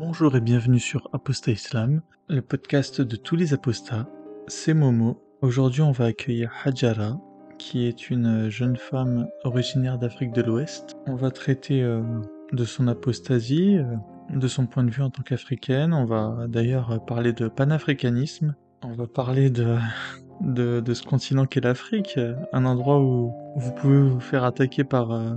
Bonjour et bienvenue sur Apostat Islam, le podcast de tous les apostats. C'est Momo. Aujourd'hui, on va accueillir Hajara, qui est une jeune femme originaire d'Afrique de l'Ouest. On va traiter euh, de son apostasie, euh, de son point de vue en tant qu'africaine. On va d'ailleurs parler de panafricanisme. On va parler de, de, ce continent qu'est l'Afrique, un endroit où vous pouvez vous faire attaquer par, euh,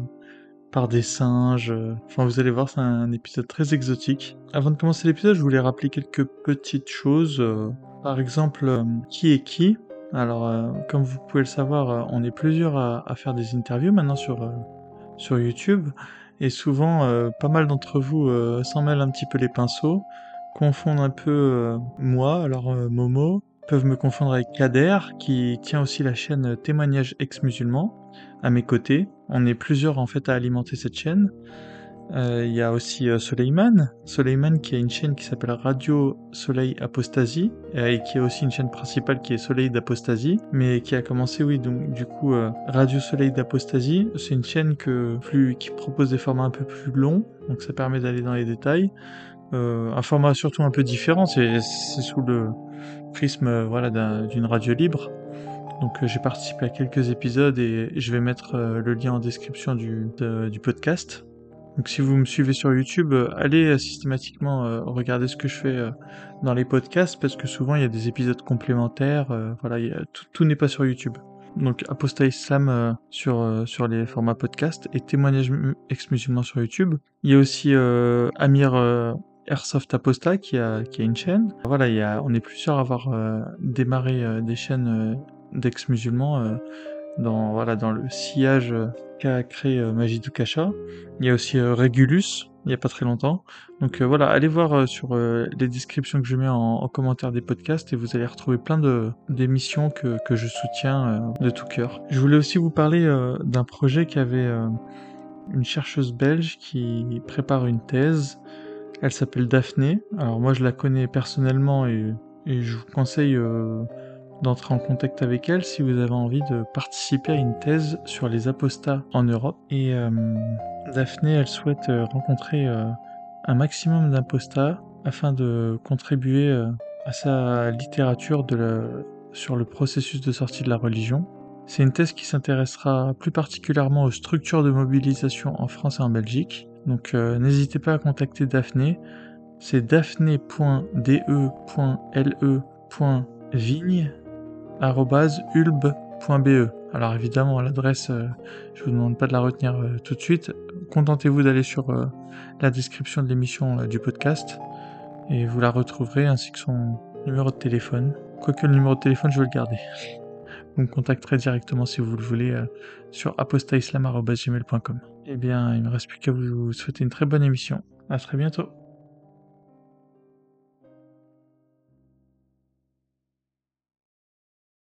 par des singes. Enfin, vous allez voir, c'est un épisode très exotique. Avant de commencer l'épisode, je voulais rappeler quelques petites choses. euh, Par exemple, euh, qui est qui? Alors, euh, comme vous pouvez le savoir, euh, on est plusieurs à, faire des interviews maintenant sur, euh, sur YouTube. Et souvent, euh, pas mal d'entre vous euh, s'en mêlent un petit peu les pinceaux, confondent un peu euh, moi, alors euh, Momo, peuvent me confondre avec Kader, qui tient aussi la chaîne Témoignages ex-musulmans, à mes côtés. On est plusieurs en fait à alimenter cette chaîne. Euh, Il y a aussi euh, Soleiman, Soleiman qui a une chaîne qui s'appelle Radio Soleil Apostasie euh, et qui a aussi une chaîne principale qui est Soleil d'Apostasie, mais qui a commencé oui donc du coup Radio Soleil d'Apostasie, c'est une chaîne qui propose des formats un peu plus longs, donc ça permet d'aller dans les détails. Un format surtout un peu différent, c'est sous le prisme d'une radio libre. Donc euh, j'ai participé à quelques épisodes et je vais mettre euh, le lien en description du, du podcast. Donc si vous me suivez sur YouTube, euh, allez systématiquement regarder ce que je fais dans les podcasts parce que souvent il y a des épisodes complémentaires. voilà, tout, n'est pas sur YouTube. Donc Apostat Islam sur, sur les formats podcast et témoignages mu- ex-musulmans sur YouTube. Il y a aussi Amir euh, Airsoft Apostat qui a, qui a une chaîne. Voilà, on est plusieurs à avoir euh, démarré des chaînes d'ex-musulmans euh, dans, voilà, dans le sillage euh, qu'a créé euh, Majidou Kacha. Il y a aussi Regulus, il n'y a pas très longtemps. Donc voilà, allez voir sur les descriptions que je mets en, en commentaire des podcasts et vous allez retrouver plein d'émissions que, que je soutiens de tout cœur. Je voulais aussi vous parler d'un projet qui avait euh, une chercheuse belge qui prépare une thèse. Elle s'appelle Daphné. Alors moi je la connais personnellement et, et je vous conseille d'entrer en contact avec elle si vous avez envie de participer à une thèse sur les apostats en Europe. Et euh, Daphné, elle souhaite euh, rencontrer euh, un maximum d'apostats afin de contribuer à sa littérature sur le processus de sortie de la religion. C'est une thèse qui s'intéressera plus particulièrement aux structures de mobilisation en France et en Belgique. Donc n'hésitez pas à contacter Daphné. C'est daphné.de.le.vigne.ulb.be. Alors évidemment, l'adresse, euh, je vous demande pas de la retenir euh, tout de suite. Contentez-vous d'aller sur euh, la description de l'émission euh, du podcast et vous la retrouverez ainsi que son numéro de téléphone. Quoique le numéro de téléphone, je vais le garder. Vous me contacterez directement si vous le voulez sur apostaislam.gmail.com. Eh bien, il me reste plus qu'à vous souhaiter une très bonne émission. À très bientôt.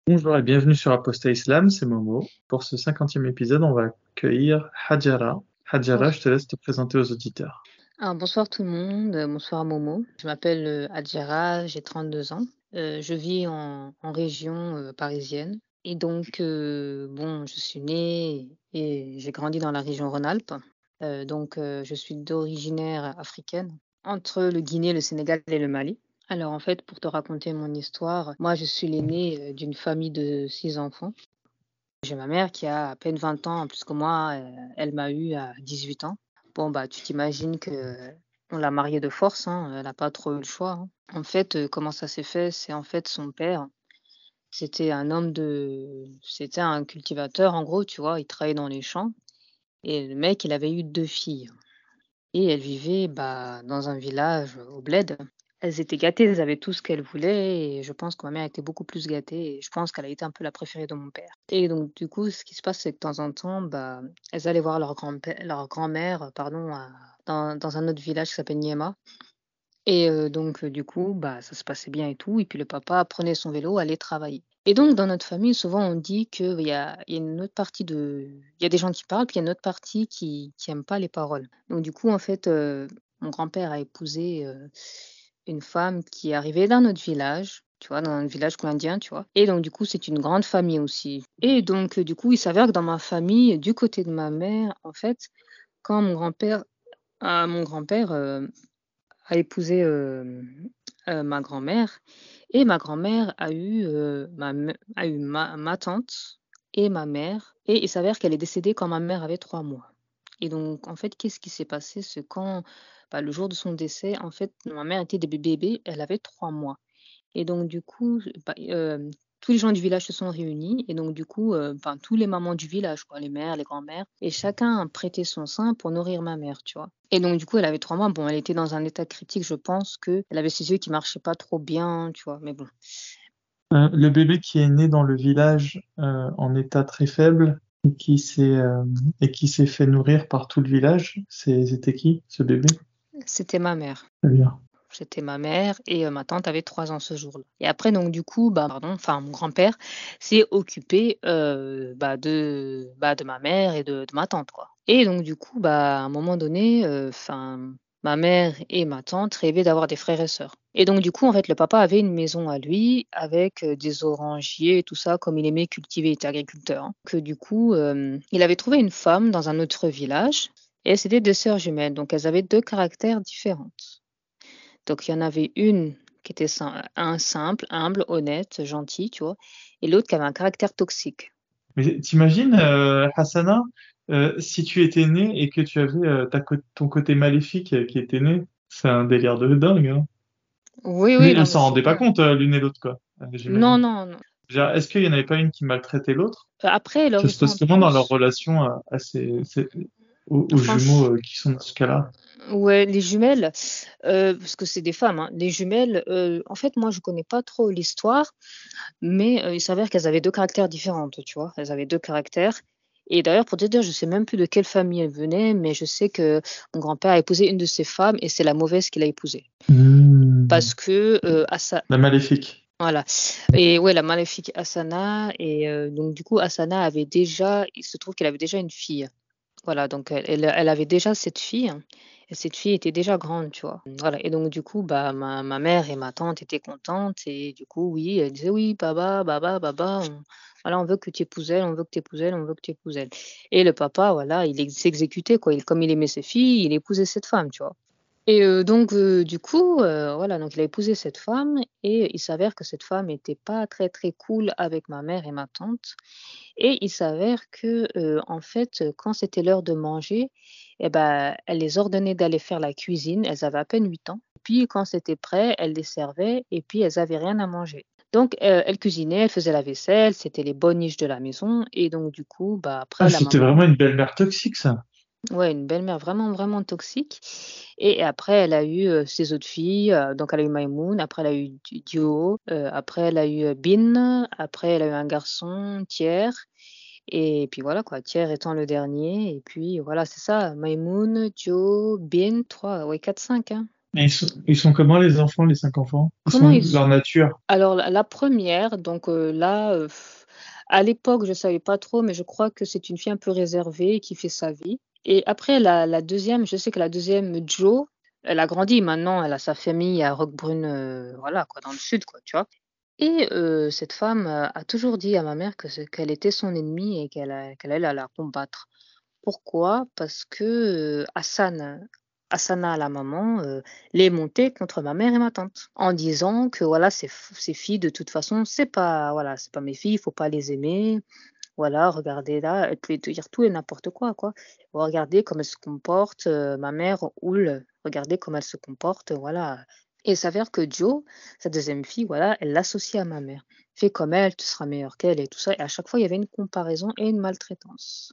Bonjour et bienvenue sur Apostat Islam, c'est Momo. Pour ce cinquantième épisode, on va accueillir Hadjara. Hadjara, je te laisse te présenter aux auditeurs. Alors, bonsoir tout le monde, euh, bonsoir Momo. Je m'appelle euh, Adjara, j'ai 32 ans. Euh, je vis en, en région euh, parisienne. Et donc, euh, bon, je suis née et j'ai grandi dans la région Rhône-Alpes. Donc, je suis d'originaire africaine, entre le Guinée, le Sénégal et le Mali. Alors, en fait, pour te raconter mon histoire, moi, je suis l'aînée d'une famille de six enfants. J'ai ma mère qui a à peine 20 ans, plus que moi, elle m'a eu à 18 ans. Bon, bah, tu t'imagines que on l'a mariée de force, hein, elle n'a pas trop eu le choix. hein. En fait, comment ça s'est fait? C'est en fait son père, c'était un homme de... C'était un cultivateur, en gros, tu vois, il travaillait dans les champs. Et le mec, il avait eu deux filles. Et elles vivaient bah, dans un village au bled. Elles étaient gâtées, elles avaient tout ce qu'elles voulaient. Et je pense que ma mère était beaucoup plus gâtée. Et je pense qu'elle a été un peu la préférée de mon père. Et donc, du coup, ce qui se passe, c'est que de temps en temps, bah, elles allaient voir leur grand-père, leur grand-mère, pardon, dans, un autre village qui s'appelle Niema. Et euh, donc, du coup, bah, ça se passait bien et tout. Et puis, le papa prenait son vélo, allait travailler. Et donc, dans notre famille, souvent, on dit qu'il y a, y a une autre partie de... Il y a des gens qui parlent, puis il y a une autre partie qui n'aime pas les paroles. Donc, du coup, en fait, euh, mon grand-père a épousé euh, une femme qui est arrivée d'un autre village, tu vois, dans un village indien, tu vois. Et donc, du coup, c'est une grande famille aussi. Et donc, euh, du coup, il s'avère que dans ma famille, du côté de ma mère, en fait, quand mon grand-père, mon grand-père euh, a épousé ma grand-mère et ma grand-mère a eu ma, tante et ma mère et il s'avère qu'elle est décédée quand ma mère avait trois mois. Et donc, en fait, qu'est-ce qui s'est passé? C'est quand, bah, le jour de son décès, en fait, ma mère était des bébés, elle avait trois mois. Et donc, du coup, bah, tous les gens du village se sont réunis et donc du coup, euh, tous les mamans du village, les mères, les grands-mères, et chacun a prêté son sein pour nourrir ma mère, tu vois. Et donc du coup, elle avait trois mois. Bon, elle était dans un état critique, je pense que elle avait ses yeux qui marchaient pas trop bien, tu vois. Mais bon. Euh, le bébé qui est né dans le village euh, en état très faible et qui s'est et qui s'est fait nourrir par tout le village, c'était qui ce bébé? C'était ma mère. Très bien. C'était ma mère et ma tante avait trois ans ce jour-là. Et après, donc du coup, bah, pardon, enfin mon grand-père s'est occupé bah, de, bah, de ma mère et de, ma tante, quoi. Et donc du coup, bah, à un moment donné, enfin ma mère et ma tante rêvaient d'avoir des frères et sœurs. Et donc, du coup, en fait, le papa avait une maison à lui avec des orangiers et tout ça, comme il aimait cultiver, il était agriculteur. Hein. Que du coup, il avait trouvé une femme dans un autre village et c'était deux sœurs jumelles. Donc, elles avaient deux caractères différents. Donc il y en avait une qui était un simple, humble, honnête, gentil, tu vois, et l'autre qui avait un caractère toxique. Mais t'imagines, euh, Hassana, euh, si tu étais né et que tu avais euh, ton côté maléfique qui était né, c'est un délire de dingue. Hein. Oui, oui. Elles ne s'en rendaient pas compte l'une et l'autre, quoi. Non, non, non. Est-ce qu'il n'y en avait pas une qui maltraitait l'autre? Après, passe comment dans leur relation à aux, jumeaux qui sont dans ce cas-là Ouais, les jumelles, euh, parce que c'est des femmes, hein. Les jumelles, euh, en fait, moi, je connais pas trop l'histoire, mais euh, il s'avère qu'elles avaient deux caractères différents, tu vois. Elles avaient deux caractères. Et d'ailleurs, pour te dire, je sais même plus de quelle famille elles venaient, mais je sais que mon grand-père a épousé une de ces femmes et c'est la mauvaise qu'il a épousée. Mmh. Parce que Assa... La maléfique. Voilà. Et ouais, la maléfique Asana. Et donc, du coup, Asana avait déjà, il se trouve qu'elle avait déjà une fille. Voilà, donc elle, elle avait déjà cette fille. Et cette fille était déjà grande, tu vois. Voilà. Et donc, du coup, bah, ma, ma mère et ma tante étaient contentes. Et du coup, oui, elle disait oui, baba, baba, baba. On, voilà, on veut que tu épouses elle, on veut que tu épouses elle, on veut que tu épouses elle. Et le papa, voilà, il s'exécutait, quoi. Il, comme il aimait ses filles, il épousait cette femme, tu vois. Et euh, donc, euh, du coup, euh, voilà, donc il a épousé cette femme et il s'avère que cette femme n'était pas très, très cool avec ma mère et ma tante. Et il s'avère que, en fait, quand c'était l'heure de manger, eh ben, elle les ordonnait d'aller faire la cuisine. Elles avaient à peine 8 ans. Puis, quand c'était prêt, elle les servait et puis elles n'avaient rien à manger. Donc, elle cuisinait, elle faisait la vaisselle, c'était les bonnes niches de la maison. Et donc, du coup, bah, après. Ah, c'était vraiment une belle-mère toxique, ça. Ouais, une belle-mère vraiment, vraiment toxique. Et après, elle a eu ses autres filles. donc, elle a eu Maïmoun. Après, elle a eu Dio. après, elle a eu Bin. Après, elle a eu un garçon, Thiers. Et puis voilà, quoi. Thiers étant le dernier. Et puis voilà, c'est ça. Maïmoun, Dio, Bin, 3, ouais, 4, 5. Hein. ils, sont, ils sont comment les enfants, les cinq enfants? Comment ils sont, Leur nature Alors, la, première, donc là, à l'époque, je ne savais pas trop, mais je crois que c'est une fille un peu réservée qui fait sa vie. Et après, la, deuxième, je sais que la deuxième, Jo, elle a grandi maintenant, elle a sa famille à Roquebrune, euh, voilà, quoi, dans le sud, quoi, tu vois. Et euh, cette femme euh, a toujours dit à ma mère que qu'elle était son ennemie et qu'elle allait la combattre. Pourquoi? Parce que Hassan, Hassana, la maman, les montait contre ma mère et ma tante, en disant que voilà, ces, ces filles, de toute façon, c'est pas voilà, c'est pas mes filles, il faut pas les aimer, voilà, regardez là, elle pouvait te dire tout et n'importe quoi, quoi. Regardez comment elle se comporte, euh, ma mère, Oul, regardez comment elle se comporte, voilà. Et il s'avère que Jo, sa deuxième fille, voilà, elle l'associe à ma mère. Fais comme elle, tu seras meilleure qu'elle et tout ça. Et à chaque fois, il y avait une comparaison et une maltraitance.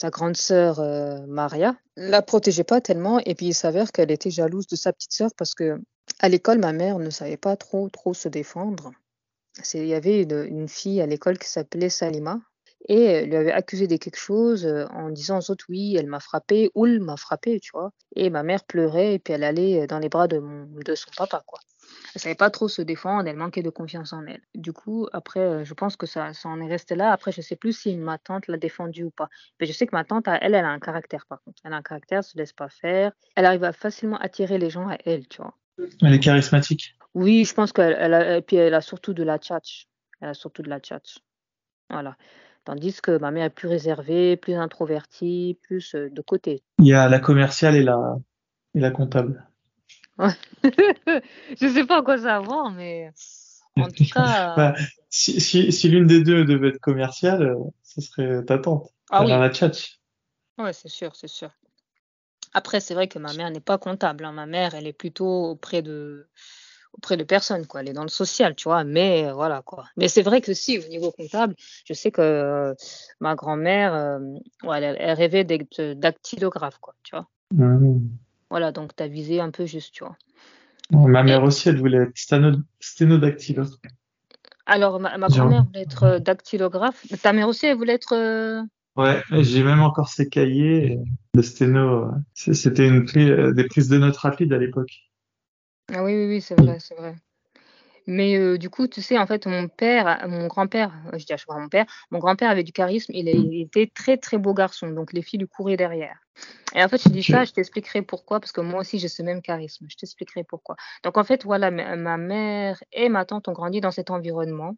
Sa grande sœur, euh, Maria, la protégeait pas tellement. Et puis, il s'avère qu'elle était jalouse de sa petite sœur parce que à l'école, ma mère ne savait pas trop, trop se défendre il y avait une, fille à l'école qui s'appelait Salima et elle lui avait accusé de quelque chose euh, en disant aux autres oui elle m'a frappé ou elle m'a frappé tu vois. Et ma mère pleurait et puis elle allait dans les bras de, de son papa quoi. Elle savait pas trop se défendre elle manquait de confiance en elle. Du coup après euh, je pense que ça, ça en est resté là. Après je sais plus si ma tante l'a défendue ou pas. Mais je sais que ma tante elle elle a un caractère par contre. Elle a un caractère elle se laisse pas faire. Elle arrive à facilement attirer les gens à elle tu vois. Elle est charismatique oui, je pense qu'elle elle a, et puis elle a surtout de la tchatch. Elle a surtout de la tchatch. Voilà. Tandis que ma mère est plus réservée, plus introvertie, plus euh, de côté. Il y a la commerciale et la, et la comptable. je sais pas à quoi ça va, mais en tout cas. Bah, si, si, si l'une des deux devait être commerciale, ce serait ta tante. Ah oui. la tchatch. Ouais, c'est sûr, c'est sûr. Après, c'est vrai que ma mère n'est pas comptable. hein. Ma mère, elle est plutôt auprès de, auprès de personnes, quoi. Elle est dans le social, tu vois. Mais euh, voilà, quoi. Mais c'est vrai que si, au niveau comptable, je sais que euh, ma grand-mère, euh, ouais, elle, elle rêvait d'être dactylographe, quoi, tu vois. Mmh. Voilà, donc tu as visé un peu juste, tu vois. Ma mère aussi, elle voulait être sténo- sténodactylo. Alors, ma, grand-mère voulait être euh, dactylographe. Ta mère aussi, elle voulait être. Ouais, j'ai même encore ses cahiers de sténo. C'était une pri- euh, des prises de notes rapides à l'époque. Ah oui, oui, oui, c'est vrai, c'est vrai. Mais euh, du coup, tu sais, en fait, mon père, mon grand-père, euh, je dis à chaque fois mon père, mon grand-père avait du charisme, il, est- il était très, très beau garçon, donc les filles lui couraient derrière. Et en fait, je dis ça, je t'expliquerai pourquoi, parce que moi aussi, j'ai ce même charisme, je t'expliquerai pourquoi. Donc en fait, voilà, ma, ma mère et ma tante ont grandi dans cet environnement,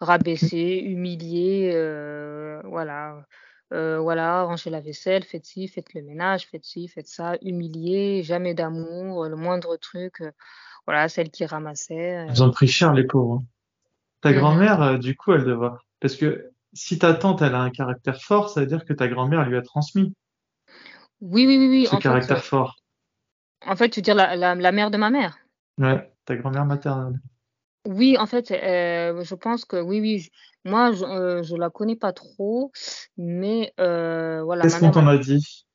rabaissés, humiliés, euh, voilà. Euh, voilà, ranger la vaisselle, faites ci, faites le ménage, faites ci, faites ça, humiliés, jamais d'amour, le moindre truc, euh, voilà, celle qui ramassait. euh, Ils ont pris cher, les pauvres. hein. Ta grand-mère, euh, du coup, elle devrait. Parce que si ta tante, elle a un caractère fort, ça veut dire que ta grand-mère lui a transmis Oui, oui, oui, oui. ce En caractère euh, fort. en fait, tu veux dire la, la, la mère de ma mère? Ouais, ta grand-mère maternelle. Oui, en fait, euh, je pense que oui, oui. je- moi, je, euh, je la connais pas trop, mais euh, voilà, Qu'est-ce ma qu'on mère t'en a dit?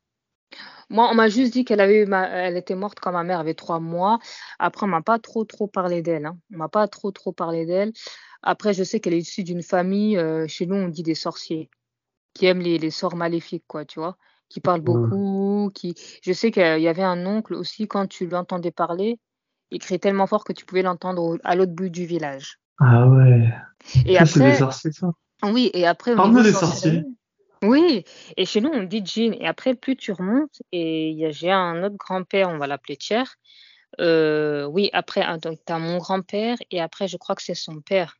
Moi, on m'a juste dit qu'elle avait eu ma... elle était morte quand ma mère avait trois mois. Après, on m'a pas trop trop parlé d'elle. Hein. On m'a pas trop trop parlé d'elle. Après, je sais qu'elle est issue d'une famille, euh, chez nous, on dit des sorciers, qui aiment les, les sorts maléfiques, quoi, tu vois, qui parlent Ouais. beaucoup, qui. Je sais qu'il y avait un oncle aussi, quand tu l'entendais parler, il criait tellement fort que tu pouvais l'entendre à l'autre bout du village. Ah ouais. Et Ça, c'est des après, sorciers, ça. oui, et après, niveau des sorciers. oui, et chez nous, on dit djinn. Et après, plus tu remontes, et j'ai un autre grand-père, on va l'appeler Thier. Euh, oui, après, tu as mon grand-père, et après, je crois que c'est son père.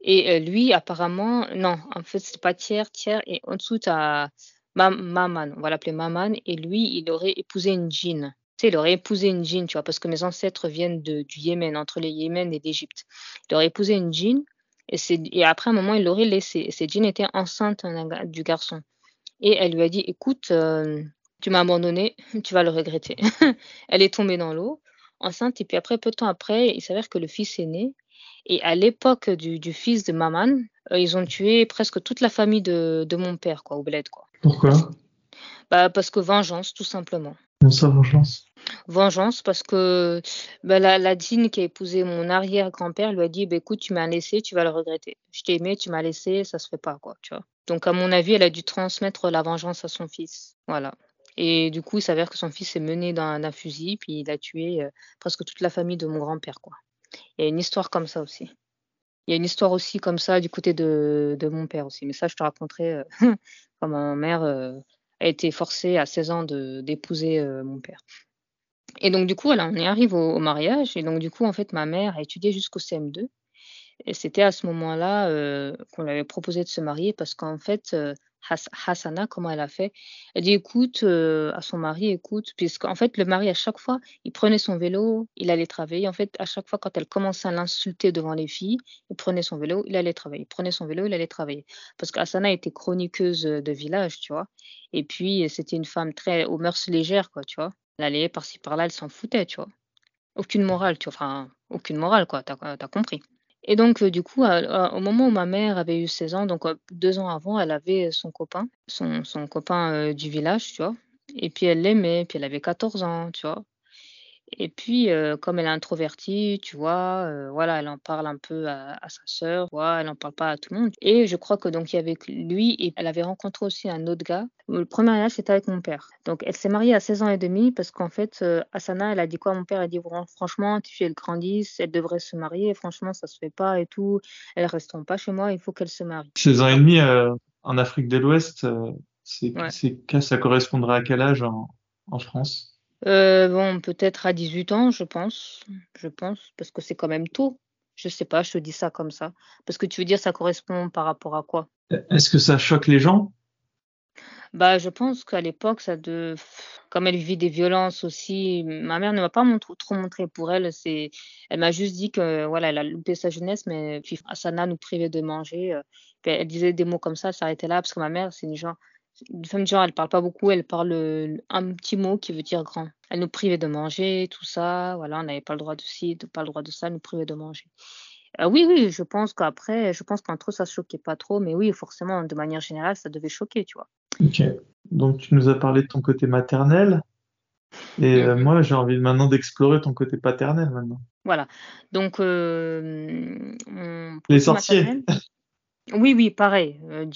Et euh, lui, apparemment, non, en fait, c'est pas Thier, Thier, et en dessous, tu as Maman, on va l'appeler Maman, et lui, il aurait épousé une djinn. Sais, il aurait épousé une djinn, tu vois, parce que mes ancêtres viennent de, du Yémen, entre le Yémen et l'Égypte. Il aurait épousé une djinn, et, et après, un moment, il l'aurait laissé. Et cette djinn était enceinte du garçon. Et elle lui a dit, écoute, euh, tu m'as abandonné, tu vas le regretter. elle est tombée dans l'eau, enceinte, et puis après, peu de temps après, il s'avère que le fils est né. Et à l'époque du, du fils de Maman, euh, ils ont tué presque toute la famille de, de mon père, quoi, au bled, quoi. Pourquoi? Bah, parce que vengeance, tout simplement. Ça, vengeance. Vengeance, parce que bah, la, la qui a épousé mon arrière-grand-père lui a dit bah, écoute, tu m'as laissé, tu vas le regretter. Je t'ai aimé, tu m'as laissé, ça se fait pas, quoi, tu vois. Donc, à mon avis, elle a dû transmettre la vengeance à son fils. Voilà. Et du coup, il s'avère que son fils est mené d'un fusil, puis il a tué euh, presque toute la famille de mon grand-père, quoi. Il y a une histoire comme ça aussi. Il y a une histoire aussi comme ça du côté de, de mon père aussi. Mais ça, je te raconterai euh, quand ma mère euh, a été forcée à 16 ans d'épouser euh, mon père. Et donc, du coup, voilà, on y arrive au, au mariage. Et donc, du coup, en fait, ma mère a étudié jusqu'au CM2. Et c'était à ce moment-là euh, qu'on lui avait proposé de se marier parce qu'en fait, euh, Hassana, comment elle a fait? Elle dit écoute euh, à son mari, écoute, puisqu'en fait, le mari, à chaque fois, il prenait son vélo, il allait travailler. En fait, à chaque fois, quand elle commençait à l'insulter devant les filles, il prenait son vélo, il allait travailler. Il prenait son vélo, il allait travailler. Parce qu'Hassana était chroniqueuse de village, tu vois. Et puis, c'était une femme très aux mœurs légères, quoi, tu vois. Elle allait par-ci par-là, elle s'en foutait, tu vois. Aucune morale, tu vois. Enfin, aucune morale, quoi, t'as as compris. Et donc, euh, du coup, au moment où ma mère avait eu 16 ans, donc euh, deux ans avant, elle avait son copain, son, son copain euh, du village, tu vois. Et puis elle l'aimait, puis elle avait 14 ans, tu vois. Et puis, euh, comme elle est introvertie, tu vois, euh, voilà, elle en parle un peu à, à sa sœur, tu vois, elle en parle pas à tout le monde. Et je crois que donc il y avait lui et elle avait rencontré aussi un autre gars. Le premier mariage c'était avec mon père. Donc elle s'est mariée à 16 ans et demi parce qu'en fait, euh, Asana, elle a dit quoi? À mon père Elle a dit Fran- franchement, tu elles grandissent, elles devraient se marier. Franchement, ça se fait pas et tout. Elles resteront pas chez moi. Il faut qu'elles se marient. 16 ans et demi en Afrique de l'Ouest, c'est, Ouais. ça correspondrait à quel âge en, en France? Euh, bon, peut-être à 18 ans, je pense. Je pense parce que c'est quand même tôt. Je sais pas, je te dis ça comme ça. Parce que tu veux dire, ça correspond par rapport à quoi? Est-ce que ça choque les gens? Bah, je pense qu'à l'époque, ça de comme elle vit des violences aussi, ma mère ne m'a pas montré trop montré pour elle, c'est elle m'a juste dit que, voilà, elle a loupé sa jeunesse, mais puis Asana nous privait de manger, puis elle disait des mots comme ça, elle s'arrêtait là parce que ma mère, c'est une genre une femme genre, elle parle pas beaucoup, elle parle, heu, un petit mot qui veut dire grand. Elle nous privait de manger, tout ça, voilà, on n'avait pas le droit de ci, pas le droit de ça, elle nous privait de manger. Heu, oui, oui, je pense qu'après, je pense qu'entre eux, ça choquait pas trop, mais oui, forcément, de manière générale, ça devait choquer, tu vois? OK. Donc tu nous as parlé de ton côté maternel et heu, Mmh moi, j'ai envie maintenant d'explorer ton côté paternel maintenant. Voilà, donc Les sorciers? maternel oui, oui, pareil, heu,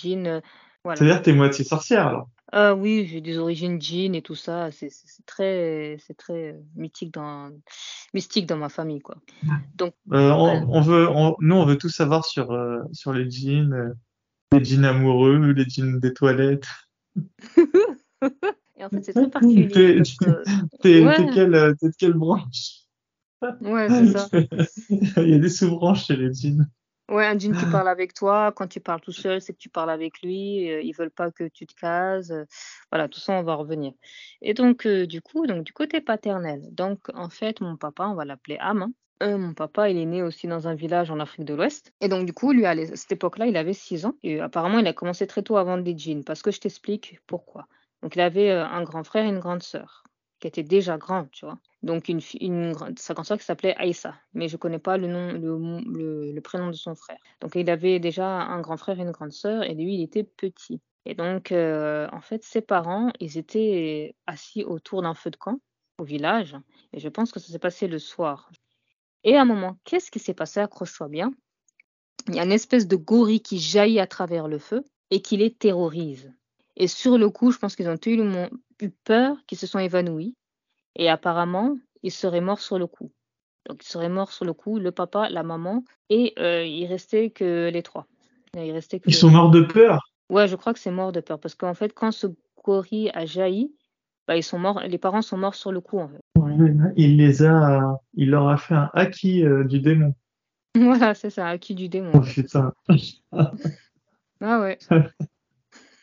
voilà. C'est-à-dire que tu es moitié sorcière alors? Heu, oui, j'ai des origines djinn et tout ça, c'est très c'est très, mythique dans mystique dans ma famille, quoi. Donc ouais. on on veut on nous, on veut tout savoir sur, heu, sur les djinns, heu, les djinns amoureux, les djinns des toilettes. Et en fait, c'est très particulier parce que ouais, quelle branche? ouais, c'est ça. Il y a des sous-branches chez les djinns. Ouais, un djinn qui parle avec toi, quand tu parles tout seul, c'est que tu parles avec lui, heu, ils veulent pas que tu te cases, heu, voilà, tout ça, on va revenir. Et donc heu, du coup, donc du côté paternel, donc en fait, mon papa, on va l'appeler Am, hein. Mon papa, il est né aussi dans un village en Afrique de l'Ouest et donc du coup, lui, à cette époque-là, il avait 6 ans et apparemment, il a commencé très tôt à vendre des djinns parce que je t'explique pourquoi. Donc il avait, un grand frère et une grande sœur qui étaient déjà grands, tu vois? Donc une une sa qui s'appelait Aïssa, mais je connais pas le nom le le prénom de son frère. Donc il avait déjà un grand frère et une grande sœur et lui, il était petit et donc heu, en fait, ses parents, ils étaient assis autour d'un feu de camp au village et je pense que ça s'est passé le soir et à un moment, qu'est-ce qui s'est passé? Accroche-toi bien? Il y a une espèce de gorille qui jaillit à travers le feu et qui les terrorise et sur le coup, je pense qu'ils ont tellement eu peur qu'ils se sont évanouis et apparemment, ils seraient morts sur le coup. Donc ils seraient morts sur le coup, le papa, la maman et heu, il restait que les 3. Il restait que Ils sont 3. morts de peur? Ouais, je crois que c'est mort de peur parce qu'en fait, quand ce gorille a jailli, bah, ils sont morts les parents sont morts sur le coup, en fait. Ouais, il les a il leur a fait un haki, heu, du démon. Voilà, c'est ça, acquis du démon, Oh putain. Ah ouais.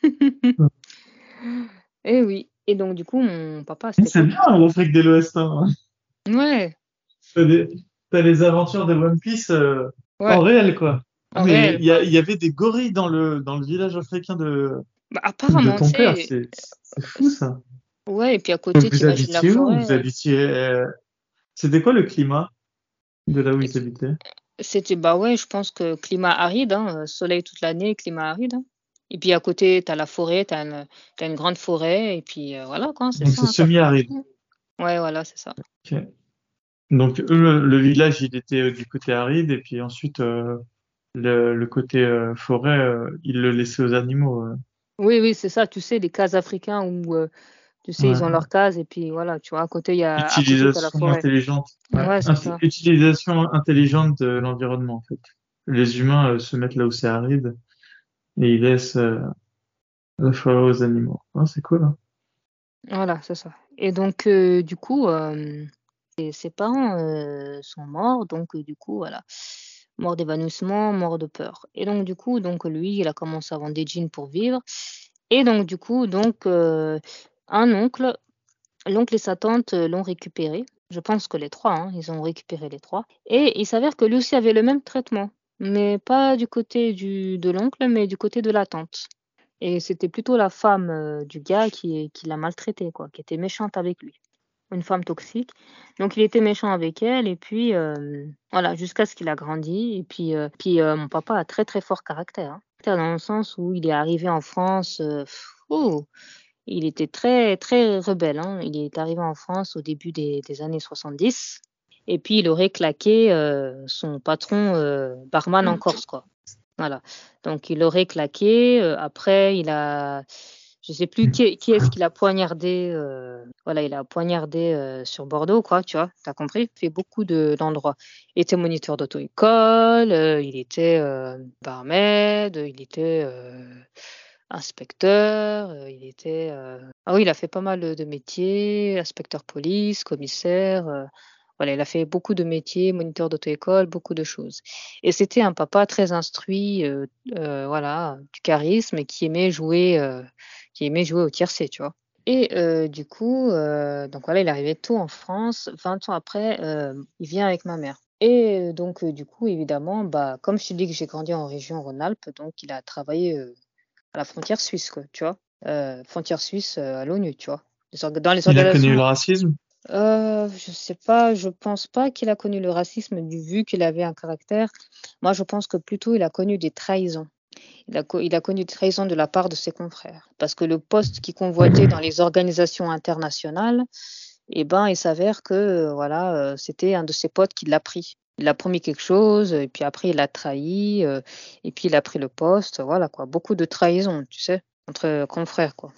Et oui et donc du coup, mon papa C'est bien l'Afrique de l'Ouest, hein. ouais, Tu as des les aventures de One Piece, ouais, en réel, quoi. Ah en mais réel, il y avait des gorilles dans le dans le village africain de Bah, apparemment, ton père, c'est c'est fou ça. ouais et puis à côté, tu imagines la forêt, Vous heu habitiez, heu c'était quoi le climat de là où ils habitaient? C'était bah, ouais, je pense que climat aride, hein, soleil toute l'année, climat aride, hein. Et puis à côté, tu as la forêt, tu as une tu as une grande forêt et puis, heu, voilà quoi, Donc c'est hein, semi-aride. Ouais, voilà, c'est ça. Donc eux, le village, il était, heu, du côté aride et puis ensuite, heu, le le côté, forêt, ils le laissaient aux animaux. Oui, oui, c'est ça, tu sais, les cases africains où, tu sais, ils ont Ouais. leurs cases et puis voilà, tu vois? À côté, il y a côté, la Utilisation intelligente, ouais. Ouais, utilisation intelligente de l'environnement, en fait. Les humains, se mettent là où c'est aride et ils laissent, heu, la forêt aux animaux. Ah, c'est cool, hein. Voilà, c'est ça. Et donc heu, du coup, ses ses parents, sont morts donc du coup, voilà, mort d'évanouissement, mort de peur. Et donc du coup, donc lui, il a commencé à vendre des jeans pour vivre et donc du coup, donc un oncle l'oncle et sa tante, l'ont récupéré. Je pense que les 3, hein, ils ont récupéré les 3 et il s'avère que lui aussi avait le même traitement, mais pas du côté du de l'oncle, mais du côté de la tante. Et c'était plutôt la femme, heu, du gars qui qui l'a maltraité quoi, qui était méchante avec lui. Une femme toxique. Donc il était méchant avec elle et puis, hem, voilà, jusqu'à ce qu'il a grandi et puis, heu, puis, mon papa a très, très fort caractère, hein. Dans le sens où il est arrivé en France, ouh, il était très, très rebelle, hein. Il est arrivé en France au début des des années 70 et puis il aurait claqué, heu, son patron, heu, barman en Corse, quoi. Voilà, donc il aurait claqué, heu, après il a je sais plus qui qui est-ce qu'il a poignardé, voilà, il a poignardé, sur Bordeaux quoi, tu vois? Tu as compris? Il fait beaucoup de d'endroits. Il était moniteur d'auto-école, il était, barmaid, il était, inspecteur, il était, ah oui, il a fait pas mal, de métiers, inspecteur police, commissaire, Voilà, il a fait beaucoup de métiers, moniteur d'auto-école, beaucoup de choses. Et c'était un papa très instruit, euh, euh, voilà, du charisme et qui aimait jouer, euh, qui aimait jouer au tiercé, tu vois. Et du coup, donc voilà, il arrivé tôt en France. 20 ans après, il vient avec ma mère. Et donc, du coup, évidemment, bah, comme je te dis que j'ai grandi en région Rhône-Alpes, donc il a travaillé à la frontière suisse, quoi, tu vois. Frontière suisse à l'ONU, tu vois. Dans les Il a connu le racisme? Euh, je sais pas, je pense pas qu'il a connu le racisme du vu qu'il avait un caractère. Moi, je pense que plutôt il a connu des trahisons. Il a, il a connu des trahisons de la part de ses confrères. Parce que le poste qu'il convoitait dans les organisations internationales, eh ben, il s'avère que voilà, euh, c'était un de ses potes qui l'a pris. Il a promis quelque chose, et puis après il a trahi, euh, et puis il a pris le poste. Voilà quoi, beaucoup de trahisons, tu sais, entre confrères quoi.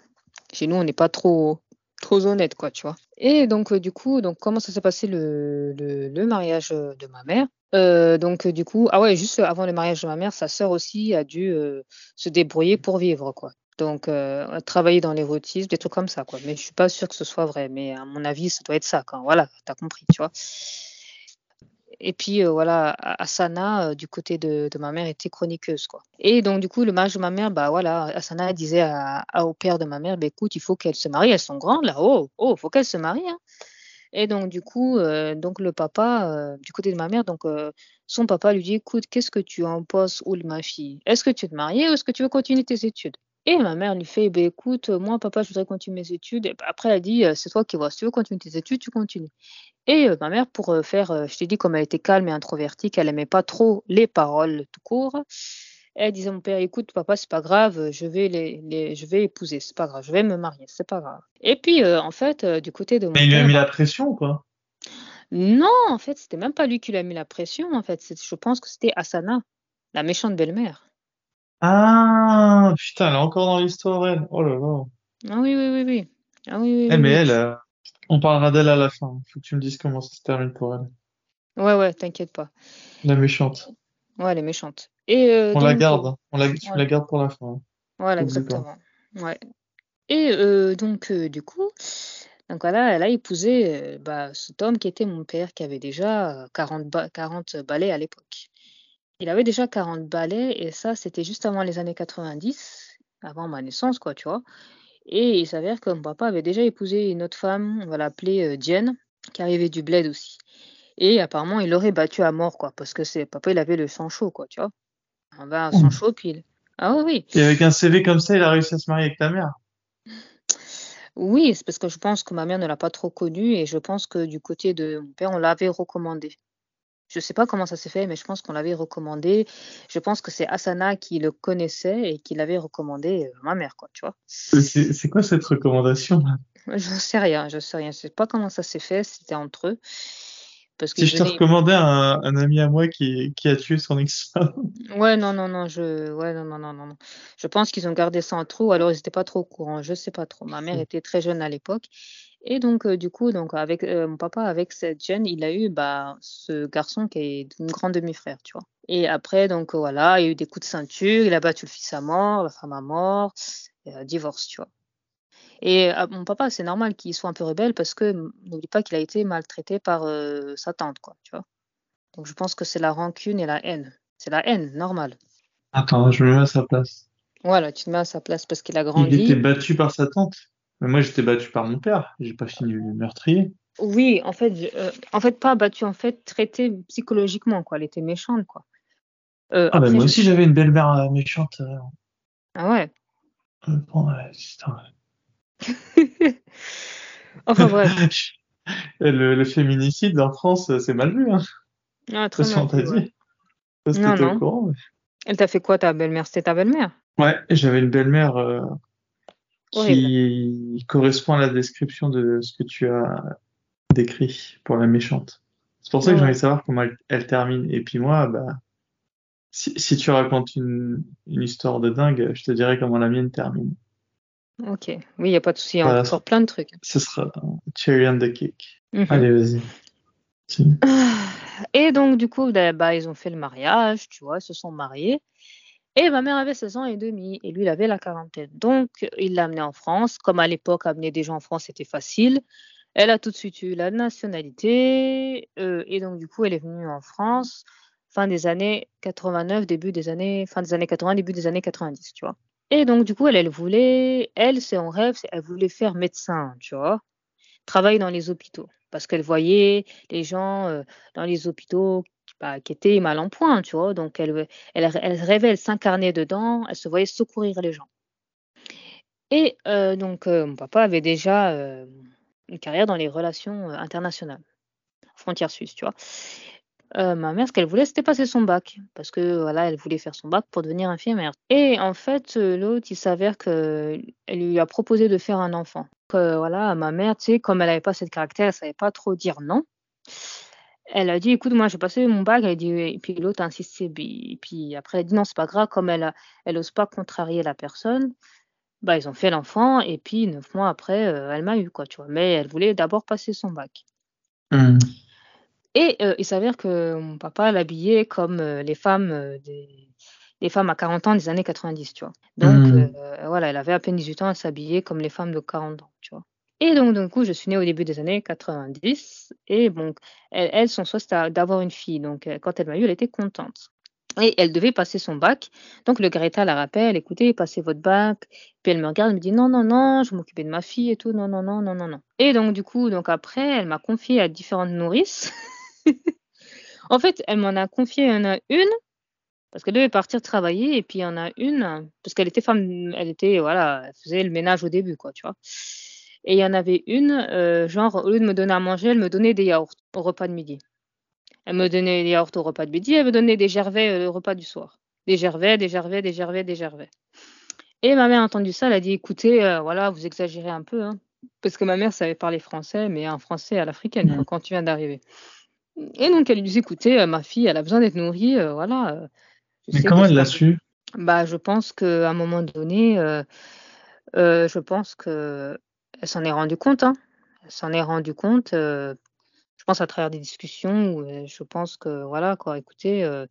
Chez nous, on n'est pas trop trop honnête, quoi, tu vois. Et donc, euh, du coup, donc comment ça s'est passé le, le, mariage euh, de ma mère? Euh, Donc, du coup, ah ouais, juste avant le mariage de ma mère, sa sœur aussi a dû se débrouiller pour vivre, quoi. Donc, travailler dans l'érotisme, des trucs comme ça, quoi. Mais je suis pas sûre que ce soit vrai, mais à mon avis, ça doit être ça, quoi. Voilà, t'as compris, tu vois. Et puis euh, voilà, Asana, euh, du côté de, ma mère, était chroniqueuse, quoi. Et donc, du coup, le mariage de ma mère, bah voilà, Asana disait au père de ma mère, bah, écoute, il faut qu'elle se marie, elles sont grandes là, oh, oh, faut qu'elle se marie, hein. Et donc, du coup, euh, donc le papa, du côté de ma mère, donc son papa lui dit, écoute, qu'est-ce que tu en penses, Oul, ma fille? Est-ce que tu veux te marier ou est-ce que tu veux continuer tes études? Et ma mère lui fait, bah, écoute, moi, papa, je voudrais continuer mes études. Et bah, après, elle a dit, euh, c'est toi qui vois, si tu veux continuer tes études, tu continues. Et euh, ma mère, pour euh, faire, euh, je t'ai dit, comme elle était calme et introvertie, qu'elle aimait pas trop les paroles tout court, elle disait à mon père, écoute, papa, c'est pas grave, euh, je vais les, les- je vais épouser, c'est pas grave, je vais me marier, c'est pas grave. Et puis, euh, en fait, euh, du côté de mon Mais il lui a mis la pression ou quoi? non, en fait, c'était même pas lui qui lui a mis la pression, en fait, je pense que c'était Asana, la méchante belle-mère. Ah, putain, elle est encore dans l'histoire, elle. Oh là là. Ah oui, oui, oui, oui. Ah oui, oui, Eh, oui, mais elle, euh, on parlera d'elle à la fin. Faut que tu me dises comment ça se termine pour elle. Ouais, ouais, t'inquiète pas. La méchante. Ouais, elle est méchante. Et euh, On la garde. hein. On la, tu la gardes pour la fin. hein. voilà, exactement. Ouais. Et euh, donc, du coup, donc voilà, elle a épousé bah, cet homme qui était mon père, qui avait déjà euh, 40, ba- 40 balais à l'époque. Il avait déjà 40 balais, et ça, c'était juste avant les années 90, avant ma naissance, quoi, tu vois. Et il s'avère que mon papa avait déjà épousé une autre femme, on va l'appeler euh, Diane, qui arrivait du bled aussi. Et apparemment, il l'aurait battu à mort, quoi, parce que c'est papa, il avait le sang chaud, quoi, tu vois. Un bain à sang chaud, puis il... Ah oui, oui. Et avec un CV comme ça, il a réussi à se marier avec ta mère. Oui, c'est parce que je pense que ma mère ne l'a pas trop connu et je pense que du côté de mon père, on l'avait recommandé. Je sais pas comment ça s'est fait, mais je pense qu'on l'avait recommandé. Je pense que c'est Asana qui le connaissait et qui l'avait recommandé euh, à ma mère, quoi, tu vois. C'est c'est quoi cette recommandation? Je sais rien, je sais rien. Je sais pas comment ça s'est fait, c'était entre eux. Parce Si je te recommandais un, un ami à moi qui, qui a tué son ex-femme. Ouais, non, non, non, je, ouais, non, non, non, non. Je pense qu'ils ont gardé ça entre eux, ou alors ils n'étaient pas trop au courant. Je sais pas trop. Ma mère était très jeune à l'époque. Et donc, euh, du coup, donc avec euh, mon papa, avec cette jeune, il a eu bah, ce garçon qui est une grande demi-frère, tu vois. Et après, donc euh, voilà, il y a eu des coups de ceinture, il a battu le fils à mort, la femme à mort, et, divorce, tu vois. Et mon papa, c'est normal qu'il soit un peu rebelle parce que n'oublie pas qu'il a été maltraité par euh, sa tante, quoi, tu vois. Donc je pense que c'est la rancune et la haine. C'est la haine, normal. Attends, je me mets à sa place. Voilà, tu te mets à sa place parce qu'il a Il était grandi. battu par sa tante? Mais moi, j'étais battu par mon père. J'ai pas fini le meurtrier. Oui, en fait, euh, en fait pas battu, en fait traité psychologiquement, quoi. Elle était méchante, quoi. Euh, Ah, bah, moi aussi, j'avais une belle-mère euh, méchante. Ah ouais. bon. Enfin bref. Le, le féminicide en France, c'est mal vu, hein. Ah, très mal vu, ouais. si Non, au courant. mais- Elle t'a fait quoi, ta belle-mère? C'était ta belle-mère? Ouais, j'avais une belle-mère Horrible. qui correspond à la description de ce que tu as décrit pour la méchante. C'est pour ça Ah que j'ai envie de savoir comment elle, elle termine. Et puis moi, bah, si, si tu racontes une, une histoire de dingue, je te dirai comment la mienne termine. Ok. Oui, il n'y a pas de souci. Il y a Voilà, encore plein de trucs. ce sera cherry on the cake. Mhm. Allez, vas-y. Si. Et donc, du coup, bah, bah, ils ont fait le mariage, tu vois, ils se sont mariés. Et ma mère avait 16 ans et demi et lui, il avait la quarantaine. Donc, il l'a amené en France. Comme à l'époque, amener des gens en France, c'était facile. Elle a tout de suite eu la nationalité, heu et donc du coup, elle est venue en France fin des années 89, début des années fin des années 80, début des années 90, tu vois? Et donc du coup, elle, elle voulait elle, son rêve, c'est elle voulait faire médecin, tu vois? Travailler dans les hôpitaux parce qu'elle voyait les gens, heu, dans les hôpitaux bah, qui étaient mal en point, tu vois? Donc elle, elle elle rêvait, elle s'incarnait dedans, elle se voyait secourir les gens. Et heu, donc heu, mon papa avait déjà, heu, une carrière dans les relations, internationales, frontières suisses, tu vois? Ma mère, ce qu'elle voulait, c'était passer son bac parce que, voilà, elle voulait faire son bac pour devenir infirmière et en fait, l'autre, il s'avère qu'elle lui a proposé de faire un enfant. Voilà, ma mère, tu sais, comme elle avait pas de caractère, elle savait pas trop dire non. Elle a dit: «Écoute, moi, j'ai passé mon bac», elle a dit et puis l'autre a insisté, et puis après elle a dit: «Non, c'est pas grave», comme elle elle ose pas contrarier la personne, bah, ils ont fait l'enfant et puis 9 mois après, heu, elle m'a eu quoi, tu vois? Mais elle voulait d'abord passer son bac. Mmh. Et heu, il s'avère que mon papa l'habillait comme, heu, les femmes, des les femmes à 40 ans des années 90, tu vois? Donc Mmh. voilà, elle avait à peine 18 ans, elle s'habillait comme les femmes de 40 ans, tu vois? Et donc d'un coup, je suis née au début des années 90 et bon, elle elle, son souhait, c'était d'avoir une fille, donc heu, quand elle m'a eu, elle était contente et elle devait passer son bac. Donc le Greta la rappelle: «Écoutez, passez votre bac». Puis elle me regarde, elle me dit: «Non, non, non, je m'occuper de ma fille et tout, non, non, non, non, non, non» et donc du coup, donc après, elle m'a confiée à différentes nourrices. En fait, elle m'en a confié, a une, parce qu'elle devait partir travailler et puis il y en a une, parce qu'elle était femme elle était voilà, elle faisait le ménage au début quoi, tu vois? Et il y en avait une, heu, genre au lieu de me donner à manger, elle me donnait des yaourts au repas de midi. Elle me donnait des yaourts au repas de midi, elle me donnait des gervais, heu, au repas du soir. Des gervais, des gervais, des gervais, des gervais et ma mère a entendu ça, elle a dit: «Écoutez, heu, voilà, vous exagérez un peu, hein». Parce que ma mère savait parler français, mais un français à l'africaine Mmh. quand tu viens d'arriver. Et donc elle lui dit: «Écoutez, ma fille, elle a besoin d'être nourrie, voilà, Mais comment que elle l'a pas possi» su? bah, je pense qu'à un moment donné, je pense qu'elle s'en est rendue compte, hein. Elle s'en est rendue compte, heu, je pense à travers des discussions où, heu, je pense que voilà quoi, écoutez, heu,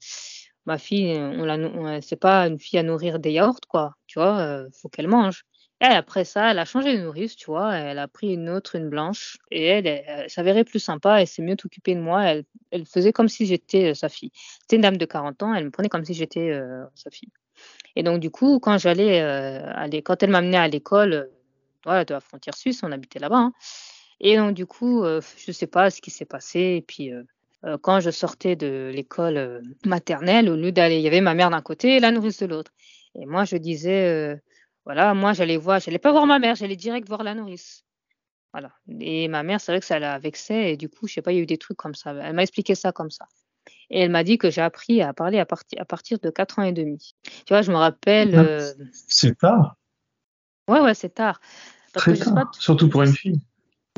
ma fille, on la c'est pas une fille à nourrir des yaourts quoi, tu vois? Heu, faut qu'elle mange. Et après ça, elle a changé de nourrice, tu vois? Elle a pris une autre, une blanche et elle, elle elle s'avérait plus sympa, elle s'est mieux occupée de moi, elle elle faisait comme si j'étais, sa fille. C'était une dame de 40 ans, elle me prenait comme si j'étais, sa fille. Et donc du coup, quand j'allais, quand elle m'amenait à l'école, voilà, de la frontière suisse, on habitait là-bas, hein. Et donc du coup, heu, je sais pas ce qui s'est passé et puis, heu heu, quand je sortais de l'école, maternelle, au lieu d'aller il y avait ma mère d'un côté et la nourrice de l'autre. Et moi je disais, voilà, moi j'allais voir j'allais pas voir ma mère, j'allais direct voir la nourrice. Voilà. Et ma mère, c'est vrai que ça la vexait et du coup, je sais pas, il y a eu des trucs comme ça. Elle m'a expliqué ça comme ça. Et elle m'a dit que j'ai appris à parler à parti à partir de 4 ans et demi. Tu vois, je me rappelle, c'est tard, ouais, ouais, c'est tard très pas tard, surtout pour une fille.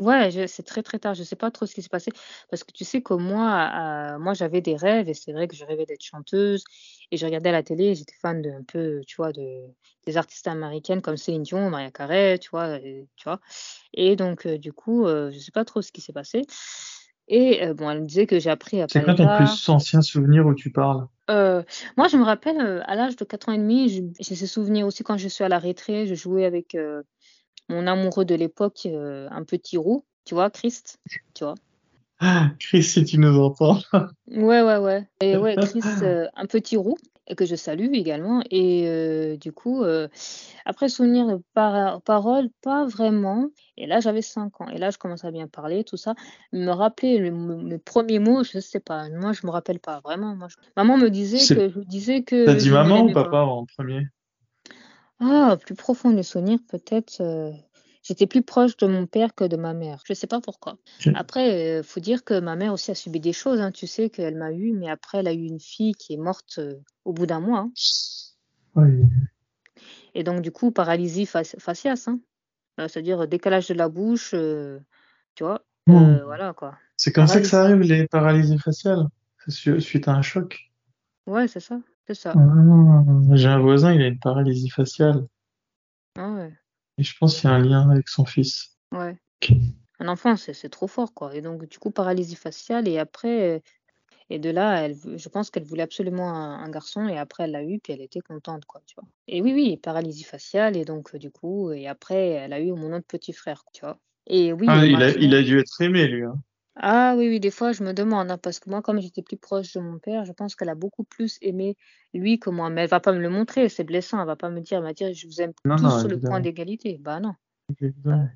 Ouais, c'est très, très tard. Je sais pas trop ce qui s'est passé parce que tu sais que moi, moi j'avais des rêves et c'est vrai que je rêvais d'être chanteuse et je regardais à la télé, j'étais fan de un peu, tu vois, de des artistes américaines comme Céline Dion, Mariah Carey, tu vois? Et tu vois? Et donc heu, du coup, heu, je sais pas trop ce qui s'est passé et heu, bon, elle me disait que j'ai appris à C'est quoi ton plus ancien souvenir où tu parles? Heu, moi je me rappelle, à l'âge de 4 ans et demi, j'ai ce souvenir aussi quand je suis à la récré, je jouais avec, mon amoureux de l'époque, heu, un petit roux, tu vois? Christ, tu vois? Ah, Chris, si tu nous entends. Ouais, ouais, ouais et ouais, Chris, heu, un petit roux et que je salue également et heu, du coup, après souvenir de para paroles, pas vraiment et là, j'avais 5 ans et là, je commençais à bien parler, tout ça. Me rappeler le m le 1er mot, je sais pas, moi, je me rappelle pas vraiment, moi, je maman me disait que je disais que dit je ne maman ou pas. papa en 1er? Ah, plus profond des souvenirs, peut-être, heu, j'étais plus proche de mon père que de ma mère. Je sais pas pourquoi. Après, heu, faut dire que ma mère aussi a subi des choses, hein. Tu sais qu'elle m'a eue, mais après elle a eu une fille qui est morte, heu, au bout d'un mois, hein Oui. et donc du coup, paralysie fac hein. Heu, c'est-à-dire, décalage de la bouche, tu vois? Heu, voilà quoi. C'est comme ça que ça arrive les paralysies faciales? Su suite à un choc? Ouais, c'est ça, c'est ça. Ah! J'ai un voisin, il a une paralysie faciale Ah ouais, et je pense qu'il y a un lien avec son fils. ouais. Un enfant, c'est trop fort quoi et donc du coup, paralysie faciale et après, Et de là, elle je pense qu'elle voulait absolument un un garçon et après elle l'a eu, puis elle était contente quoi, tu vois? Et oui, oui, paralysie faciale et donc du coup et après elle a eu mon autre petit frère, tu vois? Et oui, Ah, il a, maintenant- il a dû être aimé, lui. Hein. Ah oui, oui, des fois, je me demande, hein, parce que moi, comme j'étais plus proche de mon père, je pense qu'elle a beaucoup plus aimé lui que moi. Mais elle va pas me le montrer, c'est blessant. Elle va pas me dire, elle va dire, je vous aime Non, tous non, sur le point d'égalité. Bah non. évidemment.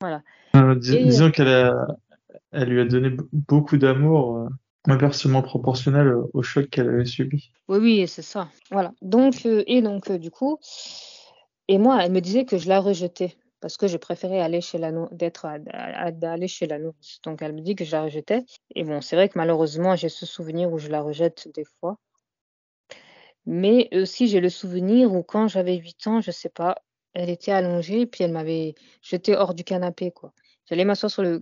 Voilà. Euh, dis- Et- disons qu'elle a, elle lui a donné beaucoup d'amour, euh, inversement proportionnel au, au choc qu'elle avait subi. Oui, oui, c'est ça. Voilà. Donc, euh, et donc, euh, du coup, et moi, elle me disait que je la rejetais parce que je préférais aller chez la d'être d'aller chez la nourrice. Donc, elle me dit que je la rejetais. Et bon, c'est vrai que malheureusement, j'ai ce souvenir où je la rejette des fois. Mais aussi, j'ai le souvenir où quand j'avais 8 ans, je sais pas, elle était allongée, puis elle m'avait jeté hors du canapé, quoi. J'allais m'asseoir sur le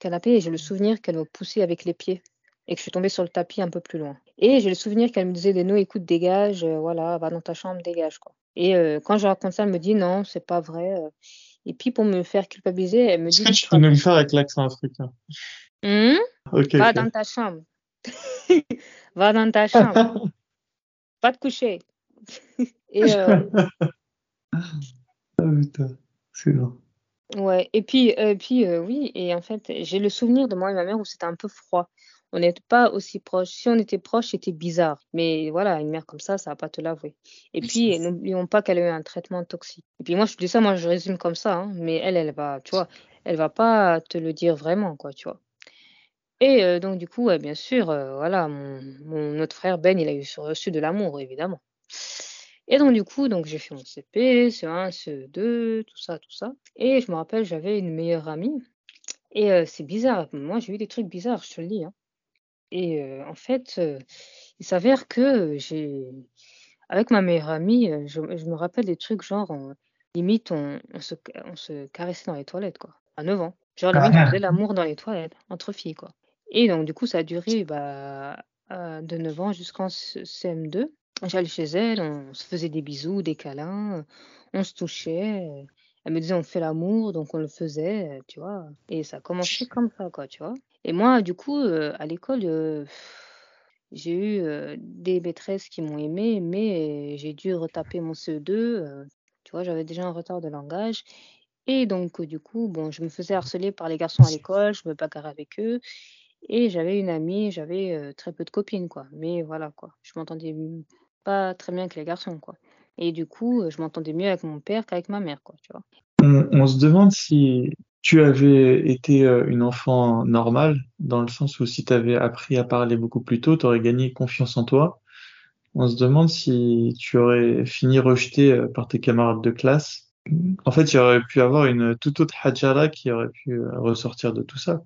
canapé et j'ai le souvenir qu'elle me poussait avec les pieds et que je suis tombée sur le tapis un peu plus loin. Et j'ai le souvenir qu'elle me disait des noms, écoute, dégage, euh, voilà, va dans ta chambre, dégage, quoi. Et euh, quand je raconte ça, elle me dit non, c'est pas vrai. Et puis pour me faire culpabiliser, elle me Est-ce dit que tu peux nous le faire avec l'accent africain? Ok, va dans ta chambre. va dans ta chambre. Va te coucher. et euh, Ah putain, c'est bon. ouais, et puis, euh, puis euh, oui, et en fait, j'ai le souvenir de moi et ma mère où c'était un peu froid. On n'était pas aussi proches. Si on était proches, c'était bizarre. Mais voilà, une mère comme ça, ça va pas te l'avouer. Et puis, n'oublions pas qu'elle a eu un traitement toxique. Et puis moi, je dis ça, moi, je résume comme ça, hein, mais elle, elle va, tu vois, elle va pas te le dire vraiment, quoi, tu vois. Et euh, donc, du coup, ouais, bien sûr, euh, voilà, mon, mon autre frère Ben, il a eu reçu de l'amour, évidemment. Et donc, du coup, donc j'ai fait mon CP, CE1, CE2, tout ça, tout ça. Et je me rappelle, j'avais une meilleure amie. Et euh, c'est bizarre, moi, j'ai eu des trucs bizarres, je te le dis. hein. Et euh, en fait, euh, il s'avère que j'ai, avec ma meilleure amie, euh, je, je me rappelle des trucs genre, on- limite, on, on se, on se caressait dans les toilettes, quoi, à 9 ans. Genre, limite, on faisait l'amour dans les toilettes, entre filles, quoi. Et donc, du coup, ça a duré bah, euh, de 9 ans jusqu'en C- CM2. J'allais chez elle, on se faisait des bisous, des câlins, euh, on se touchait. euh, Elle me disait on fait l'amour, donc on le faisait, euh, tu vois. Et ça a commencé comme ça, quoi, tu vois. Et moi, du coup, euh, à l'école, euh, j'ai eu euh, des maîtresses qui m'ont aimée, mais j'ai dû retaper mon CE2. euh, tu vois, j'avais déjà un retard de langage. Et donc, du coup, bon, je me faisais harceler par les garçons à l'école, je me bagarrais avec eux. Et j'avais une amie, j'avais très peu de copines, quoi. Mais voilà, quoi. Je m'entendais pas très bien avec les garçons, quoi. Et du coup, je m'entendais mieux avec mon père qu'avec ma mère, quoi, tu vois. On, se demande si tu avais été euh, une enfant normale, dans le sens où si tu avais appris à parler beaucoup plus tôt, tu aurais gagné confiance en toi. On se demande si tu aurais fini rejeté euh, par tes camarades de classe. En fait, il aurait pu avoir une toute autre Hajara qui aurait pu euh, ressortir de tout ça.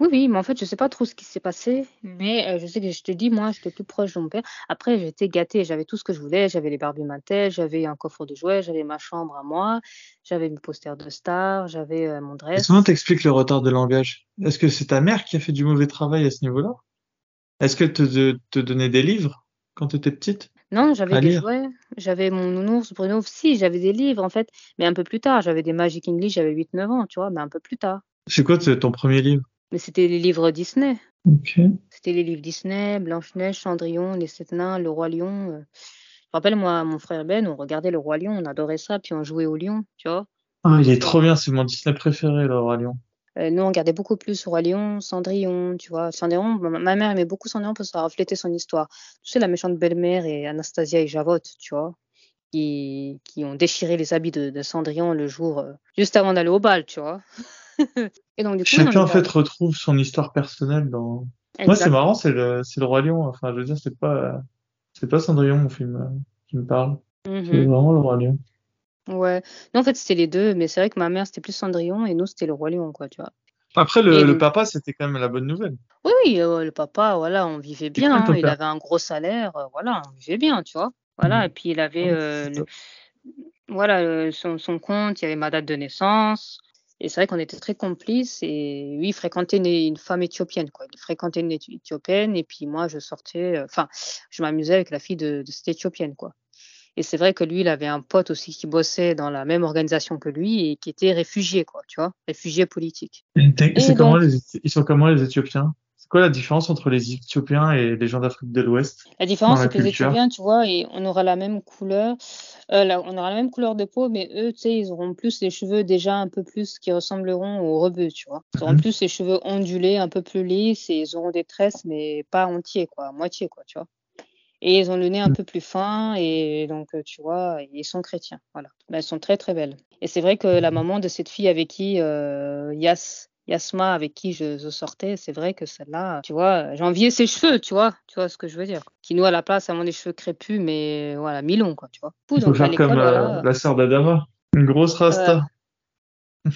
Oui, oui, mais en fait, je sais pas trop ce qui s'est passé, mais euh, je sais que je te dis, moi, j'étais plus proche de mon père. Après, j'étais gâtée, j'avais tout ce que je voulais, j'avais les Barbie Mattel, j'avais un coffre de jouets, j'avais ma chambre à moi, j'avais mes posters de stars, j'avais euh, mon Et dress. comment t'expliques le retard de langage? Est-ce que c'est ta mère qui a fait du mauvais travail à ce niveau-là? Est-ce qu'elle te, te, te donnait des livres quand tu étais petite? Non, j'avais des jouets, j'avais mon nounours Bruno, si, j'avais des livres, en fait, mais un peu plus tard, j'avais des Magic English, j'avais 8-9 ans, tu vois, mais un peu plus tard. C'est quoi ton premier livre? Mais c'était les livres Disney. C'était les livres Disney, Blanche-Neige, Cendrillon, Les Sept Nains, Le Roi Lion. euh. Je me rappelle, moi, mon frère Ben, on regardait Le Roi Lion, on adorait ça, puis on jouait au lion, tu vois. Ah, il est trop bien, c'est mon Disney préféré, le Roi Lion. Euh, nous, on regardait beaucoup plus Roi Lion, Cendrillon, tu vois. Cendrillon, ma, ma mère aimait beaucoup Cendrillon parce que ça reflétait son histoire. Tu sais, la méchante belle-mère et Anastasia et Javotte, tu vois, qui, qui ont déchiré les habits de, de Cendrillon le jour, euh, juste avant d'aller au bal, tu vois. et donc, du coup, Chacun, en fait, retrouve son histoire personnelle dans... Moi, c'est marrant, c'est le, c'est le Roi Lion. Enfin, je veux dire, c'est pas, c'est pas Cendrillon, mon film, euh, qui me parle. C'est Mhm. vraiment le Roi Lion. Ouais. Non, en fait, c'était les deux, mais c'est vrai que ma mère, c'était plus Cendrillon et nous, c'était le Roi Lion, quoi, tu vois. Après, le, Et le donc- papa, c'était quand même la bonne nouvelle. Oui, oui, euh, le papa, voilà, on vivait bien, hein, il avait un gros salaire, euh, voilà, on vivait bien, tu vois. Voilà, Mhm. et puis il avait euh, c'est le- voilà, euh, son, son compte, il y avait ma date de naissance. Et c'est vrai qu'on était très complices. Et lui, il fréquentait une, une femme éthiopienne, quoi. Il fréquentait une Éthi- éthiopienne. Et puis moi, je sortais, euh, enfin, je m'amusais avec la fille de, de cette éthiopienne, quoi. Et c'est vrai que lui, il avait un pote aussi qui bossait dans la même organisation que lui et qui était réfugié, quoi, tu vois, réfugié politique. Et comment les, ils sont comment les Éthiopiens? Quoi la différence entre les Éthiopiens et les gens d'Afrique de l'Ouest? La différence, c'est que les. Éthiopiens, tu vois, et on aura la même couleur. Euh, là, on aura la même couleur de peau, mais eux, tu sais, ils auront plus les cheveux déjà un peu plus qui ressembleront aux rebeux, tu vois. Ils auront Mhm. plus les cheveux ondulés, un peu plus lisses, et ils auront des tresses, mais pas entiers, quoi, à moitié, quoi, tu vois. Et ils ont le nez un peu plus fin, et donc, euh, tu vois, ils sont chrétiens, voilà. Mais elles sont très, très belles. Et c'est vrai que la maman de cette fille avec qui euh, Yas, Yasma, avec qui je, je sortais, c'est vrai que celle-là, tu vois, envié ses cheveux, tu vois, tu vois ce que je veux dire. Qui nous à la place avons des cheveux crépus, mais voilà, mi-longs, quoi, tu vois. Il faut Donc faire comme euh, voilà, la sœur d'Adama. Une grosse rasta.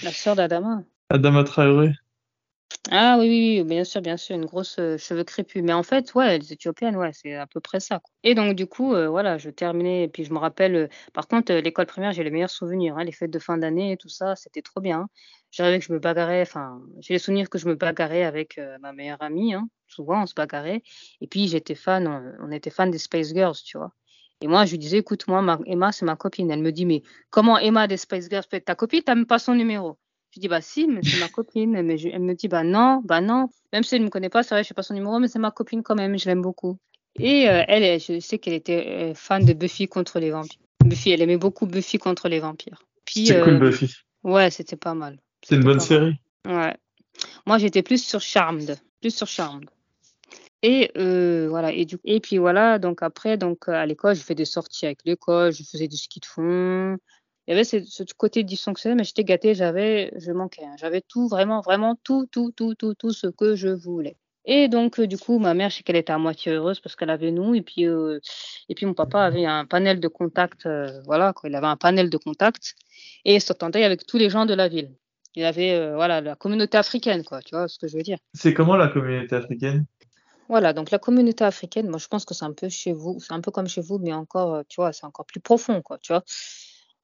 la sœur d'Adama. Adama Traoré. Ah oui, oui, oui, bien sûr, bien sûr, une grosse euh, cheveux crépus. Mais en fait, ouais, les Éthiopiennes, ouais, c'est à peu près ça. quoi. Et donc, du coup, euh, voilà, je terminais. Et puis, je me rappelle, euh, par contre, l'école primaire, j'ai les meilleurs souvenirs. hein, les fêtes de fin d'année et tout ça, c'était trop bien. Que je me bagarrais, enfin, j'ai les souvenirs que je me bagarrais avec euh, ma meilleure amie. hein. Souvent, on se bagarrait. Et puis, j'étais fan, on, on était fan des Spice Girls, tu vois. Et moi, je lui disais, écoute, moi, ma- Emma, c'est ma copine. Elle me dit, mais comment Emma des Spice Girls peut être ta copine T'as même pas son numéro. Je dis, bah si, mais c'est ma copine. Mais je- elle me dit, bah non, bah non. Même si elle ne me connaît pas, c'est vrai, je sais pas son numéro, mais c'est ma copine quand même, je l'aime beaucoup. Et euh, elle, elle, je sais qu'elle était euh, fan de Buffy contre les vampires. Buffy, elle aimait beaucoup Buffy contre les vampires. Puis, C'est cool, euh, Buffy. ouais, c'était pas mal. C'est une bonne série. Ouais. Moi, j'étais plus sur Charmed. Plus sur Charmed. Et euh, voilà. Et, du... et puis voilà, donc après, donc, euh, à l'école, je fais des sorties avec l'école, je faisais du ski de fond. Il y avait ce, ce côté dysfonctionnel, mais j'étais gâtée, j'avais, je manquais. hein. J'avais tout, vraiment, vraiment tout, tout, tout, tout, tout ce que je voulais. Et donc, euh, du coup, ma mère, je sais qu'elle était à moitié heureuse parce qu'elle avait nous. Et puis, euh, et puis mon papa avait un panel de contacts. euh, voilà, quoi. Il avait un panel de contacts et il s'entendait avec tous les gens de la ville. Il avait, euh, voilà, la communauté africaine, quoi. Tu vois ce que je veux dire? C'est comment la communauté africaine? Voilà, donc la communauté africaine, moi je pense que c'est un peu chez vous, c'est un peu comme chez vous, mais encore, euh, tu vois, c'est encore plus profond, quoi, tu vois.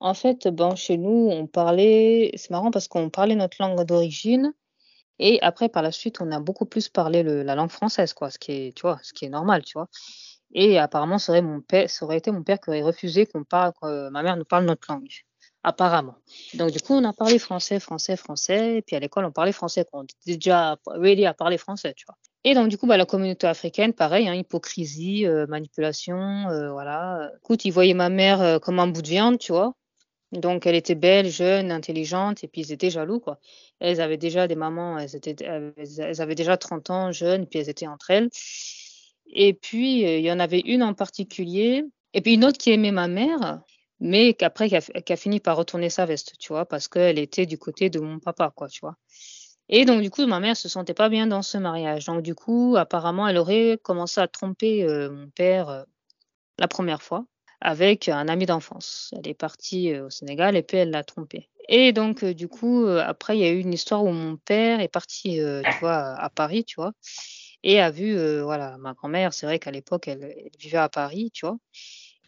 En fait, ben, chez nous, on parlait, c'est marrant parce qu'on parlait notre langue d'origine, et après, par la suite, on a beaucoup plus parlé le- la langue française, quoi, ce qui est, tu vois, ce qui est normal, tu vois. Et apparemment, ça aurait, mon père, ça aurait été mon père qui aurait refusé qu'on parle, que ma mère nous parle notre langue, apparemment. Donc, du coup, on a parlé français, français, français, et puis à l'école, on parlait français, quoi. On était déjà ready à parler français, tu vois. Et donc, du coup, bah, la communauté africaine, pareil, hein, hypocrisie, euh, manipulation, euh, voilà. Écoute, ils voyaient ma mère euh, comme un bout de viande, tu vois. Donc, elle était belle, jeune, intelligente, et puis ils étaient jaloux, quoi. Elles avaient déjà des mamans, elles, étaient, elles avaient déjà 30 ans, jeunes, puis elles étaient entre elles. Et puis, il y en avait une en particulier, et puis une autre qui aimait ma mère, mais qu'après, qui a, fini par retourner sa veste, tu vois, parce qu'elle était du côté de mon papa, quoi, tu vois. Et donc, du coup, ma mère se sentait pas bien dans ce mariage. Donc, du coup, apparemment, elle aurait commencé à tromper euh, mon père euh, la première fois avec un ami d'enfance. Elle est partie euh, au Sénégal et puis elle l'a trompé. Et donc, du coup, après, il y a eu une histoire où mon père est parti, tu vois, à Paris, tu vois, et a vu, voilà, ma grand-mère, c'est vrai qu'à l'époque, elle, elle vivait à Paris, tu vois.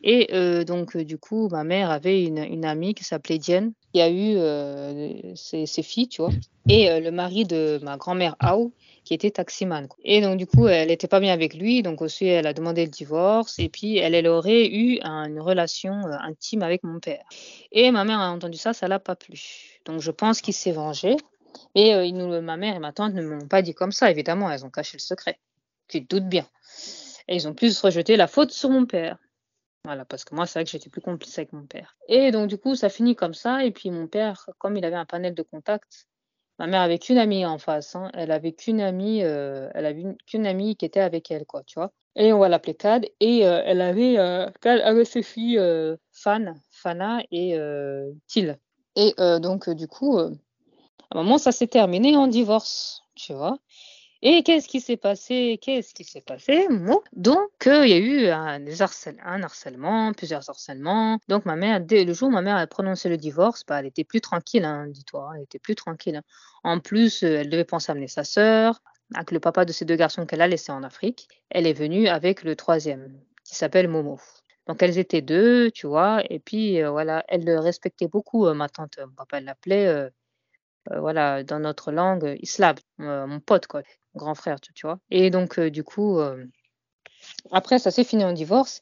Et euh, donc, euh, du coup, ma mère avait une, amie qui s'appelait Diane, qui a eu euh, ses, filles, tu vois, et euh, le mari de ma grand-mère Ao, qui était taximan. Et donc, du coup, elle n'était pas bien avec lui, donc aussi, elle a demandé le divorce, et puis elle, elle aurait eu un- une relation euh, intime avec mon père. Et ma mère a entendu ça, ça l'a pas plu. Donc, je pense qu'il s'est vengé. Nous- ma mère et ma tante ne me l'ont pas dit comme ça, évidemment, elles ont caché le secret. Tu te doutes bien. Et ils ont plus rejeté la faute sur mon père. Voilà, parce que moi, c'est vrai que j'étais plus complice avec mon père. Et donc, du coup, ça finit comme ça. Et puis, mon père, comme il avait un panel de contacts, ma mère avait qu'une amie en face. hein. Elle avait qu'une amie, euh, elle avait une- qu'une amie qui était avec elle, quoi, tu vois. Et on va l'appeler Cad. Et euh, elle avait, euh, Cad avait ses filles euh, Fan, Fana et euh, Til. Et euh, donc, euh, du coup, euh, à un moment, ça s'est terminé en divorce, tu vois. Et qu'est-ce qui s'est passé? Qu'est-ce qui s'est passé? Moi, Donc, euh, il y a eu un, harcèlement, plusieurs harcèlements. Donc, ma mère, le jour où ma mère a prononcé le divorce, bah, elle était plus tranquille, hein, dis-toi. Elle était plus tranquille. En plus, euh, elle devait penser à amener sa sœur, avec le papa de ces deux garçons qu'elle a laissés en Afrique. Elle est venue avec le troisième, qui s'appelle Momo. Donc, elles étaient deux, tu vois. Et puis, euh, voilà, elle le respectait beaucoup, ma tante. Mon papa l'appelait, euh, voilà, dans notre langue, Islam, euh, mon pote, quoi, grand frère, tu, vois. Et donc, euh, du coup, euh, Après, ça s'est fini en divorce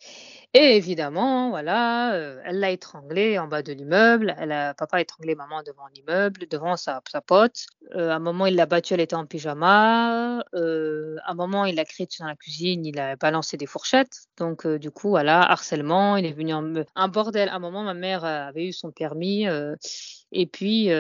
et évidemment, voilà, heu, elle l'a étranglé en bas de l'immeuble. Elle a papa a étranglé maman devant l'immeuble, devant sa sa pote. À un moment, il l'a battue, elle était en pyjama. À un moment, il l'a crié dans la cuisine, il a balancé des fourchettes. Donc du coup, voilà, harcèlement, il est venu en un bordel. À un moment, ma mère, avait eu son permis, et puis,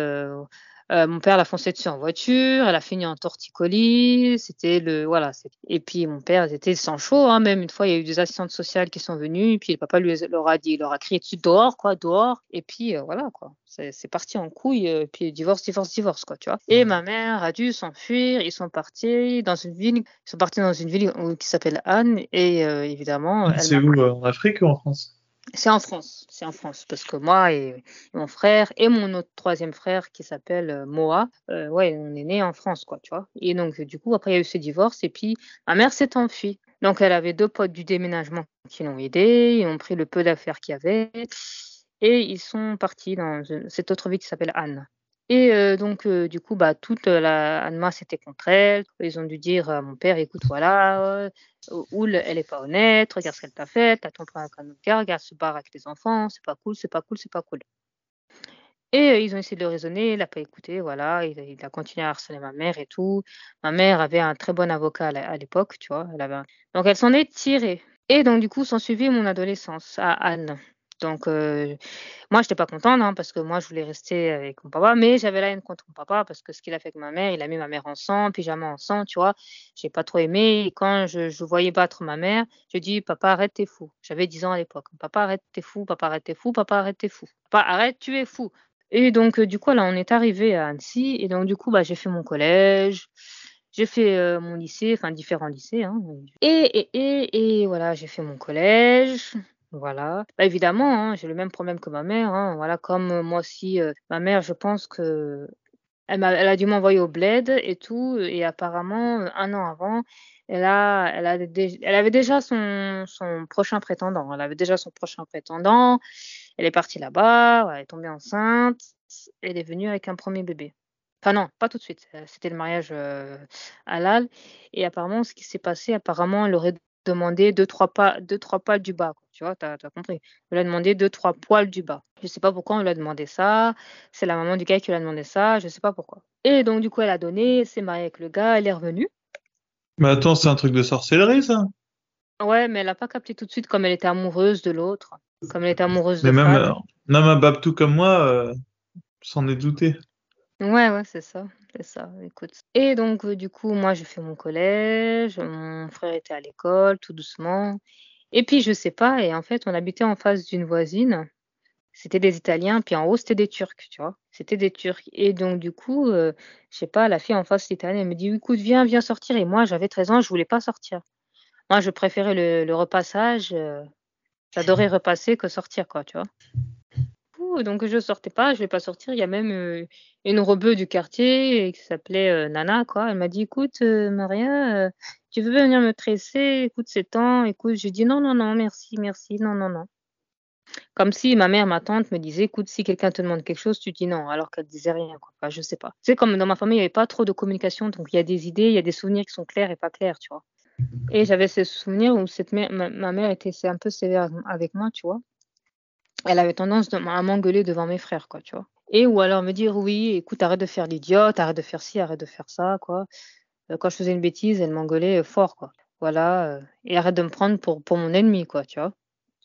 Heu, mon père l'a foncé dessus en voiture, elle a fini en torticolis, c'était le voilà, et puis mon père, ils étaient sans chaud, hein, même une fois, il y a eu des assistantes sociales qui sont venues, puis le papa lui leur a dit il leur a crié dessus: «Dehors quoi, dehors» et puis, heu, voilà quoi. C'est parti en couille, heu, puis divorce, divorce, divorce quoi, tu vois? Et ma mère a dû s'enfuir, ils sont partis dans une ville ils sont partis dans une ville, qui s'appelle Anne et évidemment, elle C'est où, en Afrique ou en France? C'est en France, c'est en France parce que moi et mon frère et mon autre troisième frère qui s'appelle, heu, Moa, heu, ouais, on est nés en France quoi, tu vois? Et donc du coup, après il y a eu ce divorce et puis ma mère s'est enfuie. Donc elle avait 2 potes du déménagement qui l'ont aidée, ils ont pris le peu d'affaires qu'il y avait et ils sont partis dans, heu, cette autre ville qui s'appelle Anne. Et donc du coup, bah, toute la Annemasse était contre elle. Ils ont dû dire à mon père: «Écoute, voilà, Oul, elle est pas honnête, regarde ce qu'elle t'a fait, tu as ton un gars, regarde, se barre avec les enfants, c'est pas cool, c'est pas cool, c'est pas cool». Et ils ont essayé de le raisonner, il a pas écouté, voilà, il a continué à harceler ma mère et tout. Ma mère avait un très bon avocat à l'é à l'époque, tu vois? Donc elle s'en est tirée et donc du coup, s'ensuivit mon adolescence à Anne. Donc moi, j'étais pas contente, hein, parce que moi, je voulais rester avec mon papa, mais j'avais la haine contre mon papa parce que ce qu'il a fait avec ma mère, il a mis ma mère en sang, pyjama en sang, tu vois? J'ai pas trop aimé et quand je je voyais battre ma mère, je dis: «Papa, arrête, tu fou». J'avais 10 ans à l'époque. «Papa, arrête, tu fou. Papa, arrête, tu fou. Papa, arrête, tu fou. Papa, arrête, tu es fou». Et donc du coup, là, on est arrivé à Annecy et donc du coup, bah, j'ai fait mon collège, j'ai fait, mon lycée, enfin différents lycées, hein, et et et et voilà, j'ai fait mon collège, voilà. Bah, évidemment, hein, j'ai le même problème que ma mère, hein, voilà, comme, moi aussi, ma mère, je pense m'a elle a dû m'envoyer au bled et tout et apparemment, 1 an avant, elle a elle avait déjà son prochain prétendant. Elle avait déjà son prochain prétendant. Elle est partie là-bas, elle est tombée enceinte, elle est venue avec un 1er bébé. Enfin non, pas tout de suite, c'était le mariage, heu, halal et apparemment ce qui s'est passé, apparemment, elle aurait demandé 2-3 pas 2-3 poils du bas, quoi, tu vois? Tu as compris? Elle a demandé 2-3 poils du bas. Je sais pas pourquoi on lui a demandé ça, c'est la maman du gars qui lui a demandé ça, je sais pas pourquoi. Et donc du coup, elle a donné, elle s'est mariée avec le gars, elle est revenue. Mais attends, c'est un truc de sorcellerie ça? Ouais, mais elle a pas capté tout de suite comme elle était amoureuse de l'autre, comme elle était amoureuse Mais de même, heu, même un babtou comme moi, heu, s'en est douté. Ouais, ouais, c'est ça, ça, écoute. Et donc heu, du coup, moi, j'ai fait mon collège, mon frère était à l'école, tout doucement. Et puis je sais pas et en fait, on habitait en face d'une voisine, c'était des Italiens, puis en haut, c'était des Turcs, tu vois? C'était des Turcs et donc du coup, heu, je sais pas, la fille en face, l'italienne, elle me dit: «Écoute, viens, viens sortir» et moi, j'avais 13 ans, je voulais pas sortir. Moi, je préférais le repassage, heu, j'adorais repasser que sortir, quoi, tu vois? Donc je sortais pas, je vais pas sortir. Il y a même, heu, une rebeu du quartier qui s'appelait, heu, Nana. Elle m'a dit: «Écoute, heu, Maria, tu veux venir me tresser? Écoute, c'est temps, écoute». J'ai dit: «Non, non, non, merci, merci, non, non, non». Comme si ma mère, ma tante me disait: «Écoute, si quelqu'un te demande quelque chose, tu dis non», alors qu'elle disait rien, quoi. Enfin, je sais pas. Sais, comme dans ma famille, il y avait pas trop de communication, donc il y a des idées, il y a des souvenirs qui sont clairs et pas clairs, tu vois? Et j'avais ce souvenir où cette ma ma mère était c'est un peu sévère avec moi, tu vois? Elle avait tendance à m'engueuler devant mes frères, quoi, tu vois? Et ou alors me dire: «Oui, écoute, arrête de faire l'idiote, arrête de faire ci, arrête de faire ça», quoi. Heu, quand je faisais une bêtise, elle m'engueulait, heu, fort, quoi. Voilà, heu et arrête de me prendre pour pour mon ennemi, quoi, tu vois?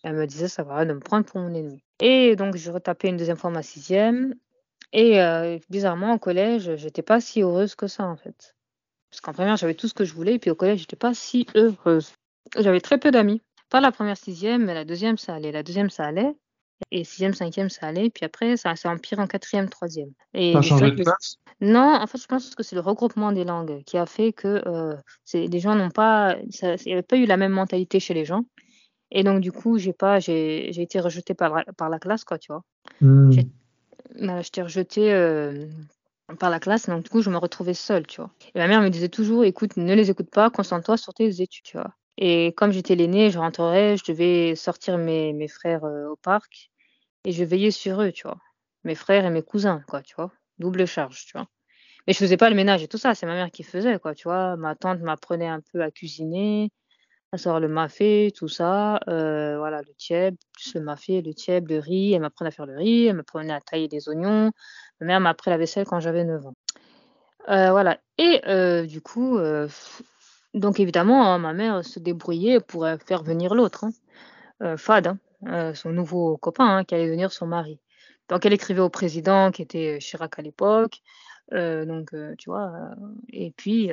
Elle me disait ça: «Arrête de me prendre pour mon ennemi» et donc je retapais une 2e fois ma 6e et bizarrement au collège, j'étais pas si heureuse que ça, en fait. Parce qu'en première, j'avais tout ce que je voulais et puis au collège, j'étais pas si heureuse. J'avais très peu d'amis. Pas la 1re, 6e, mais la 2e, ça allait. La 2e, ça allait et 6e, 5e, ça allait. Puis après, ça ça empire en 4e, 3e et changé de non, en fait, je pense que c'est le regroupement des langues qui a fait que, c'est les gens n'ont pas il y avait pas eu la même mentalité chez les gens et donc du coup, j'ai pas j'ai j'ai été rejetée par la par la classe, quoi, tu vois? Mmh. J'ai bah, j'étais rejetée, hem, par la classe donc du coup, je me retrouvais seule, tu vois? Et ma mère me disait toujours: «Écoute, ne les écoute pas, concentre-toi sur tes études», tu vois? Et comme j'étais l'aînée, je rentrerais, je devais sortir mes mes frères, heu, au parc et je veillais sur eux, tu vois? Mes frères et mes cousins, quoi, tu vois? Double charge, tu vois? Mais je faisais pas le ménage et tout ça, c'est ma mère qui faisait, quoi, tu vois? Ma tante m'apprenait un peu à cuisiner, à savoir le mafé, tout ça, euh, voilà, le tieb, plus le mafé, le tieb, le riz. Elle m'apprenait à faire le riz, elle m'apprenait à tailler des oignons. Ma mère m'a appris la vaisselle quand j'avais 9 ans. Euh, voilà. Et euh, du coup, donc évidemment, hein, ma mère se débrouillait pour faire venir l'autre, hein. Fad, hein, son nouveau copain, qui allait devenir son mari. Donc elle écrivait au président, qui était Chirac à l'époque. donc, tu vois, et puis,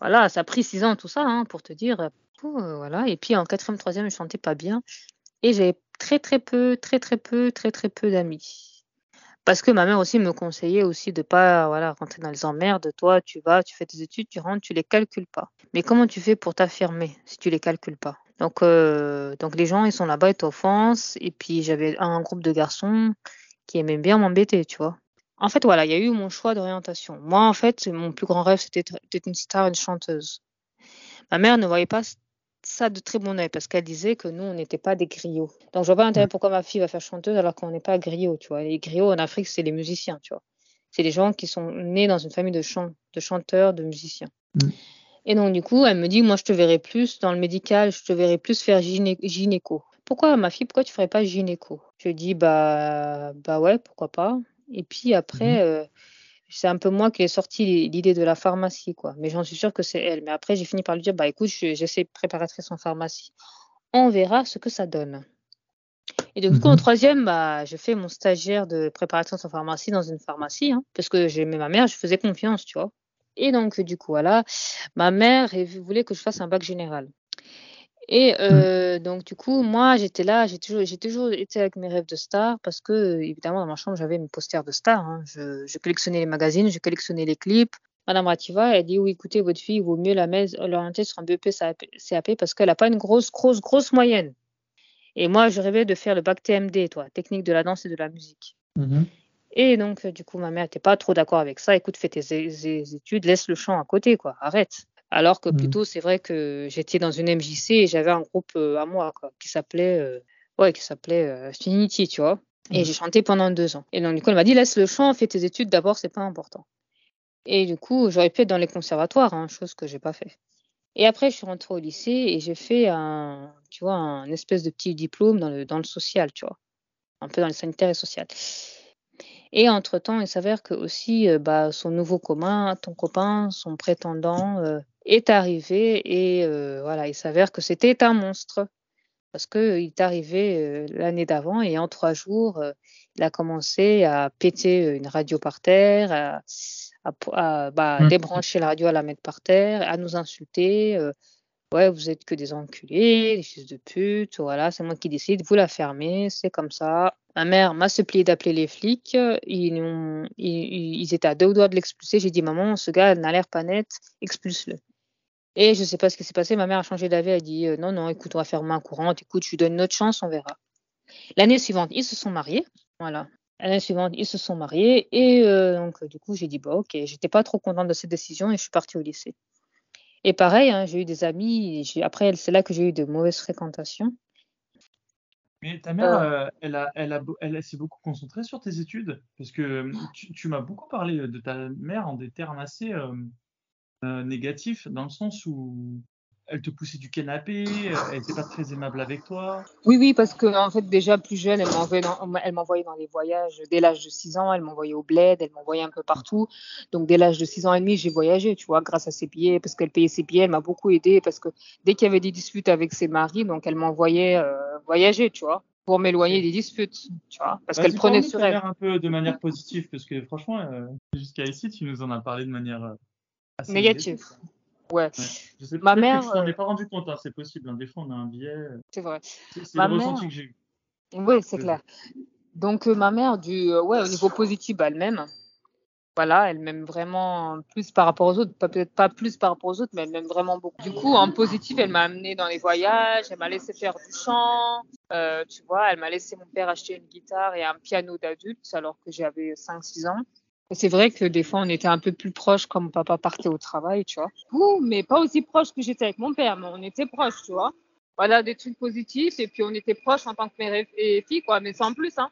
voilà, ça a pris six ans, tout ça, pour te dire, voilà. Et puis en quatrième, troisième, je chantais pas bien. Et j'avais très, très peu, très, très peu, très, très peu d'amis. Parce que ma mère aussi me conseillait aussi de pas voilà, rentrer dans les emmerdes. Toi, tu vas, tu fais tes études, tu rentres, tu les calcules pas. Mais comment tu fais pour t'affirmer si tu les calcules pas? Donc, euh, donc les gens, ils sont là-bas, ils t'offensent. Et puis j'avais un groupe de garçons qui aimaient bien m'embêter, tu vois. En fait, voilà, il y a eu mon choix d'orientation. Moi, en fait, mon plus grand rêve, c'était d'être une star, une chanteuse. Ma mère ne voyait pas ça de très bon oeil parce qu'elle disait que nous, on n'était pas des griots. Donc, je vois pas l'intérêt pourquoi ma fille va faire chanteuse alors qu'on n'est pas griots, tu vois. Les griots en Afrique, c'est les musiciens, tu vois. C'est les gens qui sont nés dans une famille de, chant, de chanteurs, de musiciens. Mm. Et donc, du coup, elle me dit, moi, je te verrai plus dans le médical, je te verrai plus faire gynéco. Pourquoi, ma fille, pourquoi tu ferais pas gynéco? Je dis, bah, bah ouais, pourquoi pas. Et puis après, mm. euh, c'est un peu moi qui ai sorti l'idée de la pharmacie, quoi. Mais j'en suis sûre que c'est elle. Mais après, j'ai fini par lui dire, bah écoute, j'essaie préparatrice en pharmacie. On verra ce que ça donne. Et du coup, en mhm. troisième, bah, je fais mon stagiaire de préparatrice en pharmacie dans une pharmacie, hein, parce que j'aimais ma mère, je faisais confiance, tu vois. Et donc, du coup, voilà, ma mère voulait que je fasse un bac général. Et mmh. euh, donc, du coup, moi, j'étais là, j'ai toujours, j'ai toujours été avec mes rêves de star parce que, évidemment, dans ma chambre, j'avais mes posters de star. Hein. Je, collectionnais les magazines, je collectionnais les clips. Madame Rativa, elle dit Oui, écoutez, votre fille, il vaut mieux la l'orienter sur un BEP CAP parce qu'elle n'a pas une grosse, grosse, grosse moyenne. Et moi, je rêvais de faire le bac TMD, toi, technique de la danse et de la musique. Mmh et donc, du coup, ma mère n'était pas trop d'accord avec ça. Écoute, fais tes, tes études, laisse le chant à côté, quoi, arrête. Alors que mmh. plutôt, c'est vrai que j'étais dans une MJC et j'avais un groupe euh, à moi quoi, qui s'appelait euh, ouais, qui s'appelait euh, tu vois. Et mmh. j'ai chanté pendant deux ans. Et donc, du coup, elle m'a dit laisse le chant, fais tes études d'abord, c'est pas important. Et du coup, j'aurais pu être dans les conservatoires, hein, chose que j'ai pas fait. Et après, je suis rentrée au lycée et j'ai fait un, tu vois, un espèce de petit diplôme dans le, dans le social, tu vois, un peu dans le sanitaire et social. Et entre-temps, il s'avère que aussi, bah, son nouveau commun, ton copain, son prétendant, est arrivé et euh, voilà, il s'avère que c'était un monstre parce qu'il est arrivé euh, l'année d'avant et en trois jours, euh, il a commencé à péter une radio par terre, à, à, bah, mmh. débrancher la radio, à la mettre par terre, à nous insulter. Ouais, vous êtes que des enculés, des fils de pute, voilà, c'est moi qui décide, vous la fermez, c'est comme ça. Ma mère m'a supplié d'appeler les flics. Ils, étaient à deux doigts de l'expulser. J'ai dit, maman, ce gars n'a l'air pas net, expulse-le. Et je ne sais pas ce qui s'est passé. Ma mère a changé d'avis. Elle a dit euh, non, non, écoute, on va faire main courante. Écoute, je lui donne une autre chance, on verra. L'année suivante, ils se sont mariés. Voilà. L'année suivante, ils se sont mariés. Et euh, donc, du coup, j'ai dit bah, ok. J'étais pas trop contente de cette décision et je suis partie au lycée. Et pareil, hein, j'ai eu des amis. Après, c'est là que j'ai eu de mauvaises fréquentations. Mais ta mère, euh. elle, a, elle, a, elle s'est beaucoup concentrée sur tes études? Parce que tu, m'as beaucoup parlé de ta mère en des termes assez euh, négatif dans le sens où elle te poussait du canapé, euh, elle n'était pas très aimable avec toi. Oui, oui, parce que en fait, déjà plus jeune, elle m'envoyait dans, elle m'envoyait dans les voyages dès l'âge de 6 ans, elle m'envoyait au bled, elle m'envoyait un peu partout. Donc, dès l'âge de 6 ans et demi, j'ai voyagé, tu vois, grâce à ses billets, parce qu'elle payait ses billets, elle m'a beaucoup aidé, parce que dès qu'il y avait des disputes avec ses maris, donc elle m'envoyait euh, voyager, tu vois pour m'éloigner des disputes, tu vois, parce qu'elle prenait sur elle. un peu de manière positive, parce que franchement, jusqu'à ici, tu nous en as parlé de manière Négatif. Ouais. Je sais Ma mère. Je m'en ai pas rendu compte, hein, c'est possible. Hein. Des fois, on a un biais. Euh, c'est vrai. C'est le ressenti que j'ai eu. Oui, c'est clair. Donc, euh, ma mère, du, euh, ouais, au niveau positif, bah, elle m'aime. Voilà, elle m'aime vraiment plus par rapport aux autres. Peut-être pas plus par rapport aux autres, mais elle m'aime vraiment beaucoup. Du coup, en positif, elle m'a amené dans les voyages, elle m'a laissé faire du chant. tu vois, elle m'a laissé mon père acheter une guitare et un piano d'adulte alors que j'avais 5-6 ans. C'est vrai que des fois, on était un peu plus proches quand mon papa partait au travail, tu vois. Ouh, mais pas aussi proche que j'étais avec mon père, mais on était proches, tu vois. Voilà, des trucs positifs, et puis on était proches en tant que mère et fille, quoi, mais sans plus, hein.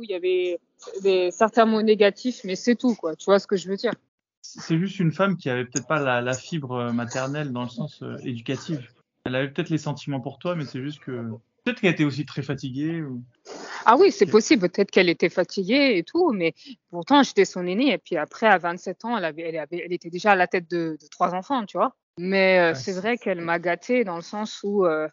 Il y avait des, certains mots négatifs, mais c'est tout, quoi. Tu vois ce que je veux dire C'est juste une femme qui avait peut-être pas la, fibre maternelle dans le sens euh, éducatif. Elle avait peut-être les sentiments pour toi, mais c'est juste que peut-être qu'elle était aussi très fatiguée. Ou... Ah oui, c'est possible. Peut-être qu'elle était fatiguée et tout, mais pourtant j'étais son aînée. Et puis après, à 27 ans, elle, avait, elle, avait, elle était déjà à la tête de, de trois enfants, tu vois. Mais euh, c'est vrai qu'elle m'a gâtée dans le sens où euh,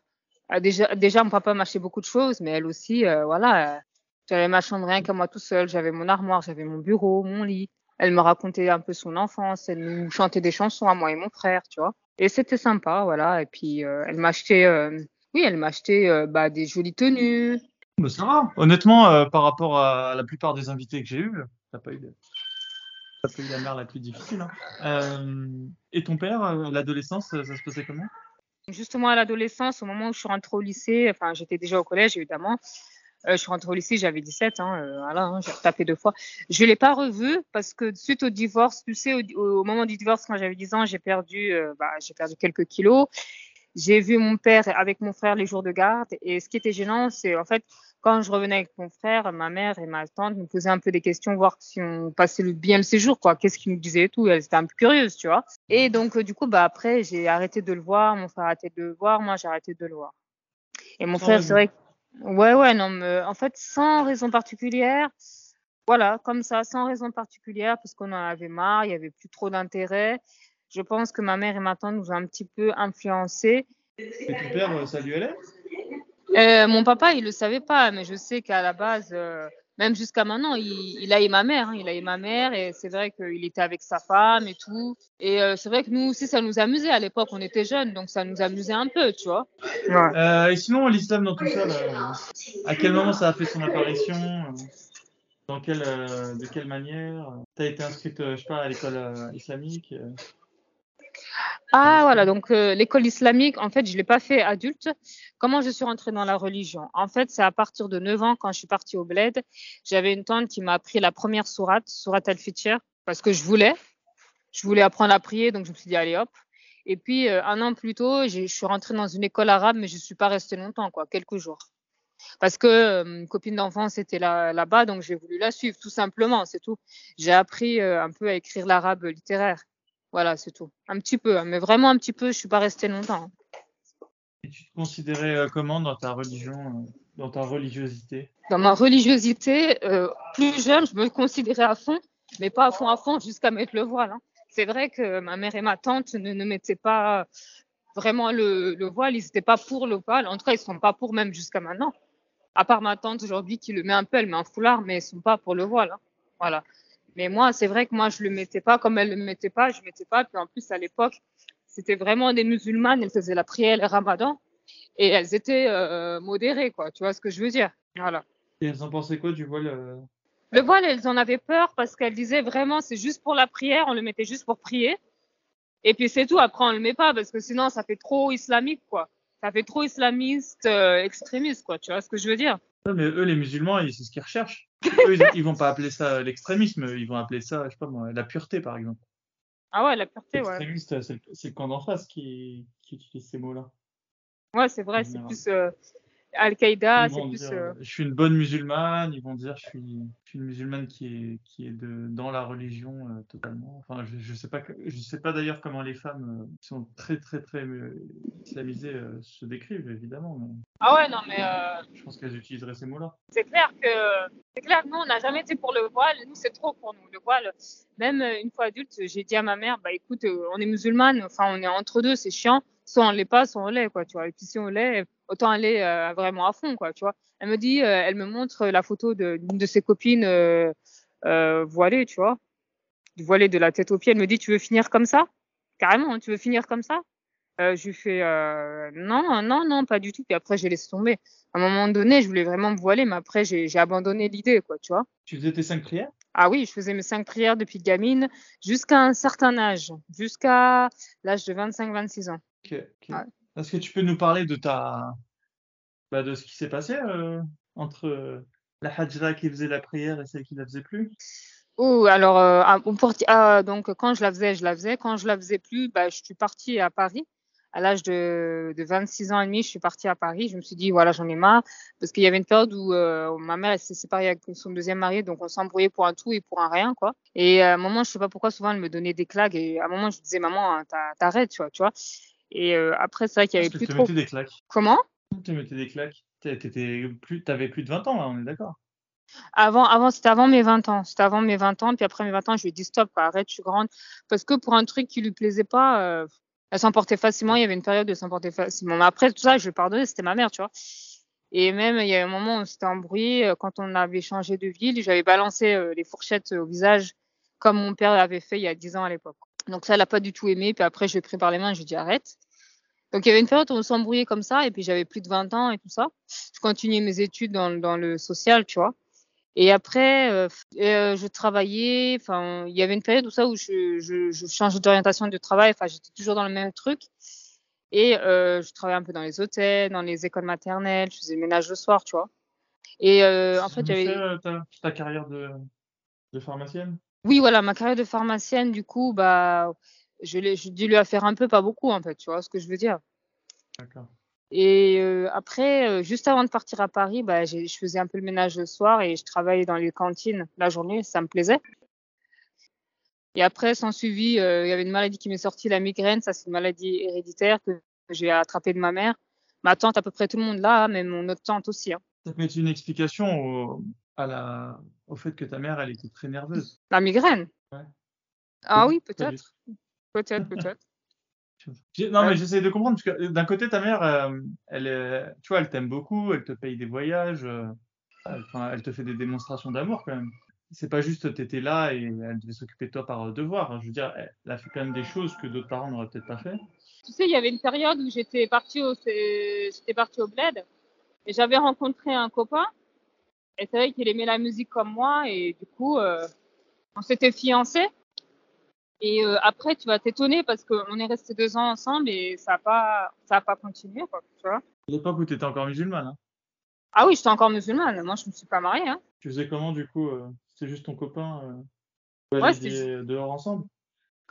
déjà, déjà mon papa m'achetait beaucoup de choses, mais elle aussi, euh, voilà, j'avais ma chambre rien qu'à moi tout seul, j'avais mon armoire, j'avais mon bureau, mon lit. Elle me racontait un peu son enfance, elle nous chantait des chansons à moi et mon frère, tu vois. Et c'était sympa, voilà. Et puis euh, elle m'achetait, euh, oui, elle m'achetait euh, bah, des jolies tenues. Bah, ça va. Honnêtement, euh, par rapport à la plupart des invités que j'ai eus, t'as pas eu de... t'as pas eu la mère la plus difficile. Hein. Euh, et ton père, l'adolescence, ça se passait comment? Justement à l'adolescence, au moment où je suis rentrée au lycée, enfin j'étais déjà au collège évidemment. Euh, je suis rentrée au lycée, j'avais 17 ans, euh, voilà, hein, j'ai tapé deux fois. Je l'ai pas revu parce que suite au divorce, tu sais, au, au moment du divorce, quand j'avais 10 ans, j'ai perdu, bah, j'ai perdu quelques kilos. J'ai vu mon père avec mon frère les jours de garde. Et ce qui était gênant, c'est en fait, quand je revenais avec mon frère, ma mère et ma tante me posaient un peu des questions, voir si on passait le, bien le séjour, quoi. Qu'est-ce qu'ils nous disaient et tout. Elles étaient un peu curieuses, tu vois. Et donc, euh, du coup, bah, après, j'ai arrêté de le voir. Mon frère a arrêté de le voir. Moi, j'ai arrêté de le voir. Et mon Sans frère, c'est vrai que Ouais, ouais, non, mais en fait, sans raison particulière, voilà, comme ça, sans raison particulière, parce qu'on en avait marre, il y avait plus trop d'intérêt. Je pense que ma mère et ma tante nous ont un petit peu influencés. Et ton père, euh, ça lui allait? Euh, mon papa, il le savait pas, mais je sais qu'à la base, euh, même jusqu'à maintenant, il, il a eu ma mère, hein, il a eu ma mère, et c'est vrai qu'il était avec sa femme et tout. Et euh, c'est vrai que nous aussi, ça nous amusait à l'époque, on était jeunes, donc ça nous amusait un peu, tu vois. Ouais. Euh, et sinon, l'islam dans tout ça, là, à quel moment ça a fait son apparition? Dans quelle, euh, de quelle manière? T'as été inscrite, euh, je sais pas, à l'école euh, islamique? euh, Ah voilà, donc euh, l'école islamique, en fait, je l'ai pas fait adulte. Comment je suis rentrée dans la religion? En fait, c'est à partir de 9 ans, quand je suis partie au bled, j'avais une tante qui m'a appris la première sourate, sourate al-Fitr, parce que je voulais. Je voulais apprendre à prier, donc je me suis dit, allez hop. Et puis, euh, un an plus tôt, je suis rentrée dans une école arabe, mais je suis pas restée longtemps, quoi, quelques jours. Parce que euh, une copine d'enfance était là- là-bas, donc j'ai voulu la suivre, tout simplement, c'est tout. J'ai appris euh, un peu à écrire l'arabe littéraire. Voilà, c'est tout. Un petit peu, hein, mais vraiment un petit peu, je suis pas restée longtemps. Et tu te considérais euh, comment dans ta religion, euh, dans ta religiosité? Dans ma religiosité, euh, plus jeune, je me considérais à fond, mais pas à fond à fond jusqu'à mettre le voile. hein. C'est vrai que ma mère et ma tante ne, ne mettaient pas vraiment le, le voile, ils n'étaient pas pour le voile. En tout cas, ils sont pas pour même jusqu'à maintenant. À part ma tante aujourd'hui qui le met un peu, elle met un foulard, mais ils sont pas pour le voile. hein. Voilà. Mais moi, c'est vrai que moi, je le mettais pas comme elle le mettait pas, je mettais pas. Puis en plus, à l'époque, c'était vraiment des musulmanes, elles faisaient la prière, le ramadan, et elles étaient euh, modérées, quoi. Tu vois ce que je veux dire? Voilà. Et elles en pensaient quoi du voile euh? Le voile, elles en avaient peur parce qu'elles disaient vraiment, c'est juste pour la prière, on le mettait juste pour prier. Et puis c'est tout, après on le met pas parce que sinon ça fait trop islamique, quoi. Ça fait trop islamiste, euh, extrémiste, quoi. Tu vois ce que je veux dire? Mais eux, les musulmans, ils- c'est ce qu'ils recherchent. eux, ils, ils vont pas appeler ça l'extrémisme, ils vont appeler ça, je sais pas moi, la pureté, par exemple. Ah ouais, la pureté, ouais. L'extrémiste, c'est le, c'est le camp d'en face qui, qui utilise ces mots-là. Ouais, c'est vrai, c'est plus euh, Al-Qaïda, c'est plus. dire, euh, je suis une bonne musulmane, ils vont dire, je suis, je suis une musulmane qui est, qui est de, dans la religion euh, totalement. Enfin, je, je sais pas, que- je sais pas d'ailleurs comment les femmes euh, qui sont très, très, très euh, islamisées euh, se décrivent, évidemment, mais Ah ouais, non, mais euh, je pense qu'elles utiliseraient ces mots-là. c'est clair que c'est clair que nous on n'a jamais été pour le voile nous c'est trop pour nous le voile même euh, une fois adulte j'ai dit à ma mère bah écoute euh, on est musulmane enfin on est entre deux c'est chiant soit on l'est pas soit on l'est quoi tu vois et puis si on l'est autant aller euh, vraiment à fond quoi tu vois elle me dit euh, elle me montre la photo de- d'une de, ses copines euh, euh, voilée tu vois voilée de la tête aux pieds elle me dit tu veux finir comme ça? Carrément hein, tu veux finir comme ça? Je lui fais non, non, non, pas du tout. Puis après, j'ai laissé tomber. À un moment donné, je voulais vraiment me voiler, mais après, j'ai abandonné l'idée, quoi, tu vois. Tu faisais tes cinq prières? Ah oui, je faisais mes cinq prières depuis gamine jusqu'à un certain âge, jusqu'à l'âge de 25-26 ans. Ok, ok. Est-ce que tu peux nous parler de ta, bah, de ce qui s'est passé euh, entre euh, la hajra qui faisait la prière et celle qui la faisait plus? Oh, alors, euh, ah, porti- ah, donc, quand je la faisais, je la faisais. Quand je la faisais plus, bah, je suis partie à Paris. À l'âge de, de 26 ans et demi, je suis partie à Paris. Je me suis dit, voilà, j'en ai marre. Parce qu'il y avait une période où euh, ma mère s'est séparée avec son deuxième mari, donc on s'embrouillait pour un tout et pour un rien, quoi. Et à un moment, je sais pas pourquoi, souvent, elle me donnait des claques. Et à un moment, je disais, maman, hein, t'a- t'arrêtes, tu vois, tu vois. Et euh, après, c'est vrai qu'il y avait Parce que plus tu te trop. mettais des claques. Comment? Tu mettais des claques. T'é- T'étais plus, t'avais plus de 20 ans, là, on est d'accord? Avant, avant c'était avant mes 20 ans. C'était avant mes 20 ans. Puis après mes 20 ans, je lui ai dit stop, quoi, arrête, je suis grande. Parce que pour un truc qui lui plaisait pas, euh, elle s'emportait facilement. Il y avait une période de s'emporter facilement. Mais après, tout ça, je lui ai pardonné, c'était ma mère, tu vois. Et même, il y a un moment où on s'était embrouillé euh, quand on avait changé de ville. J'avais balancé euh, les fourchettes au visage comme mon père l'avait fait il y a 10 ans à l'époque. Donc ça, elle a pas du tout aimé. Puis après, je l'ai pris par les mains, je lui ai dit arrête. Donc il y avait une période où on s'embrouillait comme ça. Et puis j'avais plus de 20 ans et tout ça. Je continuais mes études dans, dans le social, tu vois. Et après, euh, euh, je travaillais. Enfin, il y avait une période où ça où je, je, je changeais d'orientation de travail. Enfin, j'étais toujours dans le même truc. Et euh, je travaillais un peu dans les hôtels, dans les écoles maternelles. Je faisais le ménage le soir, tu vois. Et en fait, as j'avais. fait euh, ta, ta carrière de, de pharmacienne? Oui, voilà, ma carrière de pharmacienne, du coup, bah, je l'ai, j'ai dû lui faire un peu, pas beaucoup, en fait, tu vois ce que je veux dire. D'accord. Et euh, après, euh, juste avant de partir à Paris, bah, j'ai- je faisais un peu le ménage le soir et je travaillais dans les cantines la journée, ça me plaisait. Et après, sans suivi, euh, il y avait une maladie qui m'est sortie, la migraine, ça c'est une maladie héréditaire que j'ai attrapée de ma mère. Ma tante, à peu près tout le monde là, même mon autre tante aussi. hein. Ça peut être une explication au, à la, au fait que ta mère, elle était très nerveuse. La migraine? Ouais. Ah oui, peut-être, peut-être, peut-être. Non, mais j'essaie de comprendre, parce que euh, d'un côté, ta mère, euh, elle, est- tu vois, elle t'aime beaucoup, elle te paye des voyages, euh, elle, te fait des démonstrations d'amour quand même. C'est pas juste t'étais là et elle devait s'occuper de toi par euh, devoir. hein. Je veux dire, elle, elle a fait quand même des choses que d'autres parents n'auraient peut-être pas fait. Tu sais, il y avait une période où j'étais partie au, j'étais partie au bled et j'avais rencontré un copain. Et c'est vrai qu'il aimait la musique comme moi et du coup, euh, on s'était fiancés. Et euh, après, tu vas t'étonner parce qu'on est restés deux ans ensemble et ça n'a pas, ça a pas continué, quoi, tu vois. À l'époque où t'étais encore musulmane, hein. Ah oui, j'étais encore musulmane. Moi, je me suis pas mariée. Hein. Tu faisais comment du coup euh, C'était juste ton copain vous Ouais, des- dehors ensemble?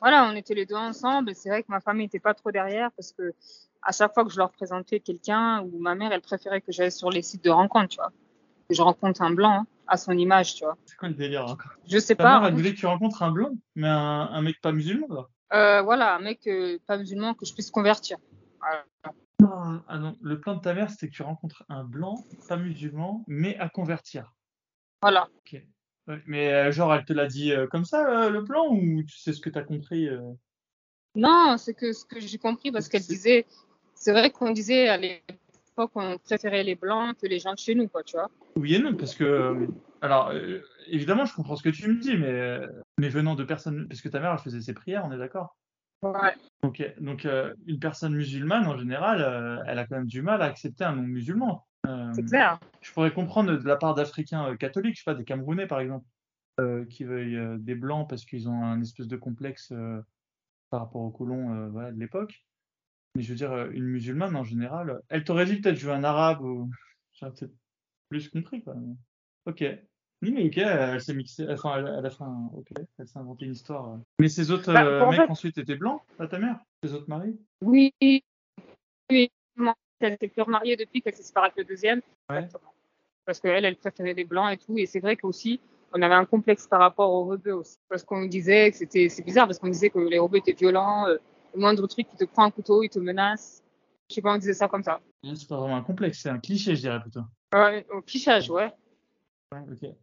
Voilà, on était les deux ensemble. C'est vrai que ma famille n'était pas trop derrière parce que à chaque fois que je leur présentais quelqu'un ou ma mère, elle préférait que j'aille sur les sites de rencontres, tu vois. Je rencontre un blanc hein, à son image, tu vois. C'est quoi le délire hein? Je sais Ta pas. mère, elle voulait que tu rencontres un blanc, mais un, un mec pas musulman, là. Euh, voilà, un mec euh, pas musulman que je puisse convertir. Voilà. Ah, ah non, le plan de ta mère, c'était que tu rencontres un blanc, pas musulman, mais à convertir. Voilà. Ok. Ouais, mais euh, genre, elle te l'a dit comme ça, le plan, ou tu sais ce que t'as compris euh? Non, c'est que ce que j'ai compris parce qu'elle disait, c'est vrai qu'on disait à l'époque qu'on préférait les blancs que les gens de chez nous, quoi, tu vois. Oui et non, parce que, euh, alors, euh, évidemment, je comprends ce que tu me dis, mais, euh, mais venant de personnes, parce que ta mère, elle faisait ses prières, on est d'accord? Ouais. Ok, donc euh, une personne musulmane, en général, euh, elle a quand même du mal à accepter un non musulman. Euh, C'est clair. je pourrais comprendre de la part d'Africains catholiques, je sais pas, des Camerounais par exemple, qui veuillent des blancs parce qu'ils ont un espèce de complexe par rapport aux colons voilà, de l'époque. Mais je veux dire, euh, une musulmane en général, euh, elle t'aurait dit peut-être je veux un arabe ou j'aurais peut-être plus compris quoi. Ok. Oui, mais ok, elle s'est mixée, enfin, elle, elle a fait un, ok, elle s'est inventé une histoire. euh. Mais ces autres Bah, euh, mecs fait- ensuite étaient blancs, à ta mère, ces autres maris? Oui. Oui. Elle était plus remariée depuis qu'elle s'est séparée avec le deuxième. Ouais. Exactement. Parce qu'elle, elle préférait les blancs et tout. Et c'est vrai qu'aussi, on avait un complexe par rapport aux rebeux aussi. Parce qu'on disait que c'était, c'est bizarre parce qu'on disait que les rebeux étaient violents. euh, le moindre truc, il te prend un couteau, il te menace. Je sais pas, on disait ça comme ça. C'est pas vraiment un complexe, c'est un cliché, je dirais plutôt. Ouais, au clichage, ouais. Ouais, ok.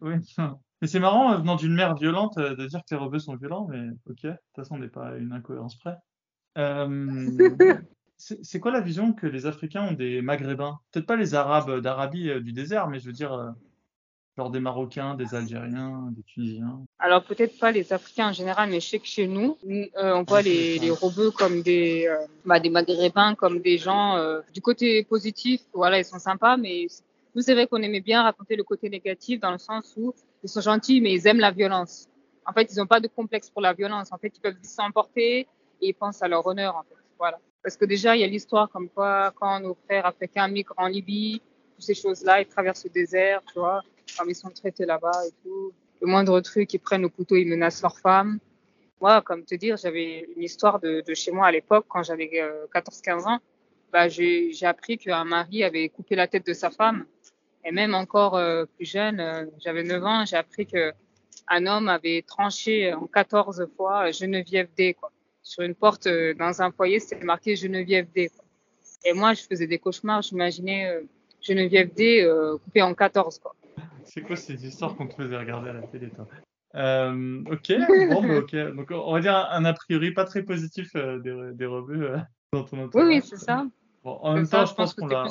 Ouais. Mais c'est marrant, euh, venant d'une mère violente, euh, de dire que les rebeux sont violents, mais ok, de toute façon, on n'est pas à une incohérence près. Euh, c'est quoi la vision que les Africains ont des Maghrébins? Peut-être pas les Arabes d'Arabie du désert, mais je veux dire, genre des Marocains, des Algériens, des Tunisiens. Alors peut-être pas les Africains en général, mais je sais que chez nous, euh, on voit les, les rebeux comme des, euh, bah, des Maghrébins, comme des gens euh, du côté positif. Voilà, ils sont sympas, mais nous c'est vrai qu'on aimait bien raconter le côté négatif dans le sens où ils sont gentils, mais ils aiment la violence. En fait, ils n'ont pas de complexe pour la violence. En fait, ils peuvent s'emporter et ils pensent à leur honneur. En fait, voilà. Parce que déjà, il y a l'histoire comme quoi quand nos frères africains migrent en Libye, toutes ces choses-là, ils traversent le désert, tu vois, comme ils sont traités là-bas et tout le moindre truc, ils prennent le couteau, ils menacent leurs femmes. Moi, comme te dire, j'avais une histoire de, de chez moi à l'époque, quand j'avais euh, 14-15 ans. Bah, j'ai appris qu'un mari avait coupé la tête de sa femme. Et même encore euh, plus jeune, euh, j'avais 9 ans, j'ai appris que un homme avait tranché en 14 fois Geneviève D, quoi. sur une porte euh, dans un foyer, c'était marqué Geneviève D. Et moi, je faisais des cauchemars, j'imaginais euh, Geneviève D euh, coupée en 14. Quoi. C'est quoi ces histoires qu'on te faisait regarder à la télé, toi euh, Ok, bon, bah, ok. Donc, on va dire un, a priori pas très positif euh, des, des revues euh, dans ton entourage. Oui, oui, c'est ça. Bon, en même ça, temps, je pense qu'on l'a,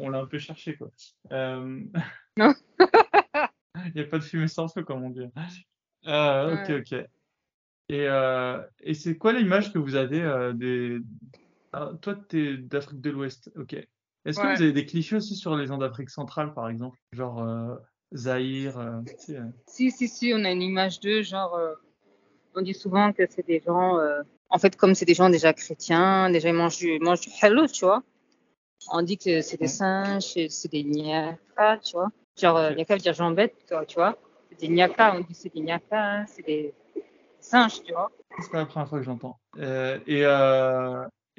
on l'a, un peu cherché, quoi. Euh... Non. Il n'y a pas de fumée sans feu, comme on dit. Euh, ok, ok. Et, euh, et c'est quoi l'image que vous avez euh, des... Ah, toi, tu es d'Afrique de l'Ouest, ok. Est-ce que vous avez des clichés aussi sur les gens d'Afrique centrale, par exemple? Genre Zaïre, euh, tu sais, euh, Si, si, si, on a une image d'eux, genre, euh, on dit souvent que c'est des gens, euh, en fait, comme c'est des gens déjà chrétiens, déjà ils mangent du, ils mangent du halal, tu vois. On dit que c'est des singes, c'est des niakas, tu vois. Genre, niaka veut dire jambette, toi, tu vois. C'est des niakas, on dit c'est des niakas, c'est des singes, tu vois. c'est pas la première fois que j'entends. Et,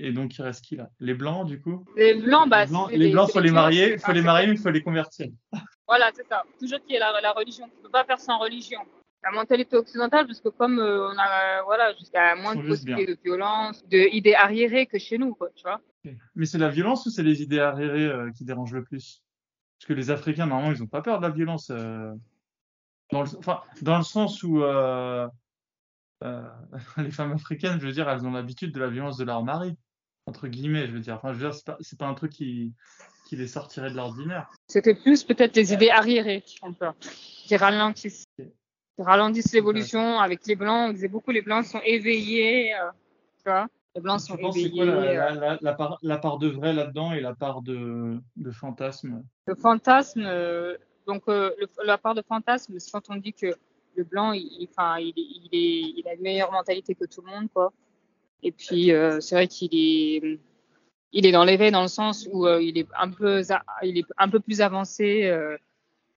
et donc, il reste qui là? Les Blancs, du coup? Les blancs, bah, Les Blancs, les Blancs, c'est faut les marier, faut les marier, il faut les convertir. Voilà, c'est ça. Toujours qu'il y ait la, la religion. Tu peux pas faire sans religion. La mentalité occidentale, parce que comme euh, on a, voilà, jusqu'à moins de possibilités de violence, de idées arriérées que chez nous, quoi, tu vois. Mais c'est la violence ou c'est les idées arriérées euh, qui dérangent le plus? Parce que les Africains, normalement, ils ont pas peur de la violence. euh, dans le, enfin, dans le sens où les femmes africaines, je veux dire, elles ont l'habitude de la violence de leur mari, entre guillemets, je veux dire. Enfin, je veux dire, c'est pas, pas un truc qui, qui les sortirait de l'ordinaire. C'était plus peut-être les idées arriérées qui font peur, qui ralentissent. Ok. Qui ralentissent l'évolution. Avec les blancs, on disait beaucoup les blancs sont éveillés, euh, tu vois. Les blancs sont éveillés. quoi la, euh, la, la, la part, la part de vrai là-dedans et la part de, de fantasme? Le fantasme, euh, donc euh, le- la part de fantasme, c'est quand on dit que le blanc, il, il- enfin, il, est- il, est, il a une meilleure mentalité que tout le monde, quoi. Et puis euh, c'est vrai qu'il est, il est dans l'éveil dans le sens où euh, il est un peu, il est un peu plus avancé euh,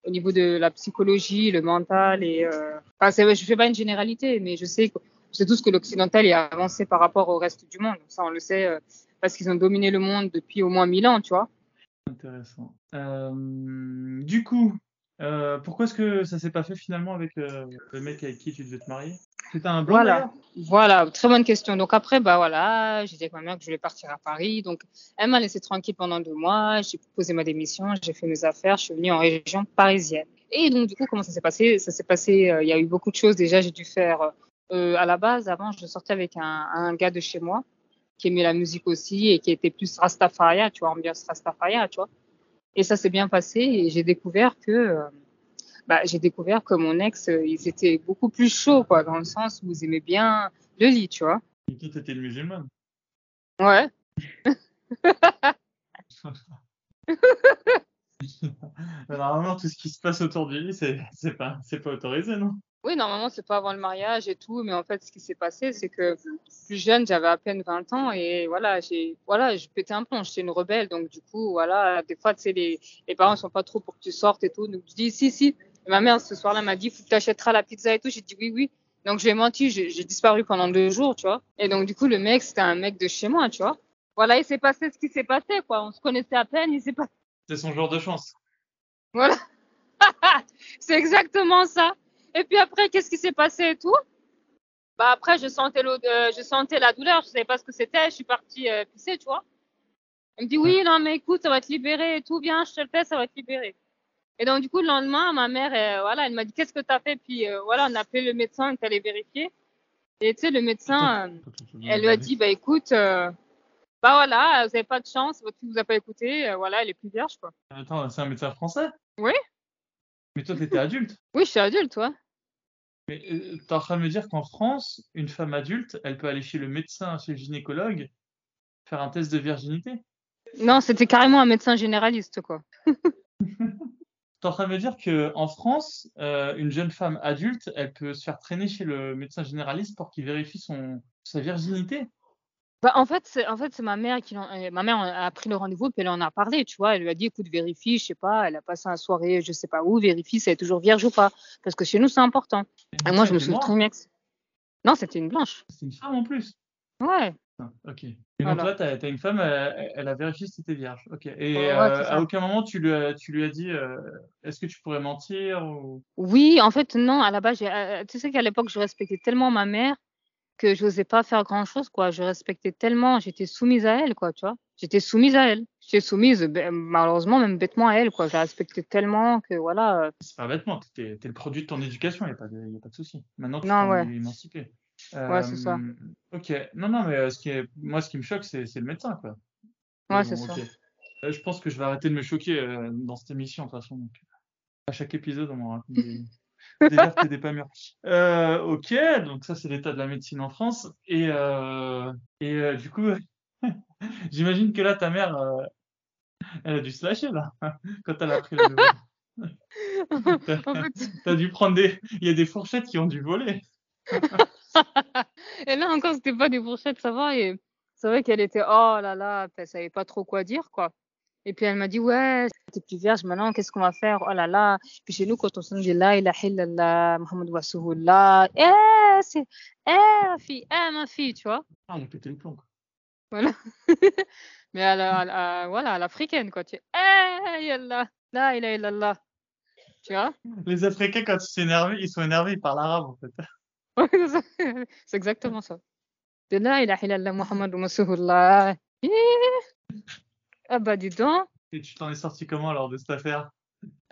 au niveau de la psychologie, le mental et. Euh, je fais pas une généralité, mais je sais c'est tout ce que l'occidental est avancé par rapport au reste du monde. Ça, on le sait euh, parce qu'ils ont dominé le monde depuis au moins 1000 ans, tu vois. Intéressant. Du coup, euh, pourquoi est-ce que ça s'est pas fait finalement avec euh, le mec avec qui tu devais te marier? C'était un blanc Voilà. Voilà, très bonne question. Donc après, bah voilà, j'ai dit à ma mère que je voulais partir à Paris. Donc elle m'a laissé tranquille pendant deux mois. J'ai posé ma démission, j'ai fait mes affaires, je suis venue en région parisienne. Et donc du coup, comment ça s'est passé? Ça s'est passé. euh, Il y a eu beaucoup de choses. Déjà, j'ai dû faire à la base. Avant, je sortais avec un, un gars de chez moi qui aimait la musique aussi et qui était plus Rastafaria, tu vois, ambiance Rastafaria, tu vois. Et ça s'est bien passé et j'ai découvert que euh, bah, j'ai découvert que mon ex, euh, ils étaient beaucoup plus chauds, quoi, dans le sens où ils aimaient bien le lit, tu vois. Et toi, t'étais musulmane. Ouais. Normalement, tout ce qui se passe autour du lit, c'est pas, pas autorisé, non? Oui, normalement, c'est pas avant le mariage et tout, mais en fait, ce qui s'est passé, c'est que plus jeune, j'avais à peine 20 ans et voilà, j'ai, voilà, je pétais un plomb, j'étais une rebelle, donc du coup, voilà, des fois, tu sais, les, les parents sont pas trop pour que tu sortes et tout, donc je dis si, si. Et ma mère, ce soir-là, m'a dit, faut que tu achèteras la pizza et tout, j'ai dit oui, oui. Donc, je lui ai menti, j'ai j'ai disparu pendant deux jours, tu vois. Et donc, du coup, le mec, c'était un mec de chez moi, tu vois. Voilà, il s'est passé ce qui s'est passé, quoi. On se connaissait à peine, il s'est passé. C'est son jour de chance. Voilà. c'est exactement ça. Et puis après, qu'est-ce qui s'est passé et tout? Bah après, je sentais, l'ode- euh, je sentais la douleur, je savais pas ce que c'était, je suis partie euh, pisser, tu vois. Elle me dit oui, non mais écoute, ça va te libérer et tout, bien, je te le fais, ça va te libérer. Et donc du coup, le lendemain, ma mère, euh, voilà, elle m'a dit qu'est-ce que t'as fait? Puis euh, voilà, on a appelé le médecin, est allé vérifier. Et tu sais, le médecin, elle lui a dit bah écoute, bah voilà, vous avez pas de chance, votre fille vous a pas écouté, voilà, elle est plus vierge quoi. Attends, c'est un médecin français? Oui. Mais toi, t'étais adulte? Oui, je suis adulte, toi. Mais euh, t'es en train de me dire qu'en France, une femme adulte, elle peut aller chez le médecin, chez le gynécologue, faire un test de virginité? Non, c'était carrément un médecin généraliste, quoi. T'es en train de me dire que en France, euh, une jeune femme adulte, elle peut se faire traîner chez le médecin généraliste pour qu'il vérifie son sa virginité? Bah, en fait, c'est en fait, c'est ma mère qui l'en- euh, ma mère a pris le rendez-vous puis elle en a parlé, tu vois. Elle lui a dit, écoute, vérifie, je sais pas, elle a passé une soirée, je sais pas où, vérifie si elle est toujours vierge ou pas, parce que chez nous c'est important. Et moi, je me souviens très bien que non, c'était une blanche. C'est une femme en plus. Ouais. Ah, ok. Et donc là, t'as as une femme, elle, elle a vérifié si t'étais vierge. Ok. Et Ouais, euh, à aucun moment tu lui as, tu lui as dit, euh, est-ce que tu pourrais mentir ou... Oui, en fait, non. À la base, euh, tu sais qu'à l'époque, je respectais tellement ma mère que je n'osais pas faire grand-chose, quoi. Je respectais tellement, j'étais soumise à elle, quoi, tu vois. J'étais soumise à elle. J'étais soumise, malheureusement, même bêtement à elle, quoi. Je la respectais tellement que, voilà. euh, C'est pas bêtement, t'es es le produit de ton éducation, il n'y a pas de, y a pas de souci. Maintenant, tu t'en ouais. es émancipé. Ouais, c'est ça. Euh, Ok, non, non, mais euh, ce qui est, moi, ce qui me choque, c'est le médecin, quoi. Ouais, bon, c'est ça. je pense que je vais arrêter de me choquer euh, dans cette émission, de toute façon. donc. À chaque épisode, on m'en raconte des, et des pas. Euh, ok, donc ça, c'est l'état de la médecine en France. Et, euh, et euh, du coup, j'imagine que là, ta mère, elle a dû se lâcher, là, quand elle a pris la nouvelle. T'as En fait, t'as dû prendre des... Il y a des fourchettes qui ont dû voler. et là encore, c'était pas des fourchettes, ça va. Et c'est vrai qu'elle était, oh là là, elle savait pas trop quoi dire, quoi. Et puis elle m'a dit, ouais, t'es plus vierge maintenant, qu'est-ce qu'on va faire? Oh là là. Puis chez nous, quand on se dit la ilaha illallah, Muhammad Rasulullah, eh, c'est, eh, ma fille, eh, ma fille, tu vois. Ah, on a pété le plomb. quoi. Voilà. Mais à la, à la- voilà, à l'africaine, quoi. Tu eh, yallah, la ilaha illallah. Tu vois? Les Africains, quand ils sont énervés, ils sont énervés, ils parlent arabe, en fait. C'est exactement ça. De la ilaha illallah, Muhammad Rasulullah. Eh. Ah bah dis donc. Et tu t'en es sorti comment, alors, de cette affaire?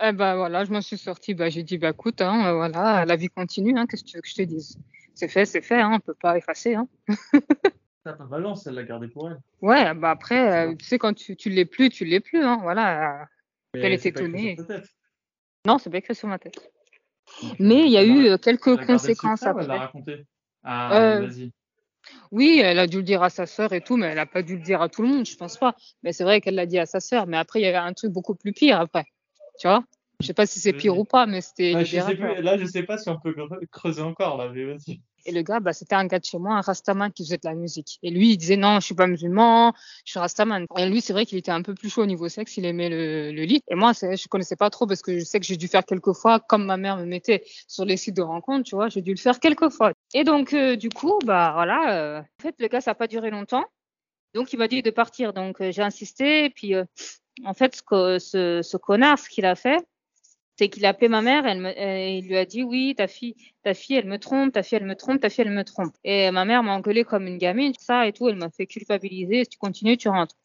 Eh ben voilà, je m'en suis sortie. Bah, j'ai dit, bah écoute, hein, euh, voilà, la vie continue, hein, qu'est-ce que tu veux que je te dise? C'est fait, c'est fait, hein, on peut pas effacer, hein. T'as pas balance, elle l'a gardé pour elle. Ouais, bah après, euh, tu sais, quand tu, tu l'es plus, tu l'es plus, hein, voilà. Elle Mais est étonnée. Non, c'est pas écrit sur ma tête. Donc, euh, Mais il y a eu quelques conséquences ou elle l'a après. raconté? Ah, Euh, vas-y. Oui, elle a dû le dire à sa sœur et tout, mais elle a pas dû le dire à tout le monde, je pense pas. Mais c'est vrai qu'elle l'a dit à sa sœur. Mais après, il y avait un truc beaucoup plus pire après. Tu vois? Je sais pas si c'est pire Vas-y. ou pas, mais c'était Ouais, le je sais plus, là, je sais pas si on peut cre- creuser encore, là, mais vas-y. Et le gars, bah, c'était un gars de chez moi, un rastaman qui faisait de la musique. Et lui, il disait non, je suis pas musulman, je suis rastaman. Et lui, c'est vrai qu'il était un peu plus chaud au niveau sexe, il aimait le, le lit. Et moi, je connaissais pas trop parce que je sais que j'ai dû faire quelques fois, comme ma mère me mettait sur les sites de rencontres, tu vois, j'ai dû le faire quelques fois. Et donc, euh, du coup, bah voilà, euh, en fait, le gars, ça a pas duré longtemps. Donc, il m'a dit de partir. Donc, euh, j'ai insisté. Puis, euh, en fait, ce, ce, ce connard, ce qu'il a fait, c'est qu'il a appelé ma mère. Elle me, et il lui a dit oui, ta fille, ta fille, elle me trompe, ta fille, elle me trompe, ta fille, elle me trompe. Et ma mère m'a engueulé comme une gamine, ça et tout. Elle m'a fait culpabiliser. Si tu continues, tu rentres.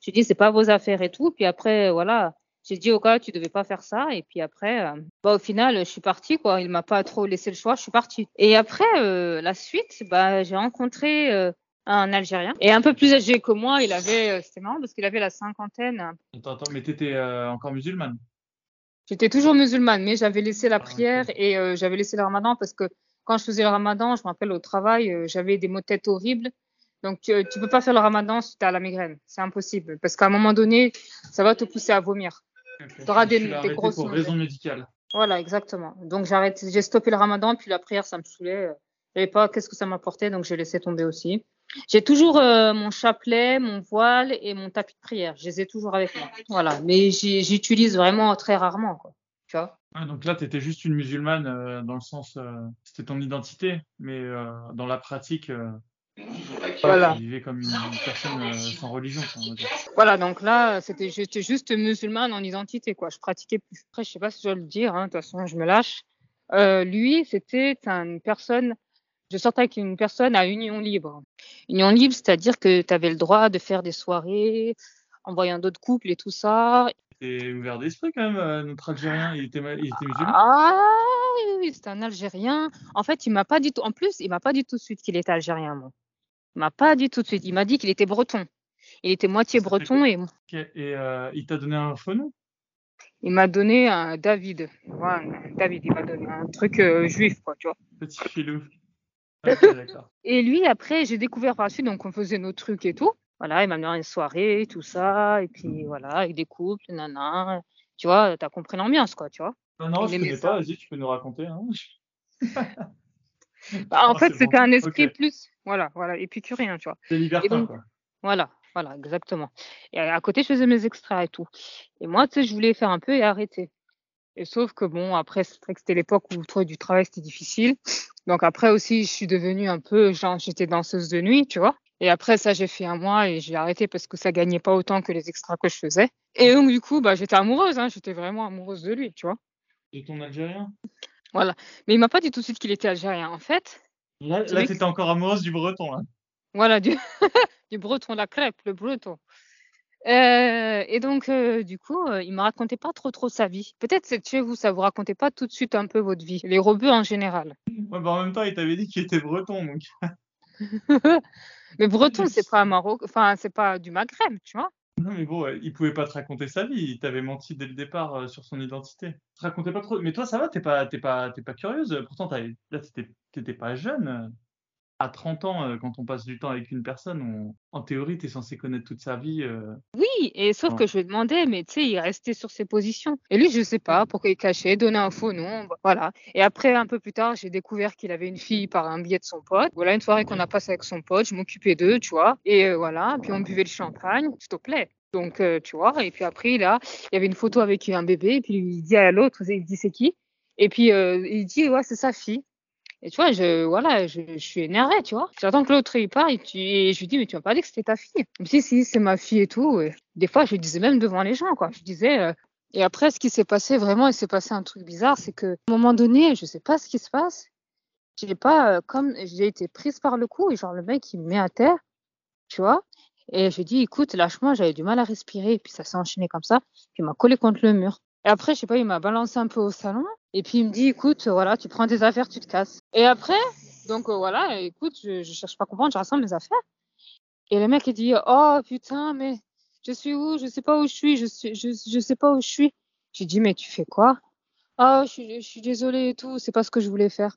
J'ai dit c'est pas vos affaires et tout. Puis après, voilà. J'ai dit au gars, tu devais pas faire ça. Et puis après, euh, bah, au final, je suis partie, quoi. Il m'a pas trop laissé le choix, je suis partie. Et après, euh, la suite, bah, j'ai rencontré euh, un Algérien. Et un peu plus âgé que moi, il avait, c'était marrant parce qu'il avait la cinquantaine. Attends, attends, mais t'étais encore musulmane? J'étais toujours musulmane, mais j'avais laissé la Ah, prière et j'avais laissé le ramadan parce que quand je faisais le ramadan, je me rappelle au travail, j'avais des maux de tête horribles. Donc, tu, tu peux pas faire le ramadan si tu as la migraine. C'est impossible. Parce qu'à un moment donné, ça va te pousser à vomir. Tu des- l'as des grosses pour raison médicale. Voilà, exactement. Donc, j'ai arrêté, j'ai stoppé le ramadan, puis la prière, ça me saoulait. Je savais pas qu'est-ce que ça m'apportait, donc j'ai laissé tomber aussi. J'ai toujours euh, mon chapelet, mon voile et mon tapis de prière. Je les ai toujours avec moi. Voilà. Mais j'utilise vraiment très rarement, quoi. Tu vois? Donc là, t'étais juste une musulmane euh, dans le sens, euh, c'était ton identité, mais dans la pratique, Voilà. tu vivais comme une, personne euh, sans religion. Voilà, donc là, c'était j'étais juste musulmane en identité, quoi. Je pratiquais plus. Après, je sais pas si je dois le dire, hein, de toute façon, je me lâche. Euh, lui, c'était une personne, je sortais avec une personne à union libre. Union libre, c'est-à-dire que tu avais le droit de faire des soirées en voyant d'autres couples et tout ça. T'es ouvert d'esprit quand même, euh, notre Algérien, il était, il était musulman. Ah oui, oui, oui, c'était un Algérien. En fait, il m'a pas dit tout, en plus, il m'a pas dit tout de suite qu'il était Algérien, moi. Il m'a pas dit tout de suite. Il m'a dit qu'il était breton. Il était moitié breton et Et euh, il t'a donné un faux nom? Il m'a donné un David. Ouais, David, il m'a donné un truc euh, juif, quoi, tu vois. Petit filou. Et lui, après, j'ai découvert par la suite, donc on faisait nos trucs et tout. Voilà, il m'a amené à une soirée, tout ça, et puis voilà, avec des couples, nana. Tu vois, t'as compris l'ambiance, quoi, tu vois. Non, non, je connais pas, vas-y, tu peux nous raconter. Hein. Bah, en Oh, fait, c'était bon. un esprit Ok. plus, voilà, voilà, épicurien, tu vois. C'est libertin, donc- quoi. Voilà, voilà, exactement. Et à côté, je faisais mes extras et tout. Et moi, tu sais, je voulais faire un peu et arrêter. Et sauf que bon, après, c'est vrai que c'était l'époque où trouver du travail, c'était difficile. Donc après aussi, je suis devenue un peu, genre, j'étais danseuse de nuit, tu vois. Et après ça, j'ai fait un mois et j'ai arrêté parce que ça gagnait pas autant que les extras que je faisais. Et donc, du coup, bah, j'étais amoureuse, hein, j'étais vraiment amoureuse de lui, tu vois. De ton Algérien? Mais il m'a pas dit tout de suite qu'il était algérien. En fait, Là, là t'étais encore amoureuse du breton, là. Voilà, du, du breton, la crêpe, le breton. Euh, et donc, euh, du coup, euh, il me racontait pas trop trop sa vie. Peut-être c'est chez vous, ça vous racontait pas tout de suite un peu votre vie, les rebuts en général. Ouais, bah en même temps, il t'avait dit qu'il était breton, donc. Mais breton, c'est pas un Maroc, enfin, c'est pas du Maghreb, tu vois. Non, mais bon, il pouvait pas te raconter sa vie. Il t'avait menti dès le départ euh, sur son identité. Te pas trop. Mais toi, ça va, t'es pas, t'es pas, pas curieuse. Pourtant, là, t'étais, t'étais pas jeune. À 30 ans, euh, quand on passe du temps avec une personne, on- en théorie, t'es censé connaître toute sa vie. euh. Oui, et sauf Ouais. que je lui ai demandé, mais tu sais, il restait sur ses positions. Et lui, je sais pas pourquoi il cachait, donnait un faux nom, bah, voilà. Et après, un peu plus tard, j'ai découvert qu'il avait une fille par un billet de son pote. Voilà, une soirée qu'on a passée avec son pote, je m'occupais d'eux, tu vois. Et euh, voilà, puis on buvait le champagne, s'il te plaît. Donc, euh, tu vois, et puis après, là, il y avait une photo avec un bébé, et puis il dit à l'autre, il dit c'est qui? Et puis euh, il dit, ouais, c'est sa fille. Et tu vois, je, voilà, je, suis énervée, tu vois. J'attends que l'autre il part et, tu, et je lui dis, mais tu m'as pas dit que c'était ta fille. Il me dit, si, c'est ma fille et tout. Et des fois, je le disais même devant les gens, quoi. Je disais. euh, Et après, ce qui s'est passé, vraiment, il s'est passé un truc bizarre, c'est que, à un moment donné, je sais pas ce qui se passe. J'ai pas, euh, comme, j'ai été prise par le cou et genre, le mec, il me met à terre, tu vois. Et je lui dis, écoute, lâche-moi, j'avais du mal à respirer. Et puis ça s'est enchaîné comme ça. Puis il m'a collé contre le mur. Et après, je sais pas, il m'a balancé un peu au salon. Et puis il me dit, écoute, euh, voilà, tu prends tes affaires, tu te casses. Et après, donc euh, voilà, écoute, je, je cherche pas à comprendre, je rassemble mes affaires. Et le mec, il dit, oh putain, mais je suis où? Je sais pas où je suis, je, suis, je, je sais pas où je suis. J'ai dit, mais tu fais quoi? Oh, je suis, je suis désolée et tout, c'est pas ce que je voulais faire.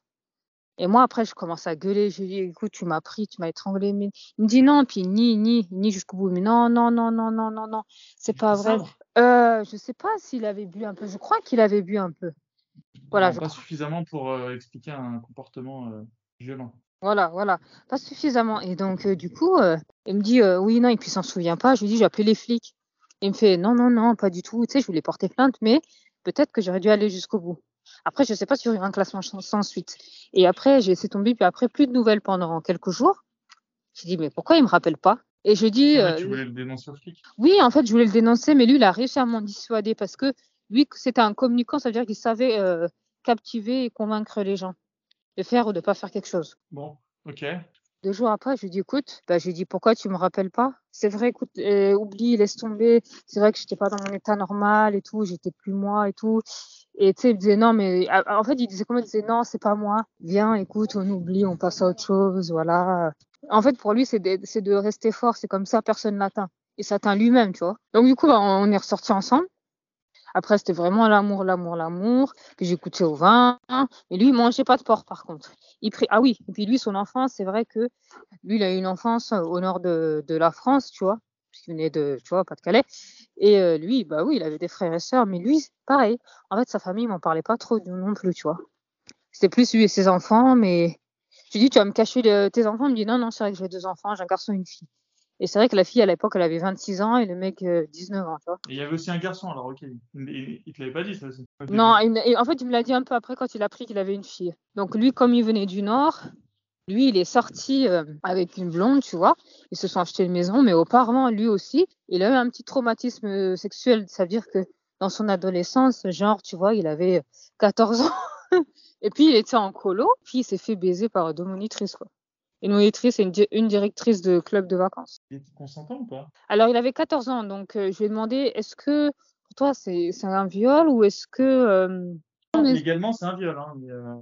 Et moi, après, je commence à gueuler. Je lui dis, écoute, tu m'as pris, tu m'as étranglé. Mais... Il me dit non, puis ni, ni, ni jusqu'au bout. Mais non, non, non, non, non, non, non, c'est pas vrai. Euh, je sais pas s'il avait bu un peu. Je crois qu'il avait bu un peu. Voilà, Non, pas crois. suffisamment pour euh, expliquer un comportement euh, violent. Voilà, voilà, pas suffisamment. Et donc, du coup, il me dit oui, non, et puis il s'en souvient pas. Je lui dis, j'ai appelé les flics. Il me fait non, non, non, pas du tout. Tu sais, je voulais porter plainte, mais peut-être que j'aurais dû aller jusqu'au bout. Après, je sais pas si j'aurais eu un classement sans, suite. Et après, j'ai laissé tomber, puis après, plus de nouvelles pendant quelques jours. J'ai dit, mais pourquoi il me rappelle pas? Et je dis, Ouais, euh, tu voulais le dénoncer au flic? oui, en fait, je voulais le dénoncer, mais lui, il a réussi à m'en dissuader parce que lui, c'était un communicant, ça veut dire qu'il savait euh, captiver et convaincre les gens de faire ou de pas faire quelque chose. Bon, ok. Deux jours après, je lui dis, écoute, bah, je lui dis, pourquoi tu me rappelles pas? C'est vrai, écoute, euh, oublie, laisse tomber. C'est vrai que j'étais pas dans mon état normal et tout, j'étais plus moi et tout. Et tu sais, il me disait, non, mais ah, en fait, il disait comment Il disait, non, c'est pas moi. Viens, écoute, on oublie, on passe à autre chose, voilà. En fait, pour lui, c'est de, rester fort, c'est comme ça, personne l'atteint. Il s'atteint lui-même, tu vois. Donc, du coup, bah, on est ressortis ensemble. Après, c'était vraiment l'amour, l'amour, l'amour. Puis goûté au vin. Mais lui, il mangeait pas de porc, par contre. Il prit... Ah oui, et puis lui, son enfance, c'est vrai que lui, il a eu une enfance au nord de, la France, tu vois. Parce qu'il venait de, tu vois, pas de Calais. Et euh, lui, bah oui, il avait des frères et sœurs. Mais lui, pareil. En fait, sa famille, il m'en parlait pas trop non plus, tu vois. C'était plus lui et ses enfants, mais je lui dis, tu vas me cacher le- tes enfants Il me dit, non, non, c'est vrai que j'ai deux enfants, j'ai un garçon et une fille. Et c'est vrai que la fille, à l'époque, elle avait 26 ans et le mec, euh, 19 ans, tu vois. Et il y avait aussi un garçon, alors ok. Il, il, il te l'avait pas dit, ça aussi. Non, il et en fait, il me l'a dit un peu après quand il a appris qu'il avait une fille. Donc lui, comme il venait du Nord, lui, il est sorti euh, avec une blonde, tu vois. Ils se sont achetés une maison, mais auparavant, lui aussi, il a eu un petit traumatisme euh, sexuel. Ça veut dire que dans son adolescence, genre, tu vois, il avait 14 ans. et puis, il était en colo, puis il s'est fait baiser par deux monitrices, quoi. Une monitrice et une, di- une directrice de club de vacances. Il était consentant ou pas? Alors, il avait 14 ans, donc euh, je lui ai demandé, est-ce que pour toi, c'est un viol ou est-ce que... euh, mais- Légalement, c'est un viol. Hein, mais, euh,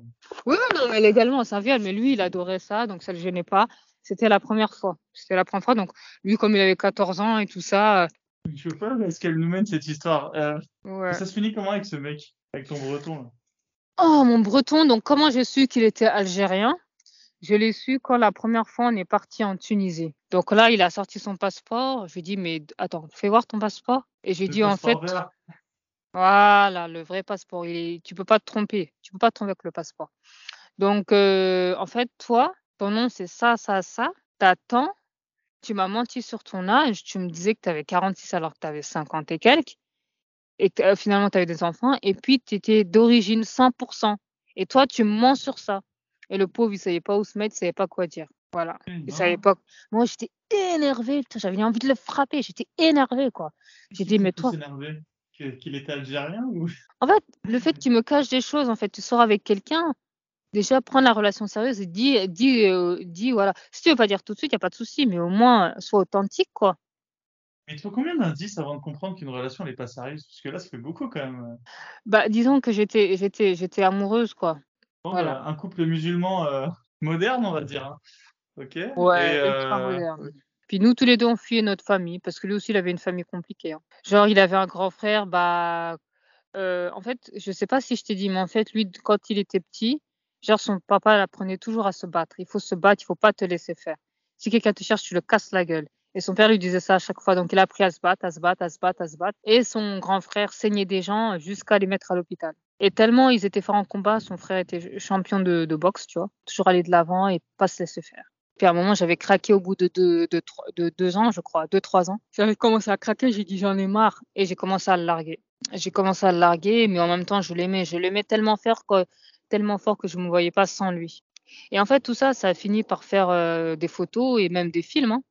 Oui, non, mais légalement, c'est un viol, mais lui, il adorait ça, donc ça le gênait pas. C'était la première fois. C'était la première fois, donc lui, comme il avait 14 ans et tout ça, Je sais pas où est-ce qu'elle nous mène cette histoire? Euh, ouais. Ça se finit comment avec ce mec? Avec ton breton là? Oh, mon breton, donc comment j'ai su qu'il était algérien? Je l'ai su quand la première fois on est parti en Tunisie. Donc là, il a sorti son passeport. Je lui ai dit, mais attends, fais voir ton passeport. Et j'ai dit, en fait, vert. Voilà, le vrai passeport. Il est... Tu peux pas te tromper. Tu peux pas te tromper avec le passeport. Donc, euh, en fait, toi, ton nom, c'est ça, ça, ça. T'attends. Tu m'as menti sur ton âge. Tu me disais que tu avais 46 alors que tu avais 50 et quelques. Et euh, finalement, tu avais des enfants. Et puis, tu étais d'origine 100%. Et toi, tu mens sur ça. Et le pauvre, il savait pas où se mettre, il savait pas quoi dire. Voilà. Il savait pas. Moi, j'étais énervée. J'avais envie de le frapper. J'étais énervée, quoi. J'ai dit, mais toi. s'énerver Que- Qu'il était algérien ou? En fait, le fait que tu me caches des choses, en fait, tu sors avec quelqu'un, déjà prendre la relation sérieuse et dis, dis, euh, dis voilà. Si tu veux pas dire tout de suite, il n'y a pas de souci, mais au moins, sois authentique, quoi. Mais il te faut combien d'indices avant de comprendre qu'une relation n'est pas sérieuse? Parce que là, ça fait beaucoup quand même. Bah, disons que j'étais, j'étais, j'étais amoureuse, quoi. voilà. Bah, un couple musulman euh, moderne, on va dire. Hein. Ok. Ouais, ultra moderne. Puis nous, tous les deux, on fuyait notre famille parce que lui aussi, il avait une famille compliquée. Hein. Genre, il avait un grand frère, bah, euh, en fait, je sais pas si je t'ai dit, mais en fait, lui, quand il était petit, genre, son papa l'apprenait toujours à se battre. Il faut se battre, il faut pas te laisser faire. Si quelqu'un te cherche, tu le casses la gueule. Et son père lui disait ça à chaque fois. Donc, il a appris à se battre, à se battre, à se battre, à se battre. Et son grand frère saignait des gens jusqu'à les mettre à l'hôpital. Et tellement ils étaient forts en combat, son frère était champion de, boxe, tu vois. Toujours aller de l'avant et pas se laisser faire. Puis à un moment, j'avais craqué au bout de deux, de, de deux ans, je crois, deux, trois ans. J'avais commencé à craquer, j'ai dit j'en ai marre et j'ai commencé à le larguer. J'ai commencé à le larguer, mais en même temps, je l'aimais. Je l'aimais tellement fort que, tellement fort que je ne me voyais pas sans lui. Et en fait, tout ça, ça a fini par faire euh, des photos et même des films. Hein.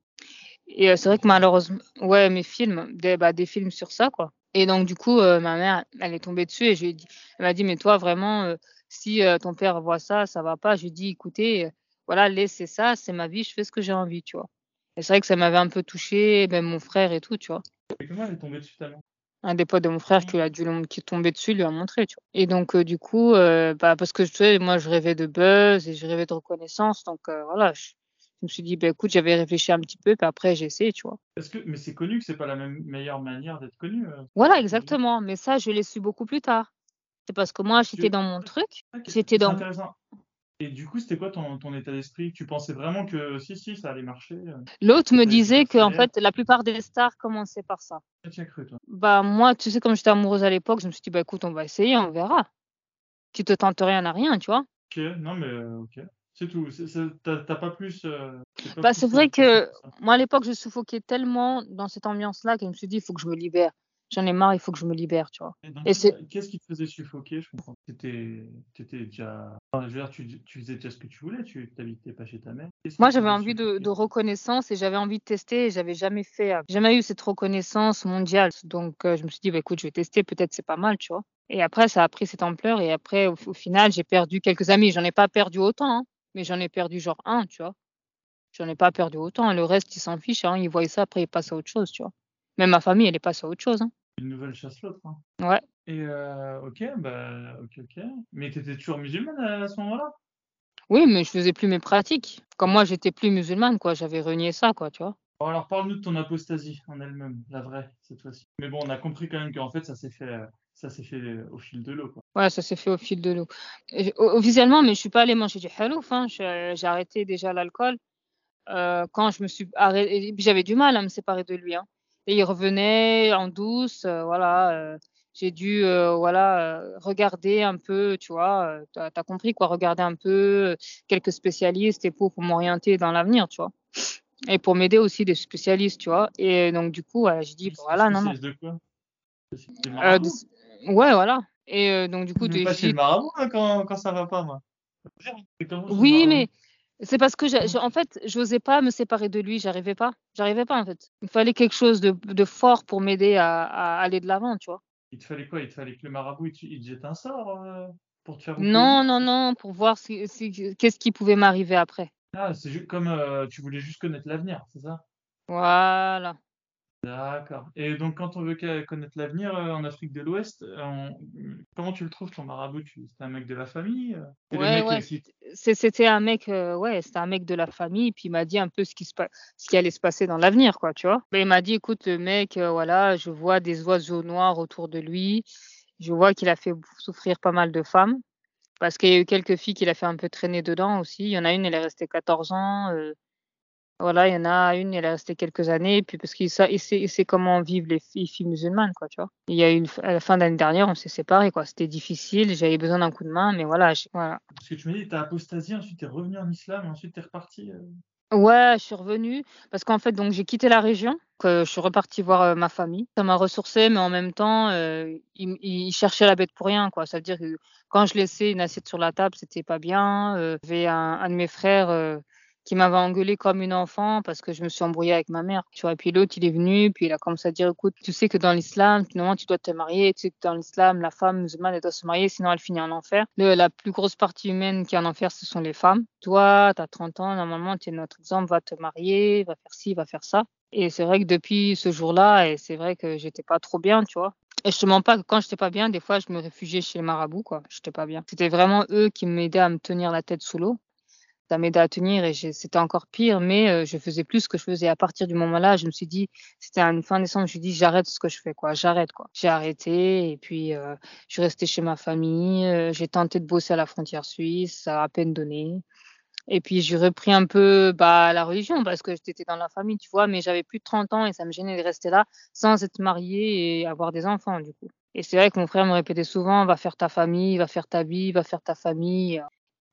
Et euh, c'est vrai que malheureusement, ouais, mes films, des, bah, des films sur ça, quoi. Et donc, du coup, euh, ma mère, elle est tombée dessus et je lui ai dit, elle m'a dit, mais toi, vraiment, si ton père voit ça, ça va pas. Je lui ai dit, écoutez, voilà, laissez ça, c'est ma vie, je fais ce que j'ai envie, tu vois. Et c'est vrai que ça m'avait un peu touché, même mon frère et tout, tu vois. Et comment elle est tombée dessus tellement un des potes de mon frère qui a dû qui est tombé dessus lui a montré tu vois et donc euh, du coup euh, bah, parce que tu sais moi je rêvais de buzz et je rêvais de reconnaissance donc euh, voilà je, me suis dit bah, écoute j'avais réfléchi un petit peu puis après j'ai essayé tu vois que mais c'est connu que c'est pas la même meilleure manière d'être connu voilà exactement mais ça je l'ai su beaucoup plus tard c'est parce que moi j'étais dans mon truc j'étais dans intéressant. Et du coup, c'était quoi ton, ton état d'esprit? Tu pensais vraiment que si, si, ça allait marcher euh, L'autre me disait que en fait, la plupart des stars commençaient par ça. Tu as cru, toi Bah, moi, tu sais, comme j'étais amoureuse à l'époque, je me suis dit, bah écoute, on va essayer, on verra. Tu te tentes rien à rien, tu vois. Ok, non, mais euh, ok. C'est tout. T'as pas plus. Euh, bah, c'est vrai que moi, à l'époque, je suffoquais tellement dans cette ambiance-là que je me suis dit, il faut que je me libère j'en ai marre, il faut que je me libère, tu vois. Et, qu'est-ce qui te faisait suffoquer Je comprends. T'étais, déjà, enfin, je veux dire, tu, tu, faisais déjà ce que tu voulais, tu t'habitais pas chez ta mère. Moi, j'avais envie de, de, reconnaissance et j'avais envie de tester. J'avais jamais fait, euh, jamais eu cette reconnaissance mondiale. Donc, euh, je me suis dit, bah, écoute, je vais tester, peut-être c'est pas mal, tu vois. Et après, ça a pris cette ampleur et après, au, final, j'ai perdu quelques amis. J'en ai pas perdu autant, hein, mais j'en ai perdu genre un, tu vois. J'en ai pas perdu autant. Le reste, ils s'en fichent. Hein, ils voient ça, après, ils passent à autre chose, tu vois. Même ma famille, elle est passée à autre chose. Hein une nouvelle chasse l'autre. Hein. Ouais. Et euh, ok, bah ok, ok. Mais t'étais toujours musulmane à, ce moment-là? Oui, mais je faisais plus mes pratiques. Comme moi, j'étais plus musulmane, quoi. J'avais renié ça, quoi, tu vois. Bon, alors parle-nous de ton apostasie en elle-même, la vraie, cette fois-ci. Mais bon, on a compris quand même qu'en fait, ça s'est fait, ça s'est fait au fil de l'eau, quoi. Ouais, ça s'est fait au fil de l'eau. Officiellement, mais je suis pas allée manger du halouf. Hein. J'ai arrêté déjà l'alcool. Euh, quand je me suis arrêté, j'avais du mal à me séparer de lui. Hein et il revenait en douce, euh, voilà. Euh, j'ai dû euh, voilà regarder un peu, tu vois, tu as, compris quoi, regarder un peu quelques spécialistes et pour, pour m'orienter dans l'avenir, tu vois. Et pour m'aider aussi des spécialistes, tu vois. Et donc du coup, j'ai dit voilà, non non. De quoi? Ouais, voilà. Et donc du coup, pas chez le marabout hein, quand, quand ça va pas, moi. Oui, mais c'est parce que, en fait, j'osais pas me séparer de lui, j'arrivais pas. J'arrivais pas, en fait. Il fallait quelque chose de, de fort pour m'aider à, à, aller de l'avant, tu vois. Il te fallait quoi? Il te fallait que le marabout, il te, jette un sort euh, pour te faire Non, non, non, pour voir si, qu'est-ce qui pouvait m'arriver après. Ah, c'est comme euh, tu voulais juste connaître l'avenir, c'est ça? Voilà. D'accord. Et donc, quand on veut connaître l'avenir euh, en Afrique de l'Ouest, euh, comment tu le trouves ton marabout? C'était un mec de la famille euh? Ouais, ouais. C'était un mec, ouais, c'était un mec de la famille. Puis il m'a dit un peu ce qui, se ce qui allait se passer dans l'avenir, quoi, tu vois. Mais il m'a dit, écoute, le mec, voilà, je vois des oiseaux noirs autour de lui. Je vois qu'il a fait souffrir pas mal de femmes. Parce qu'il y a eu quelques filles qu'il a fait un peu traîner dedans aussi. Il y en a une, elle est restée 14 ans. Voilà, il y en a une, elle est restée quelques années, puis parce qu'il sait, comment vivent les filles, musulmanes, quoi, tu vois. Il y a une, à la fin de l'année dernière, on s'est séparés, quoi. C'était difficile, j'avais besoin d'un coup de main, mais voilà. voilà. Parce que tu m'as dit, tu as apostasié, ensuite tu es revenu en islam, et ensuite tu es reparti. Euh. Ouais, je suis revenue parce qu'en fait, donc j'ai quitté la région, que je suis repartie voir euh, ma famille. Ça m'a ressourcé, mais en même temps, euh, il, il, cherchait la bête pour rien, quoi. Ça veut dire que quand je laissais une assiette sur la table, c'était pas bien. J'avais un, un, de mes frères qui m'avait engueulé comme une enfant parce que je me suis embrouillée avec ma mère. Et puis l'autre, il est venu, puis il a commencé à dire, écoute, tu sais que dans l'islam, finalement, tu dois te marier, tu sais que dans l'islam, la femme musulmane, elle doit se marier, sinon elle finit en enfer. la plus grosse partie humaine qui est en enfer, ce sont les femmes. Toi, tu as 30 ans, normalement, tu es notre exemple, va te marier, va faire ci, va faire ça. Et c'est vrai que depuis ce jour-là, et c'est vrai que j'étais pas trop bien, tu vois. Et je te mens pas que quand j'étais pas bien, des fois, je me réfugiais chez les marabouts, quoi. J'étais pas bien. C'était vraiment eux qui m'aidaient à me tenir la tête sous l'eau ça m'aidait à tenir et c'était encore pire, mais euh, je faisais plus ce que je faisais. À partir du moment-là, je me suis dit, c'était une fin décembre, je me suis dit, j'arrête ce que je fais, quoi, j'arrête, quoi. J'ai arrêté et puis euh, je suis restée chez ma famille. Euh, j'ai tenté de bosser à la frontière suisse, ça a à peine donné. Et puis j'ai repris un peu bah, la religion parce que j'étais dans la famille, tu vois, mais j'avais plus de 30 ans et ça me gênait de rester là sans être mariée et avoir des enfants, du coup. Et c'est vrai que mon frère me répétait souvent, va faire ta famille, va faire ta vie, va faire ta famille.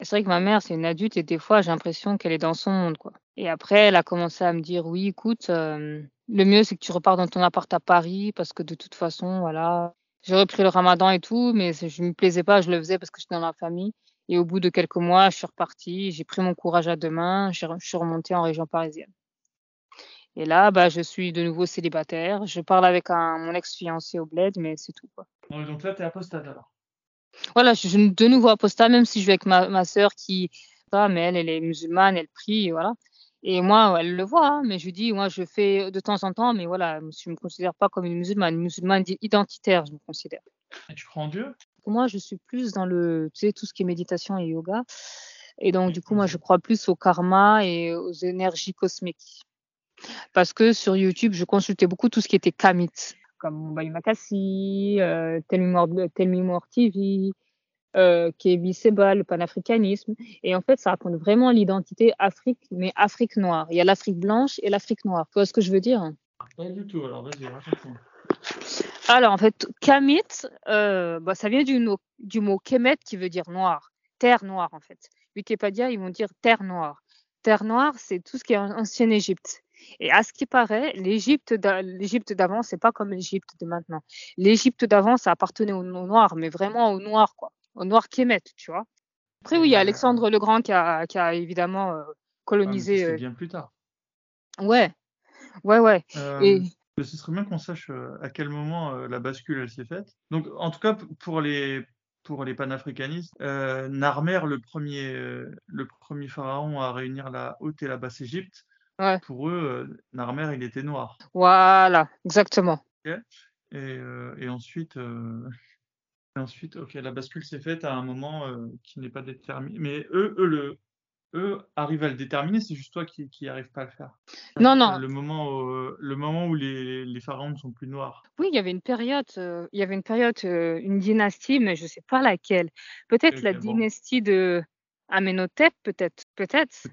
C'est vrai que ma mère, c'est une adulte et des fois, j'ai l'impression qu'elle est dans son monde, quoi. Et après, elle a commencé à me dire, oui, écoute, le mieux, c'est que tu repars dans ton appart à Paris parce que de toute façon, voilà, j'ai repris le ramadan et tout, mais je me plaisais pas, je le faisais parce que j'étais dans la famille. Et au bout de quelques mois, je suis repartie, j'ai pris mon courage à deux mains, je suis remontée en région parisienne. Et là, bah, je suis de nouveau célibataire. Je parle avec un, mon ex-fiancé au bled, mais c'est tout. Quoi. Donc là, tu es apostade alors voilà, je suis de nouveau apostat, même si je vais avec ma, ma sœur qui, mais elle, elle est musulmane, elle prie, voilà. Et moi, elle le voit, hein, mais je lui dis, moi, je fais de temps en temps, mais voilà, je ne me considère pas comme une musulmane. Une musulmane identitaire, je me considère. Et tu crois en Dieu? Moi, je suis plus dans le, tu sais, tout ce qui est méditation et yoga. Et donc, du coup, moi, je crois plus au karma et aux énergies cosmiques. Parce que sur YouTube, je consultais beaucoup tout ce qui était kamit comme Bayu Makassi, euh, Tell, Me More, TV, euh, Seba, le panafricanisme. Et en fait, ça raconte vraiment l'identité Afrique, mais Afrique noire. Il y a l'Afrique blanche et l'Afrique noire. Tu vois ce que je veux dire? Pas du tout, alors vas-y, raconte-moi. Alors, en fait, Kamit, euh, bah, ça vient du, du mot Kemet qui veut dire noir, terre noire, en fait. Wikipédia, ils vont dire terre noire. Terre noire, c'est tout ce qui est ancienne Égypte. Et à ce qui paraît, l'Égypte d'avant, c'est pas comme l'Égypte de maintenant. L'Égypte d'avant, ça appartenait aux Noirs, mais vraiment aux Noirs, quoi. Aux Noirs qui émettent, tu vois. Après, oui, il y a Alexandre le Grand qui a, qui a évidemment euh, colonisé. Ah, c'est bien plus tard. Ouais, ouais, ouais. Euh, Et... Ce serait bien qu'on sache euh, à quel moment la bascule elle s'est faite. Donc, en tout cas, pour les pour les panafricanistes, Narmer, le premier, le premier pharaon à réunir la haute et la basse Égypte, pour eux, euh, Narmer, il était noir. Voilà, exactement. Et, euh, et, ensuite, euh, ensuite, ok, la bascule s'est faite à un moment qui n'est pas déterminé. Mais eux, eux, le, eux arrivent à le déterminer, c'est juste toi qui arrives pas à le faire. Non, non. Le moment où, le moment où les, les, pharaons ne sont plus noirs. Oui, il y avait une période, il y avait une période, une dynastie, mais je ne sais pas laquelle. Peut-être la dynastie de Amenhotep, peut-être, peut-être.